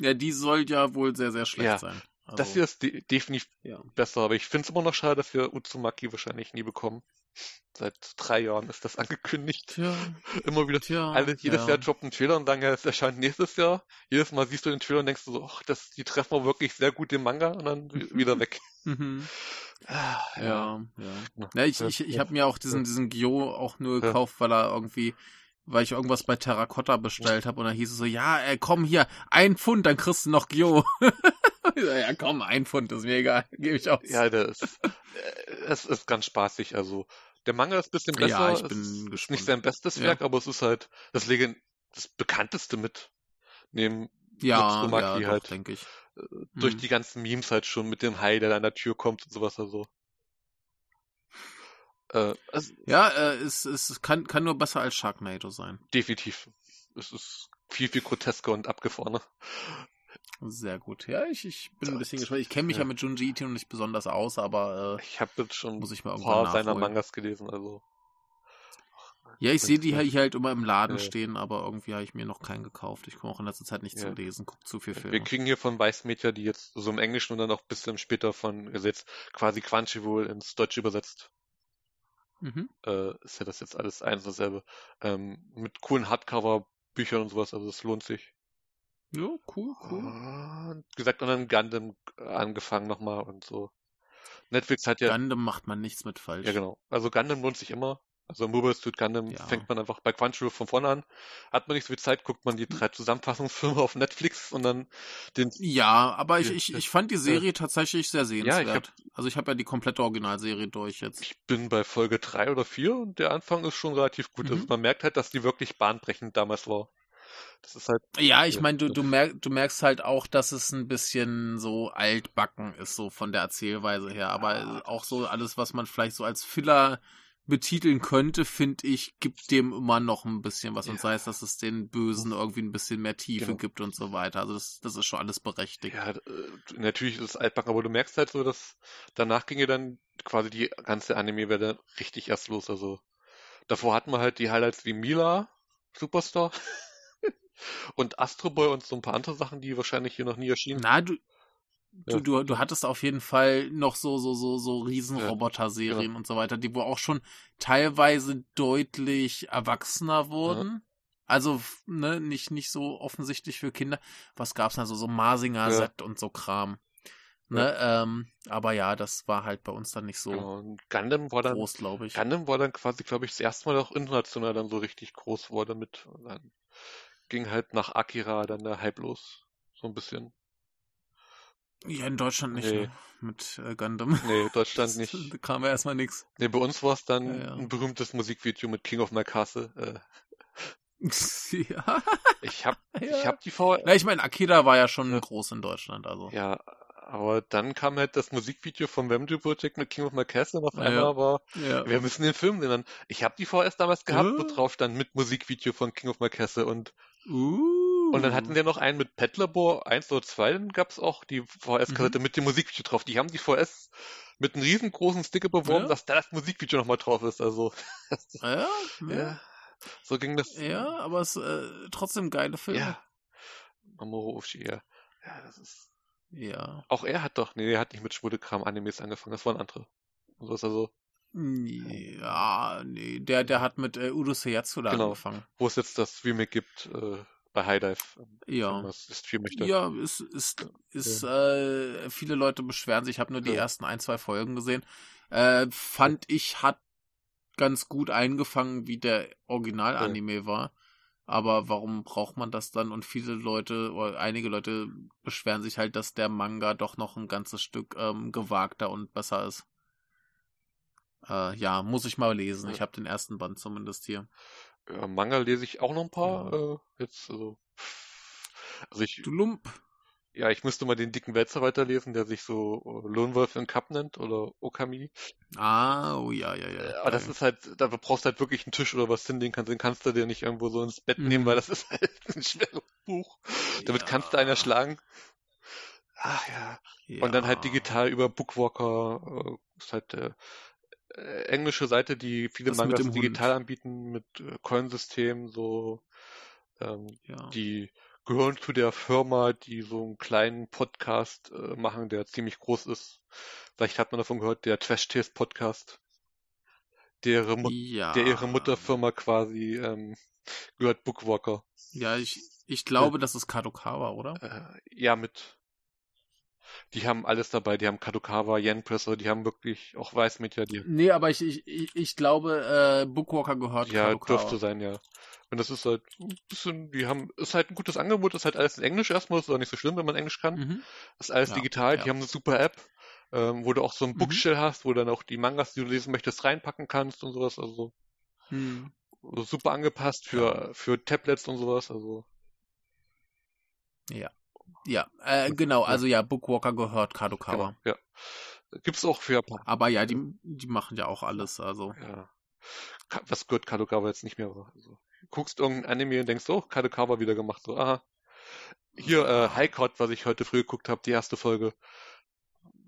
B: Ja, die soll ja wohl sehr, sehr schlecht ja. sein.
A: Also, das hier ist de definitiv besser, aber ich finde es immer noch schade, dass wir Uzumaki wahrscheinlich nie bekommen. Seit drei Jahren ist das angekündigt.
B: Tja.
A: Immer wieder. Tja, Alle, jedes ja. Jahr droppt ein Trailer und sagen, ja, es erscheint nächstes Jahr. Jedes Mal siehst du den Trailer und denkst du so, ach, das, die treffen wir wirklich sehr gut im Manga und dann wieder weg.
B: Mhm. Ah, ja, ja. ja. ich ich, ich habe mir auch diesen, diesen Gyo auch nur gekauft, weil er irgendwie weil ich irgendwas bei Terracotta bestellt habe und dann hieß es so, ja, ey, komm hier, ein Pfund, dann kriegst du noch Gyo. ja, komm, ein Pfund, ist mir egal, gebe ich aus.
A: Ja, das, es ist ganz spaßig, also der Manga ist ein bisschen besser,
B: ja, ich bin
A: es
B: ist
A: nicht sein bestes Werk, ja. aber es ist halt das, Legend das bekannteste mit neben
B: ja, ja doch, halt, denke ich.
A: Äh, durch hm. die ganzen Memes halt schon mit dem Hai, der an der Tür kommt und sowas also.
B: Äh, also, ja, äh, es, es kann, kann nur besser als Sharknado sein.
A: Definitiv. Es ist viel, viel grotesker und abgefahrener.
B: Sehr gut. Ja, ich, ich bin ein bisschen gespannt. Ich kenne mich ja. ja. mit Junji Ito nicht besonders aus, aber
A: äh, ich habe jetzt schon
B: muss ich mal
A: ein paar seiner Mangas gelesen, also.
B: Ja, ich sehe die hier halt immer im Laden ja. stehen, aber irgendwie habe ich mir noch keinen gekauft. Ich komme auch in letzter Zeit nicht ja. zu lesen, guck zu viel Filme.
A: Wir kriegen hier von Weißmedia, die jetzt so im Englischen und dann auch ein bisschen später von Gesetz quasi Crunchyroll ins Deutsche übersetzt. Mhm. Äh, ist ja das jetzt alles eins und dasselbe. Ähm, mit coolen Hardcover-Büchern und sowas, also es lohnt sich.
B: Ja, cool, cool.
A: Und gesagt, und dann Gundam angefangen nochmal und so. Netflix hat ja.
B: Gundam macht man nichts mit falsch.
A: Ja, genau. Also Gundam lohnt sich immer. Also Mobile Suit Gundam ja. fängt man einfach bei Crunchyroll von vorne an. Hat man nicht so viel Zeit, guckt man die drei Zusammenfassungsfilme auf Netflix und dann den.
B: Ja, aber ich, ich, ich fand die Serie äh, tatsächlich sehr sehenswert. Ja, ich hab, also ich habe ja die komplette Originalserie durch jetzt.
A: Ich bin bei Folge drei oder vier und der Anfang ist schon relativ gut. Also mhm. Also man merkt halt, dass die wirklich bahnbrechend damals war.
B: Das ist halt. Ja, ich meine, du, du, merk, du merkst halt auch, dass es ein bisschen so altbacken ist, so von der Erzählweise her. Aber ja. auch so alles, was man vielleicht so als Filler betiteln könnte, finde ich, gibt dem immer noch ein bisschen was. Und sei es, dass es den Bösen irgendwie ein bisschen mehr Tiefe genau. gibt und so weiter. Also das, das ist schon alles berechtigt.
A: Ja, äh, natürlich ist es altbacken, aber du merkst halt so, dass danach ging ja dann quasi die ganze Anime-Welle richtig erst los. Also davor hatten wir halt die Highlights wie Mila, Superstar. und Astro Boy und so ein paar andere Sachen, die wahrscheinlich hier noch nie erschienen.
B: Na, du, Du, du, du hattest auf jeden Fall noch so, so, so, so Riesenroboter-Serien ja, genau. und so weiter, die wo auch schon teilweise deutlich erwachsener wurden. Ja. Also, ne, nicht, nicht so offensichtlich für Kinder. Was gab's da so, so Marsinger Set und so Kram. Ne, ähm, aber ja, das war halt bei uns dann nicht so
A: genau. Und Gundam war dann,
B: groß, glaube ich.
A: Gundam war dann quasi, glaube ich, das erste Mal auch international dann so richtig groß wurde mit, dann ging halt nach Akira dann der Hype los. So ein bisschen.
B: Ja, in Deutschland nicht, nee. ne? Mit äh, Gundam.
A: Nee, Deutschland nicht.
B: Da kam ja erstmal nichts.
A: Nee, bei uns war es dann ja, ja. ein berühmtes Musikvideo mit King of My Castle. Äh.
B: ja.
A: Ich hab, ja. ich hab die VR.
B: Na, ich meine, Akira war ja schon ja. groß in Deutschland, also.
A: Ja, aber dann kam halt das Musikvideo vom Wembley Project mit King of My Castle und auf einmal war, wir müssen den Film sehen. Ich habe die VS damals gehabt, wo drauf stand mit Musikvideo von King of My Castle und
B: Uh.
A: Und dann hatten wir noch einen mit Pet Labor 1 oder 2, dann gab es auch die VS-Kassette mhm. mit dem Musikvideo drauf. Die haben die VS mit einem riesengroßen Sticker beworben, ja. dass da das Musikvideo nochmal drauf ist. Also.
B: ja, ja. ja.
A: So ging das.
B: Ja, aber es äh, trotzdem geile Filme.
A: Ja. Mamoru Oshii, ja. Ja, das ist.
B: Ja.
A: Auch er hat doch, nee, er hat nicht mit Schwudekram Animes angefangen, das waren andere. Also ist also.
B: Ja, nee, der, der hat mit äh, Udo Seyatsura genau. angefangen.
A: Wo es jetzt das Remake gibt, äh, bei High Dive,
B: ja.
A: man es streamen möchte.
B: Ja, ist, ist, ist ja. Äh, viele Leute beschweren sich, ich habe nur die ja. ersten ein, zwei Folgen gesehen. Äh, fand ich, hat ganz gut eingefangen, wie der Original-Anime ja. war. Aber warum braucht man das dann? Und viele Leute oder einige Leute beschweren sich halt, dass der Manga doch noch ein ganzes Stück ähm, gewagter und besser ist. Äh, ja, muss ich mal lesen. Ja. Ich habe den ersten Band zumindest hier.
A: Ja, Manga lese ich auch noch ein paar. Ja. Äh, jetzt, also,
B: also ich, du Lump.
A: Ja, ich müsste mal den dicken Wälzer weiterlesen, der sich so äh, Lone Wolf in Cup nennt oder Okami.
B: Ah, oh ja, ja, ja.
A: Aber das ist halt, da brauchst du halt wirklich einen Tisch oder was hinlegen kannst, den kannst du dir nicht irgendwo so ins Bett mhm. nehmen, weil das ist halt ein schweres Buch. Damit ja. kannst du einen erschlagen. Ach ja. ja. Und dann halt digital über Bookwalker, äh, ist halt der äh, englische Seite, die viele das Mangas digital Hund. anbieten mit äh, Coinsystem, so ähm, ja. die gehören zu der Firma, die so einen kleinen Podcast äh, machen, der ziemlich groß ist. Vielleicht hat man davon gehört, der Trash Tales Podcast, der ihre, ja. der ihre Mutterfirma quasi ähm, gehört Bookwalker.
B: Ja, ich, ich glaube, ja. das ist Kadokawa, oder?
A: Äh, ja, mit. Die haben alles dabei, die haben Kadokawa, Yen Presser, die haben wirklich auch Weißmedia. Die...
B: Nee, aber ich, ich, ich, glaube, äh, Bookwalker gehört
A: Ja, Kadokawa. dürfte sein, ja. Und das ist halt ein bisschen, die haben, ist halt ein gutes Angebot, ist halt alles in Englisch erstmal, ist auch nicht so schlimm, wenn man Englisch kann. Mhm. Ist alles ja, digital, ja. die haben eine super App, ähm, wo du auch so ein mhm. Bookshell hast, wo du dann auch die Mangas, die du lesen möchtest, reinpacken kannst und sowas, also mhm. super angepasst für, ja. für Tablets und sowas, also.
B: Ja. Ja, äh, genau, also ja, Bookwalker gehört Kadokawa.
A: Genau, ja. Gibt's auch für
B: Japan. Aber ja, die, die machen ja auch alles, also.
A: Ja. Was gehört Kadokawa jetzt nicht mehr, also guckst irgendein Anime und denkst, oh, Kadokawa wieder gemacht. So, aha. Hier, äh, High Court, was ich heute früh geguckt habe, die erste Folge.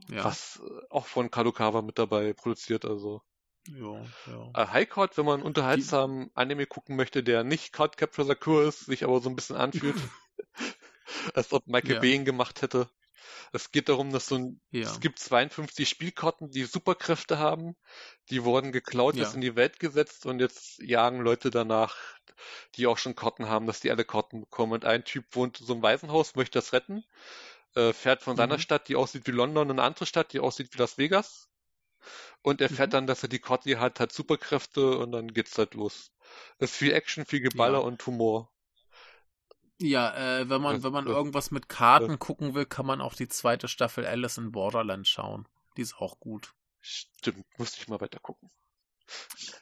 A: Ja. Was äh, auch von Kadokawa mit dabei produziert, also.
B: Ja, ja.
A: Äh, High Court, wenn man unterhaltsam die... Anime gucken möchte, der nicht Card Capture Sakura ist, sich aber so ein bisschen anfühlt. als ob Michael ja. Bay ihn gemacht hätte. Es geht darum, dass so ein, ja. es gibt 52 Spielkarten, die Superkräfte haben. Die wurden geklaut, ja. ist in die Welt gesetzt und jetzt jagen Leute danach, die auch schon Karten haben, dass die alle Karten bekommen. Und ein Typ wohnt in so einem Waisenhaus, möchte das retten, äh, fährt von mhm. seiner Stadt, die aussieht wie London, in eine andere Stadt, die aussieht wie Las Vegas. Und er fährt mhm. dann, dass er die Karte hat, hat Superkräfte und dann geht's halt los. Es ist viel Action, viel Geballer ja. und Humor.
B: Ja, äh, wenn man, wenn man irgendwas mit Karten gucken will, kann man auch die zweite Staffel Alice in Borderland schauen. Die ist auch gut.
A: Stimmt, musste ich mal weiter gucken.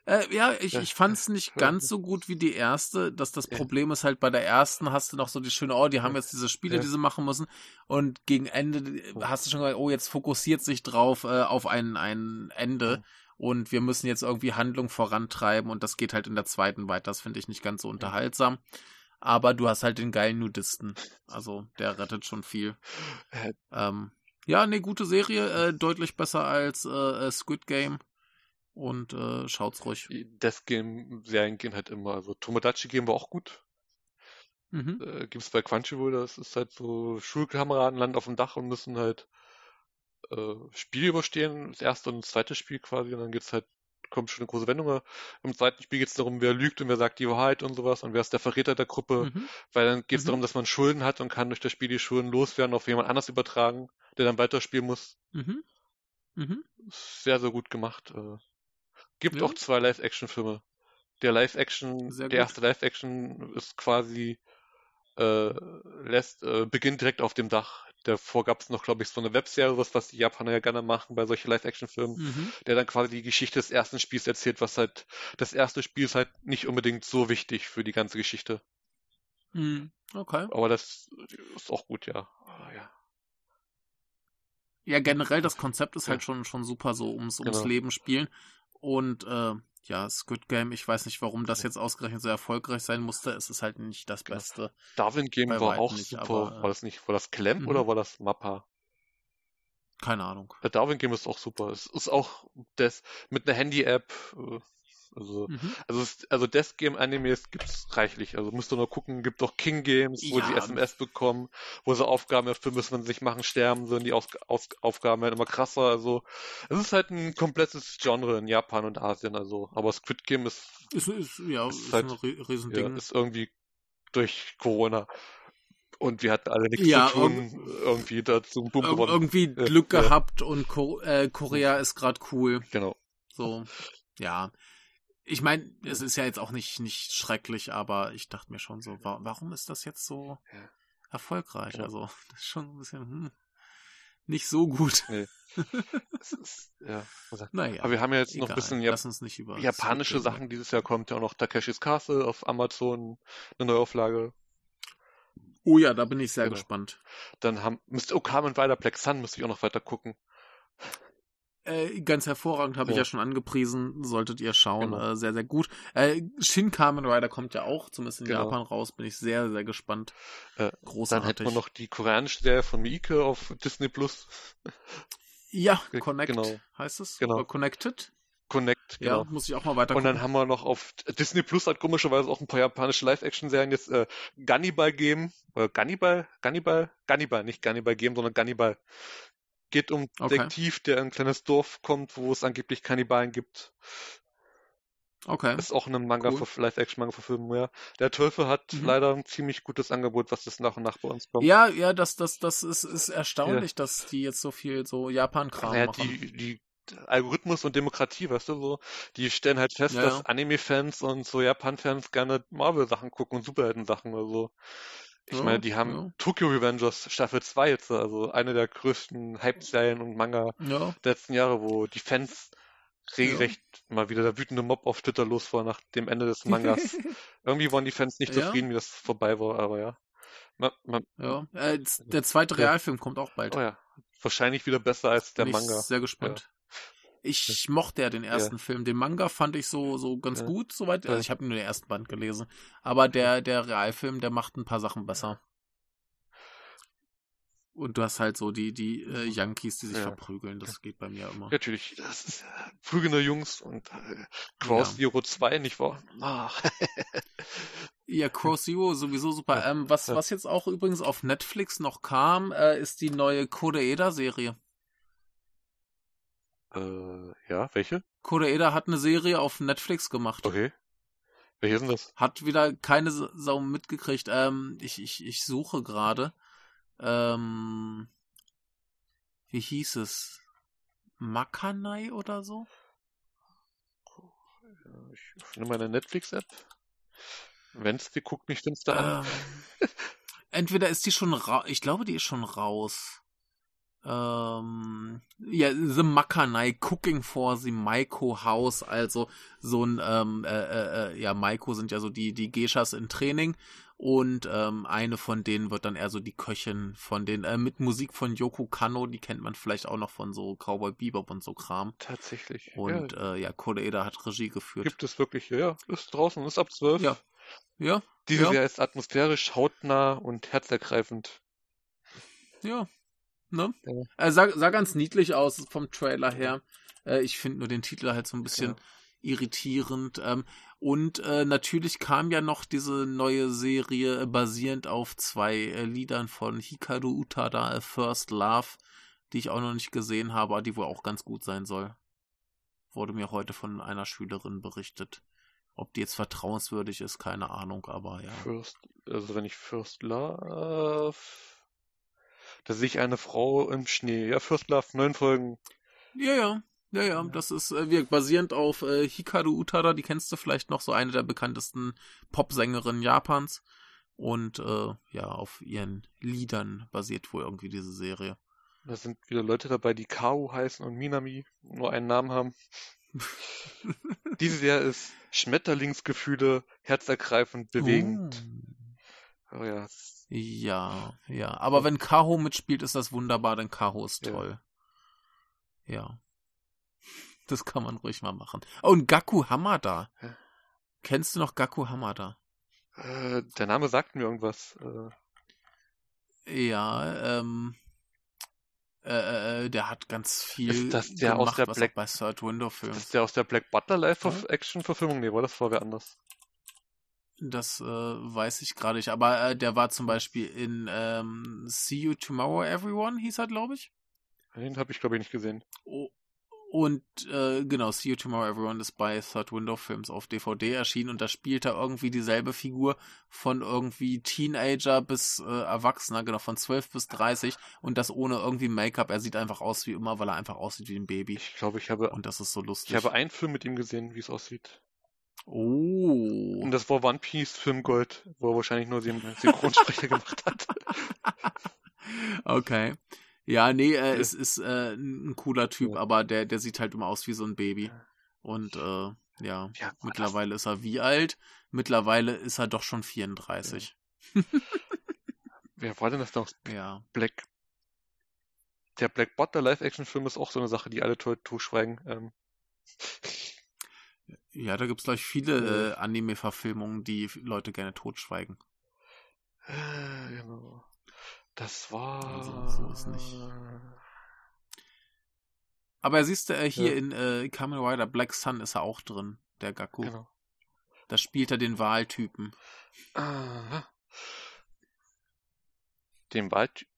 B: Äh, ja, ich, ich fand es nicht ganz so gut wie die erste. Dass das Problem ist halt, bei der ersten hast du noch so die schöne, oh, die haben jetzt diese Spiele, die sie machen müssen. Und gegen Ende hast du schon gesagt, oh, jetzt fokussiert sich drauf äh, auf ein, ein Ende. Und wir müssen jetzt irgendwie Handlung vorantreiben. Und das geht halt in der zweiten weiter. Das finde ich nicht ganz so unterhaltsam aber du hast halt den geilen Nudisten. Also der rettet schon viel. Äh. Ähm, ja, ne, gute Serie, äh, deutlich besser als äh, äh, Squid Game. Und äh, schaut's ruhig.
A: Das Game-Serien gehen halt immer. Also Tomodachi Game war auch gut. Mhm. Äh, gibt's bei Crunchyroll, das ist halt so, Schulkameraden landen auf dem Dach und müssen halt äh, Spiel überstehen, das erste und das zweite Spiel quasi, und dann geht's halt kommt schon eine große Wendung. Im zweiten Spiel geht es darum, wer lügt und wer sagt die Wahrheit und sowas und wer ist der Verräter der Gruppe. Mhm. Weil dann geht es mhm. darum, dass man Schulden hat und kann durch das Spiel die Schulden loswerden, auf jemand anders übertragen, der dann weiterspielen muss. Mhm. Mhm. Sehr, sehr gut gemacht. Äh. Gibt ja. auch zwei Live-Action-Filme. Der Live-Action, der erste Live-Action ist quasi äh, lässt, äh, beginnt direkt auf dem Dach Davor gab es noch, glaube ich, so eine Webserie, was, die Japaner ja gerne machen bei solchen Live-Action-Filmen, mhm. der dann quasi die Geschichte des ersten Spiels erzählt, was halt, das erste Spiel ist halt nicht unbedingt so wichtig für die ganze Geschichte.
B: Mhm. Okay.
A: Aber das ist auch gut, ja. Ah, ja.
B: Ja, generell das Konzept ist halt ja. schon, schon super so ums, ums genau. Leben spielen. Und äh, ja, Squid Game, ich weiß nicht, warum das jetzt ausgerechnet so erfolgreich sein musste. Es ist halt nicht das genau. Beste.
A: Darwin Game war auch nicht, super. Aber, war das nicht, war das Clamp mhm. oder war das Mappa?
B: Keine Ahnung.
A: Der Darwin Game ist auch super. Es ist auch das mit einer Handy-App. Also, mhm. also, also Death Game Animes gibt's reichlich. Also musst du nur gucken, gibt auch King Games, wo ja. die SMS bekommen, wo sie Aufgaben erfüllen müssen, wenn sie sich machen, sterben, sind die Aus Aus Aufgaben werden immer krasser. Also es ist halt ein komplettes Genre in Japan und Asien. Also, aber Squid Game ist,
B: ist, ist ja, ist, ist halt, ein Riesending. Ja,
A: ist irgendwie durch Corona. Und wir hatten alle nichts ja, zu tun, irgendwie dazu
B: Boom gewonnen. Irgendwie Glück ja. gehabt und Ko äh, Korea ist gerade cool.
A: Genau.
B: So, ja. Ich meine, es ist ja jetzt auch nicht, nicht schrecklich, aber ich dachte mir schon so, wa warum ist das jetzt so erfolgreich? Ja. Also, das ist schon ein bisschen hm, nicht so gut. Nee.
A: ist, ja, naja, aber wir haben ja jetzt egal. noch ein bisschen Jap japanische Sachen. Dieses Jahr kommt ja auch noch Takeshis Castle auf Amazon, eine Neuauflage.
B: Oh ja, da bin ich sehr genau. gespannt.
A: Dann haben Mr. Okamen Rider Black Sun, müsste ich auch noch weiter gucken.
B: Äh, ganz hervorragend, habe ja. ich ja schon angepriesen, solltet ihr schauen, genau. äh, sehr, sehr gut. Äh, Shin Kamen Rider kommt ja auch, zumindest in genau. Japan raus, bin ich sehr, sehr gespannt.
A: Äh, Großartig. Dann hätten wir noch die koreanische Serie von Miike auf Disney Plus.
B: Ja, Connect genau. heißt es?
A: Genau.
B: Oder Connected?
A: Connect,
B: genau. Ja, muss ich auch mal weiter
A: Und dann haben wir noch auf Disney Plus hat komischerweise auch ein paar japanische Live-Action-Serien jetzt äh, Gunnibal Game, oder Gunnibal, Gunnibal, Gunnibal, nicht Gunnibal Game, sondern Gunnibal. Geht um okay. Detektiv, der in ein kleines Dorf kommt, wo es angeblich Kannibalen gibt.
B: Okay.
A: Ist auch eine Manga cool. Live-Action-Manga-Verfilmung, ja. Der Teufel hat mhm. leider ein ziemlich gutes Angebot, was das nach und nach bei uns kommt.
B: Ja, ja, das, das, das ist, ist erstaunlich, ja. dass die jetzt so viel so Japan-Kram
A: ja,
B: machen.
A: Die, die Algorithmus und Demokratie, weißt du, so, die stellen halt fest, ja, dass Anime-Fans und so Japan-Fans gerne Marvel-Sachen gucken und Superhelden-Sachen oder so. Ich ja, meine, die haben ja. Tokyo Revengers Staffel 2 jetzt, also eine der größten Hype-Serien und Manga ja. der letzten Jahre, wo die Fans regelrecht mal wieder der wütende Mob auf Twitter los war nach dem Ende des Mangas. Irgendwie waren die Fans nicht zufrieden, wie das vorbei war, aber ja.
B: Man, man, ja, äh, der zweite Realfilm kommt auch bald.
A: Oh ja, wahrscheinlich wieder besser als der
B: Bin
A: Manga.
B: Ich sehr gespannt. Ich mochte ja den ersten ja. Film. Den Manga fand ich so, so ganz ja. gut, soweit. Also ich habe nur den ersten Band gelesen. Aber der, der Realfilm, der macht ein paar Sachen besser. Und du hast halt so die, die äh, Yankees, die sich ja. verprügeln. Das geht bei mir immer.
A: Natürlich, das ist äh, prügelnde Jungs und äh, Cross. Zero 2, nicht wahr? Ach.
B: ja, Cross Zero sowieso super. Ähm, was, was jetzt auch übrigens auf Netflix noch kam, äh, ist die neue Kodeeda-Serie.
A: Äh, ja, welche?
B: Koreeda hat eine Serie auf Netflix gemacht.
A: Okay. Welche sind das?
B: Hat wieder keine Sau mitgekriegt. Ähm, ich, ich, ich suche gerade. Ähm, wie hieß es? Makanai oder so?
A: Ich öffne meine Netflix-App. Wenn es die guckt, nicht stimmt's da
B: ähm, Entweder ist die schon raus. Ich glaube, die ist schon raus ähm, ja, The Makanai Cooking for the Maiko House, also so ein, ähm, äh, äh, äh, ja, Maiko sind ja so die, die Geishas in Training und ähm, eine von denen wird dann eher so die Köchin von den, äh, mit Musik von Yoko Kano, die kennt man vielleicht auch noch von so Cowboy Bebop und so Kram.
A: Tatsächlich.
B: Und ja, äh, ja Koreeda hat Regie geführt.
A: Gibt es wirklich, ja, ist draußen, ist ab zwölf.
B: Ja. Ja.
A: Dieses
B: ja.
A: Jahr ist atmosphärisch, hautnah und herzergreifend.
B: Ja, Ne? Ja. Äh, sah, sah ganz niedlich aus vom Trailer her. Äh, ich finde nur den Titel halt so ein bisschen ja. irritierend. Ähm, und äh, natürlich kam ja noch diese neue Serie basierend auf zwei Liedern von Hikaru Utada, First Love, die ich auch noch nicht gesehen habe, aber die wohl auch ganz gut sein soll. Wurde mir heute von einer Schülerin berichtet. Ob die jetzt vertrauenswürdig ist, keine Ahnung, aber ja.
A: First, also wenn ich First Love da sehe ich eine Frau im Schnee. Ja, First Love, neun Folgen.
B: Ja, ja. Ja, ja, das ist äh, basierend auf äh, Hikaru Utada, die kennst du vielleicht noch, so eine der bekanntesten Popsängerinnen Japans. Und äh, ja, auf ihren Liedern basiert wohl irgendwie diese Serie.
A: Da sind wieder Leute dabei, die Kao heißen und Minami, nur einen Namen haben. Diese Serie ist Schmetterlingsgefühle, herzergreifend, bewegend.
B: Oh. Oh ja, ja, ja. Aber wenn Kaho mitspielt, ist das wunderbar, denn Kaho ist toll. Ja. ja. Das kann man ruhig mal machen. Oh, und Gaku Hamada. Ja. Kennst du noch Gaku Hamada?
A: Äh, der Name sagt mir irgendwas.
B: Äh. Ja, ähm. Äh, äh, der hat ganz viel
A: ist das der gemacht, aus der Black
B: bei Third Window Films.
A: Ist der aus der Black Butler Live? Action Verfilmung? Nee, war das vorher anders?
B: Das äh, weiß ich gerade nicht. Aber äh, der war zum Beispiel in ähm, See You Tomorrow Everyone, hieß er, glaube ich.
A: Den habe ich, glaube ich, nicht gesehen.
B: Oh, Und äh, genau, See You Tomorrow Everyone ist bei Third Window Films auf DVD erschienen und da spielt er irgendwie dieselbe Figur von irgendwie Teenager bis äh, Erwachsener, genau, von 12 bis 30 und das ohne irgendwie Make-up. Er sieht einfach aus wie immer, weil er einfach aussieht wie ein Baby.
A: Ich glaube, ich habe.
B: Und das ist so lustig.
A: Ich habe einen Film mit ihm gesehen, wie es aussieht.
B: Oh.
A: Und das war One Piece Film Gold, wo er wahrscheinlich nur den Synchronsprecher gemacht hat.
B: Okay. Ja, nee, äh, es ist äh, ein cooler Typ, ja. aber der, der sieht halt immer aus wie so ein Baby. Und äh, ja, ja mittlerweile ist er wie alt? Mittlerweile ist er doch schon 34.
A: Ja. Wer war denn das noch?
B: Ja.
A: Black. Der Black Bot, der Live-Action-Film, ist auch so eine Sache, die alle totschweigen. Ähm.
B: Ja, da gibt es, gleich viele äh, Anime-Verfilmungen, die Leute gerne totschweigen.
A: Äh, genau. Das war.
B: Also, so ist nicht. Aber siehst du, äh, hier ja. in äh, Kamen Rider Black Sun ist er auch drin, der Gaku. Genau. Da spielt er den Wahltypen.
A: Aha. Den Wahltypen?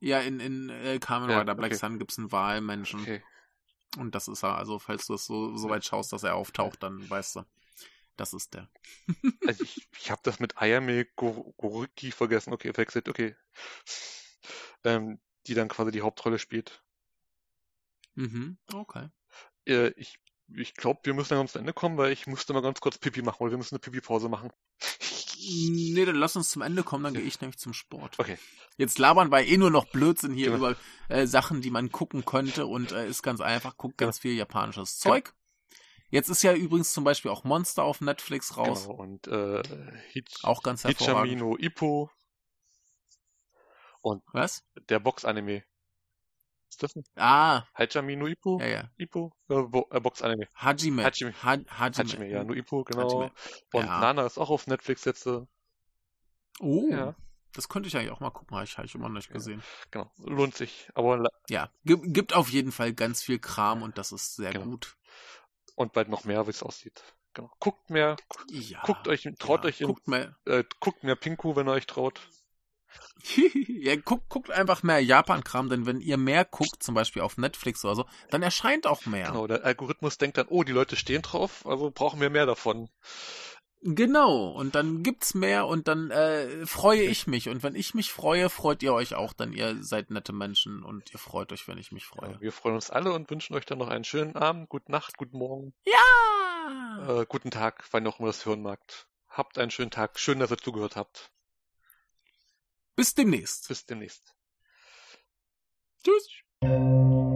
B: Ja, in, in äh, Kamen ja, Rider Black okay. Sun gibt es einen Wahlmenschen. Okay. Und das ist er. Also, falls du es so, so weit schaust, dass er auftaucht, dann weißt du. Das ist der.
A: also ich, ich habe das mit Ayame Goruki vergessen. Okay, wechselt, okay. Ähm, die dann quasi die Hauptrolle spielt.
B: Mhm, okay.
A: Äh, ich ich glaube, wir müssen dann zum Ende kommen, weil ich musste mal ganz kurz Pipi machen, oder wir müssen eine Pipi-Pause machen.
B: Nee, dann lass uns zum Ende kommen, dann ja. gehe ich nämlich zum Sport.
A: Okay.
B: Jetzt labern wir eh nur noch Blödsinn hier genau. über äh, Sachen, die man gucken könnte und äh, ist ganz einfach, guckt ganz genau. viel japanisches Zeug. Jetzt ist ja übrigens zum Beispiel auch Monster auf Netflix raus.
A: Genau, und äh,
B: Hitch, auch ganz hervorragend.
A: Hichamino Ippo. Und
B: Was?
A: der Box-Anime. Ist das nicht?
B: Ah.
A: Hajime Ippo?
B: Ja, ja.
A: Ippo? Äh, Box-Anime.
B: Hajime.
A: Hajime.
B: Ha
A: Hajime. Hajime, ja, nur Ippo, genau. Hajime. Und ja. Nana ist auch auf Netflix jetzt.
B: Oh. Ja. Das könnte ich eigentlich auch mal gucken, habe ich, hab ich immer noch nicht gesehen.
A: Ja, genau, lohnt sich. Aber
B: ja, gibt auf jeden Fall ganz viel Kram und das ist sehr genau. gut
A: und bald noch mehr, wie es aussieht. Genau. Guckt mehr,
B: ja,
A: guckt euch, traut
B: ja,
A: euch
B: in, guckt mehr.
A: Äh, guckt mehr Pinku, wenn ihr euch traut.
B: ja, guckt, guckt einfach mehr Japan-Kram, denn wenn ihr mehr guckt, zum Beispiel auf Netflix oder so, dann erscheint auch mehr.
A: Genau, der Algorithmus denkt dann, oh, die Leute stehen drauf, also brauchen wir mehr davon.
B: Genau, und dann gibt's mehr und dann äh, freue ich mich. Und wenn ich mich freue, freut ihr euch auch, denn ihr seid nette Menschen und ihr freut euch, wenn ich mich freue. Ja,
A: wir freuen uns alle und wünschen euch dann noch einen schönen Abend, gute Nacht, guten Morgen.
B: Ja!
A: Äh, guten Tag, wann auch immer das hören mag. Habt einen schönen Tag. Schön, dass ihr zugehört habt.
B: Bis demnächst.
A: Bis demnächst.
B: Tschüss.